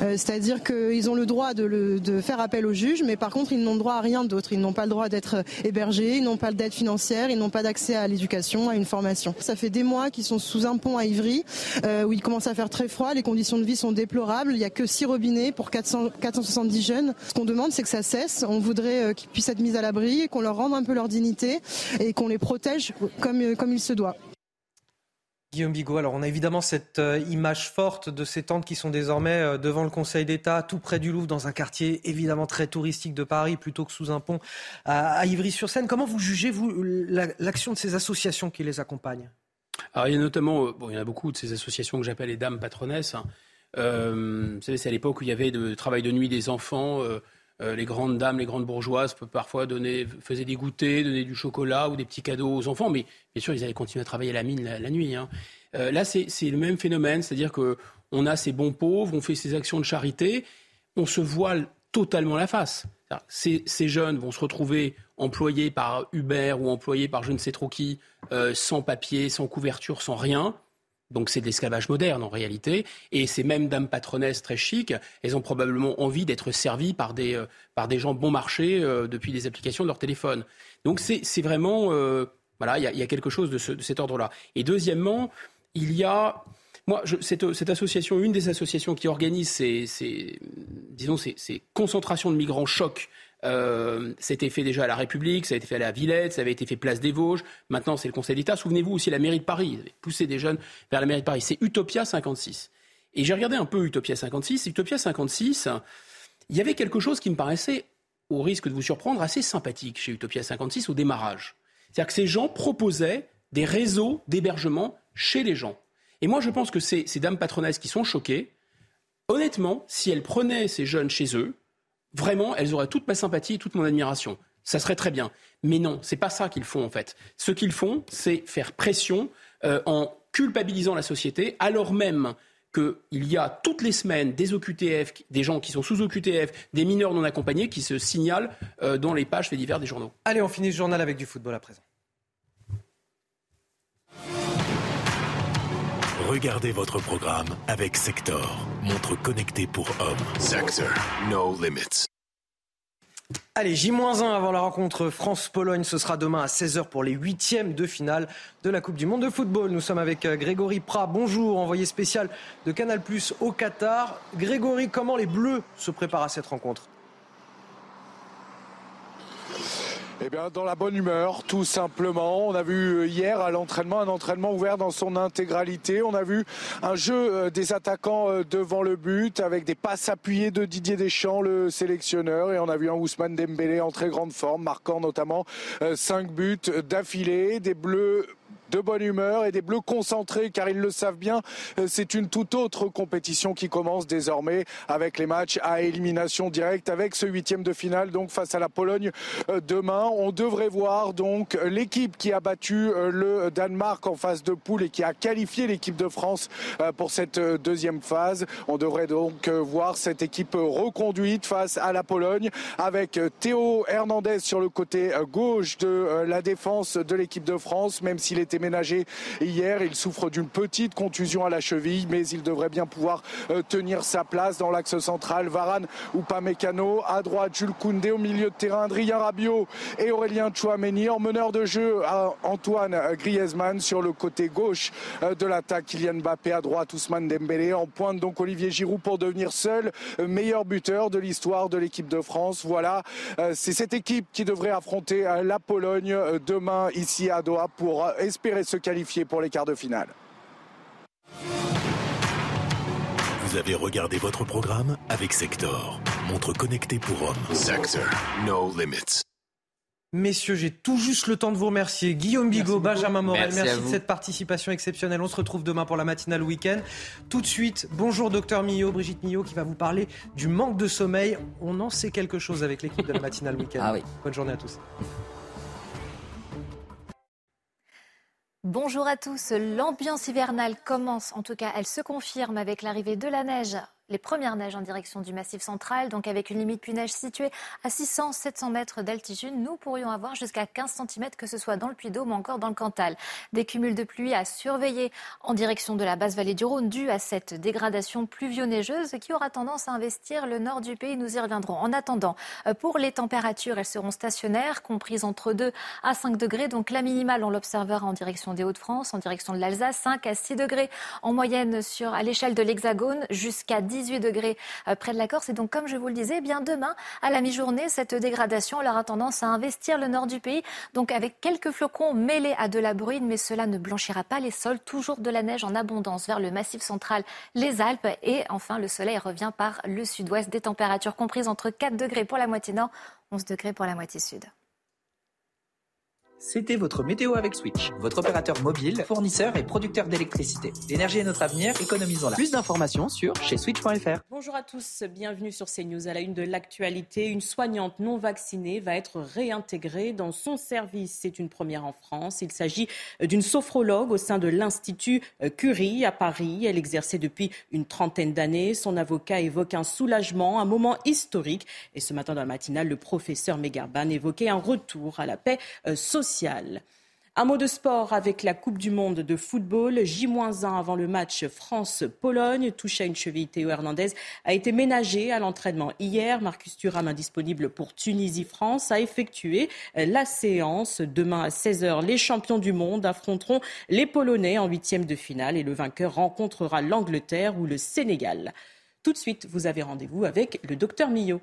Euh, C'est-à-dire qu'ils ont le droit de, le, de, faire appel au juge, mais par contre, ils n'ont droit à rien d'autre. Ils n'ont pas le droit d'être hébergés, ils n'ont pas d'aide financière, ils n'ont pas d'accès à l'éducation, à une formation. Ça fait des mois qu'ils sont sous un pont à Ivry, euh, où il commence à faire très froid, les conditions de vie sont déplorables, il n'y a que six robinets pour 400, 470 jeunes. Ce qu'on demande, c'est que ça cesse. Voudrait euh, qu'ils puissent être mis à l'abri, qu'on leur rende un peu leur dignité et qu'on les protège comme, euh, comme il se doit. Guillaume Bigot, alors on a évidemment cette euh, image forte de ces tentes qui sont désormais devant le Conseil d'État, tout près du Louvre, dans un quartier évidemment très touristique de Paris, plutôt que sous un pont à, Ivry-sur-Seine. Comment vous jugez, vous, l'action de ces associations qui les accompagnent? Alors, il y a notamment, bon, il y en a beaucoup de ces associations que j'appelle les dames patronesses. Hein. vous savez, c'est à l'époque où il y avait le travail de nuit des enfants. Euh, les grandes dames, les grandes bourgeoises peuvent parfois donner, faisaient des goûters, donner du chocolat ou des petits cadeaux aux enfants, mais bien sûr, ils allaient continuer à travailler à la mine la, nuit. Hein. Euh, là, c'est le même phénomène, c'est-à-dire qu'on a ces bons pauvres, on fait ces actions de charité, on se voile totalement la face. Ces, jeunes vont se retrouver employés par Uber ou employés par je ne sais trop qui, euh, sans papier, sans couverture, sans rien. Donc c'est de l'esclavage moderne en réalité. Et ces mêmes dames patronesses très chics, elles ont probablement envie d'être servies par des, euh, par des gens bon marché euh, depuis des applications de leur téléphone. Donc c'est vraiment... Euh, voilà, il y, a quelque chose de, cet ordre-là. Et deuxièmement, il y a... Moi, cette, cette, association, une des associations qui organise ces, ces disons, ces, ces concentrations de migrants chocs euh, c'était fait déjà à la République, ça a été fait à la Villette, ça avait été fait place des Vosges. Maintenant, c'est le Conseil d'État. Souvenez-vous aussi la mairie de Paris. Pousser des jeunes vers la mairie de Paris. C'est Utopia 56. Et j'ai regardé un peu Utopia 56. Utopia 56, il y avait quelque chose qui me paraissait, au risque de vous surprendre, assez sympathique chez Utopia 56 au démarrage. C'est-à-dire que ces gens proposaient des réseaux d'hébergement chez les gens. Et moi, je pense que ces, ces dames patronesses qui sont choquées, honnêtement, si elles prenaient ces jeunes chez eux, vraiment, elles auraient toute ma sympathie et toute mon admiration. Ça serait très bien. Mais non, c'est pas ça qu'ils font en fait. Ce qu'ils font, c'est faire pression euh, en culpabilisant la société, alors même qu'il y a toutes les semaines des OQTF, des gens qui sont sous OQTF, des mineurs non accompagnés qui se signalent euh, dans les pages faits divers des journaux. Allez, on finit ce journal avec du football à présent. Regardez votre programme avec Sector, montre connectée pour hommes. Sector, no limits. Allez, J-1 avant la rencontre France-Pologne, ce sera demain à 16h pour les huitièmes de finale de la Coupe du Monde de football. Nous sommes avec euh, Grégory Prat, bonjour, envoyé spécial de Canal Plus au Qatar. Grégory, comment les Bleus se préparent à cette rencontre? Eh bien, dans la bonne humeur, tout simplement. On a vu euh, hier à l'entraînement un entraînement ouvert dans son intégralité. On a vu un jeu euh, des attaquants euh, devant le but avec des passes appuyées de Didier Deschamps, le sélectionneur. Et on a vu un Ousmane Dembélé en très grande forme, marquant notamment cinq buts d'affilée. Des Bleus de bonne humeur et des Bleus concentrés car ils le savent bien. Euh, c'est une toute autre compétition qui commence désormais avec les matchs à élimination directe avec ce huitième de finale donc face à la Pologne euh, demain. On devrait voir donc l'équipe qui a battu euh, le Danemark en phase de poule et qui a qualifié l'équipe de France pour cette deuxième phase. On devrait donc voir cette équipe reconduite face à la Pologne avec Théo Hernandez sur le côté gauche de la défense de l'équipe de France même s'il était ménagé hier. Il souffre d'une petite contusion à la cheville, mais il devrait bien pouvoir euh, tenir sa place dans l'axe central. Varane ou Pamecano. À droite, Jules Koundé. Au milieu de terrain, Adrien Rabiot et Aurélien Chouameni. En meneur de jeu, Antoine Griezmann. Sur le côté gauche euh, de l'attaque, Kylian Mbappé. À droite, Ousmane Dembélé. En pointe, donc Olivier Giroud pour devenir seul euh, meilleur buteur de l'histoire de l'équipe de France. Voilà, c'est cette équipe qui devrait affronter la Pologne demain ici à Doha pour espérer se qualifier pour les quarts de finale. Vous avez regardé votre programme avec Sector, montre connectée pour hommes. Sector, no limits. Messieurs, j'ai tout juste le temps de vous remercier. Guillaume Bigot, Benjamin Morel, merci, de cette participation exceptionnelle. On se retrouve demain pour la matinale week-end. Tout de suite, bonjour docteur Millot, Brigitte Millot qui va vous parler du manque de sommeil. On en sait quelque chose avec l'équipe de la matinale week-end. Ah oui. Bonne journée à tous. Bonjour à tous. L'ambiance hivernale commence, en tout cas elle se confirme avec l'arrivée de la neige les premières neiges en direction du Massif central, donc avec une limite pluie-neige située à 600-700 mètres d'altitude, nous pourrions avoir jusqu'à 15 cm, que ce soit dans le Puy-Dôme ou encore dans le Cantal. Des cumuls de pluie à surveiller en direction de la basse vallée du Rhône, due à cette dégradation pluvio-neigeuse qui aura tendance à investir le nord du pays. Nous y reviendrons. En attendant, euh, pour les températures, elles seront stationnaires, comprises entre 2 à 5 degrés. Donc la minimale, on l'observera en direction des Hauts-de-France, en direction de l'Alsace, 5 à 6 degrés en moyenne sur, à l'échelle de l'Hexagone, jusqu'à 10 18 degrés euh, près de la Corse. Et donc, comme je vous le disais, eh bien demain, à la mi-journée, cette dégradation aura tendance à investir le nord du pays. Donc, avec quelques flocons mêlés à de la bruine, mais cela ne blanchira pas les sols. Toujours de la neige en abondance vers le massif central, les Alpes. Et enfin, le soleil revient par le sud-ouest. Des températures comprises entre 4 degrés pour la moitié nord, 11 degrés pour la moitié sud. C'était votre météo avec Switch, votre opérateur mobile, fournisseur et producteur d'électricité. L'énergie est notre avenir, économisons-la. Plus d'informations sur chez switch.fr. Bonjour à tous, bienvenue sur CNews. À la une de l'actualité, une soignante non vaccinée va être réintégrée dans son service. C'est une première en France. Il s'agit d'une sophrologue au sein de l'Institut Curie à Paris. Elle exerçait depuis une trentaine d'années. Son avocat évoque un soulagement, un moment historique. Et ce matin dans la matinale, le professeur Megarban évoquait un retour à la paix sociale un mot de sport avec la Coupe du Monde de football. J-1 avant le match France-Pologne. Touché à une cheville, Théo Hernandez a été ménagé à l'entraînement hier. Marcus Thuram, indisponible pour Tunisie-France, a effectué la séance. Demain à 16h, les champions du monde affronteront les Polonais en huitième de finale et le vainqueur rencontrera l'Angleterre ou le Sénégal. Tout de suite, vous avez rendez-vous avec le docteur Millot.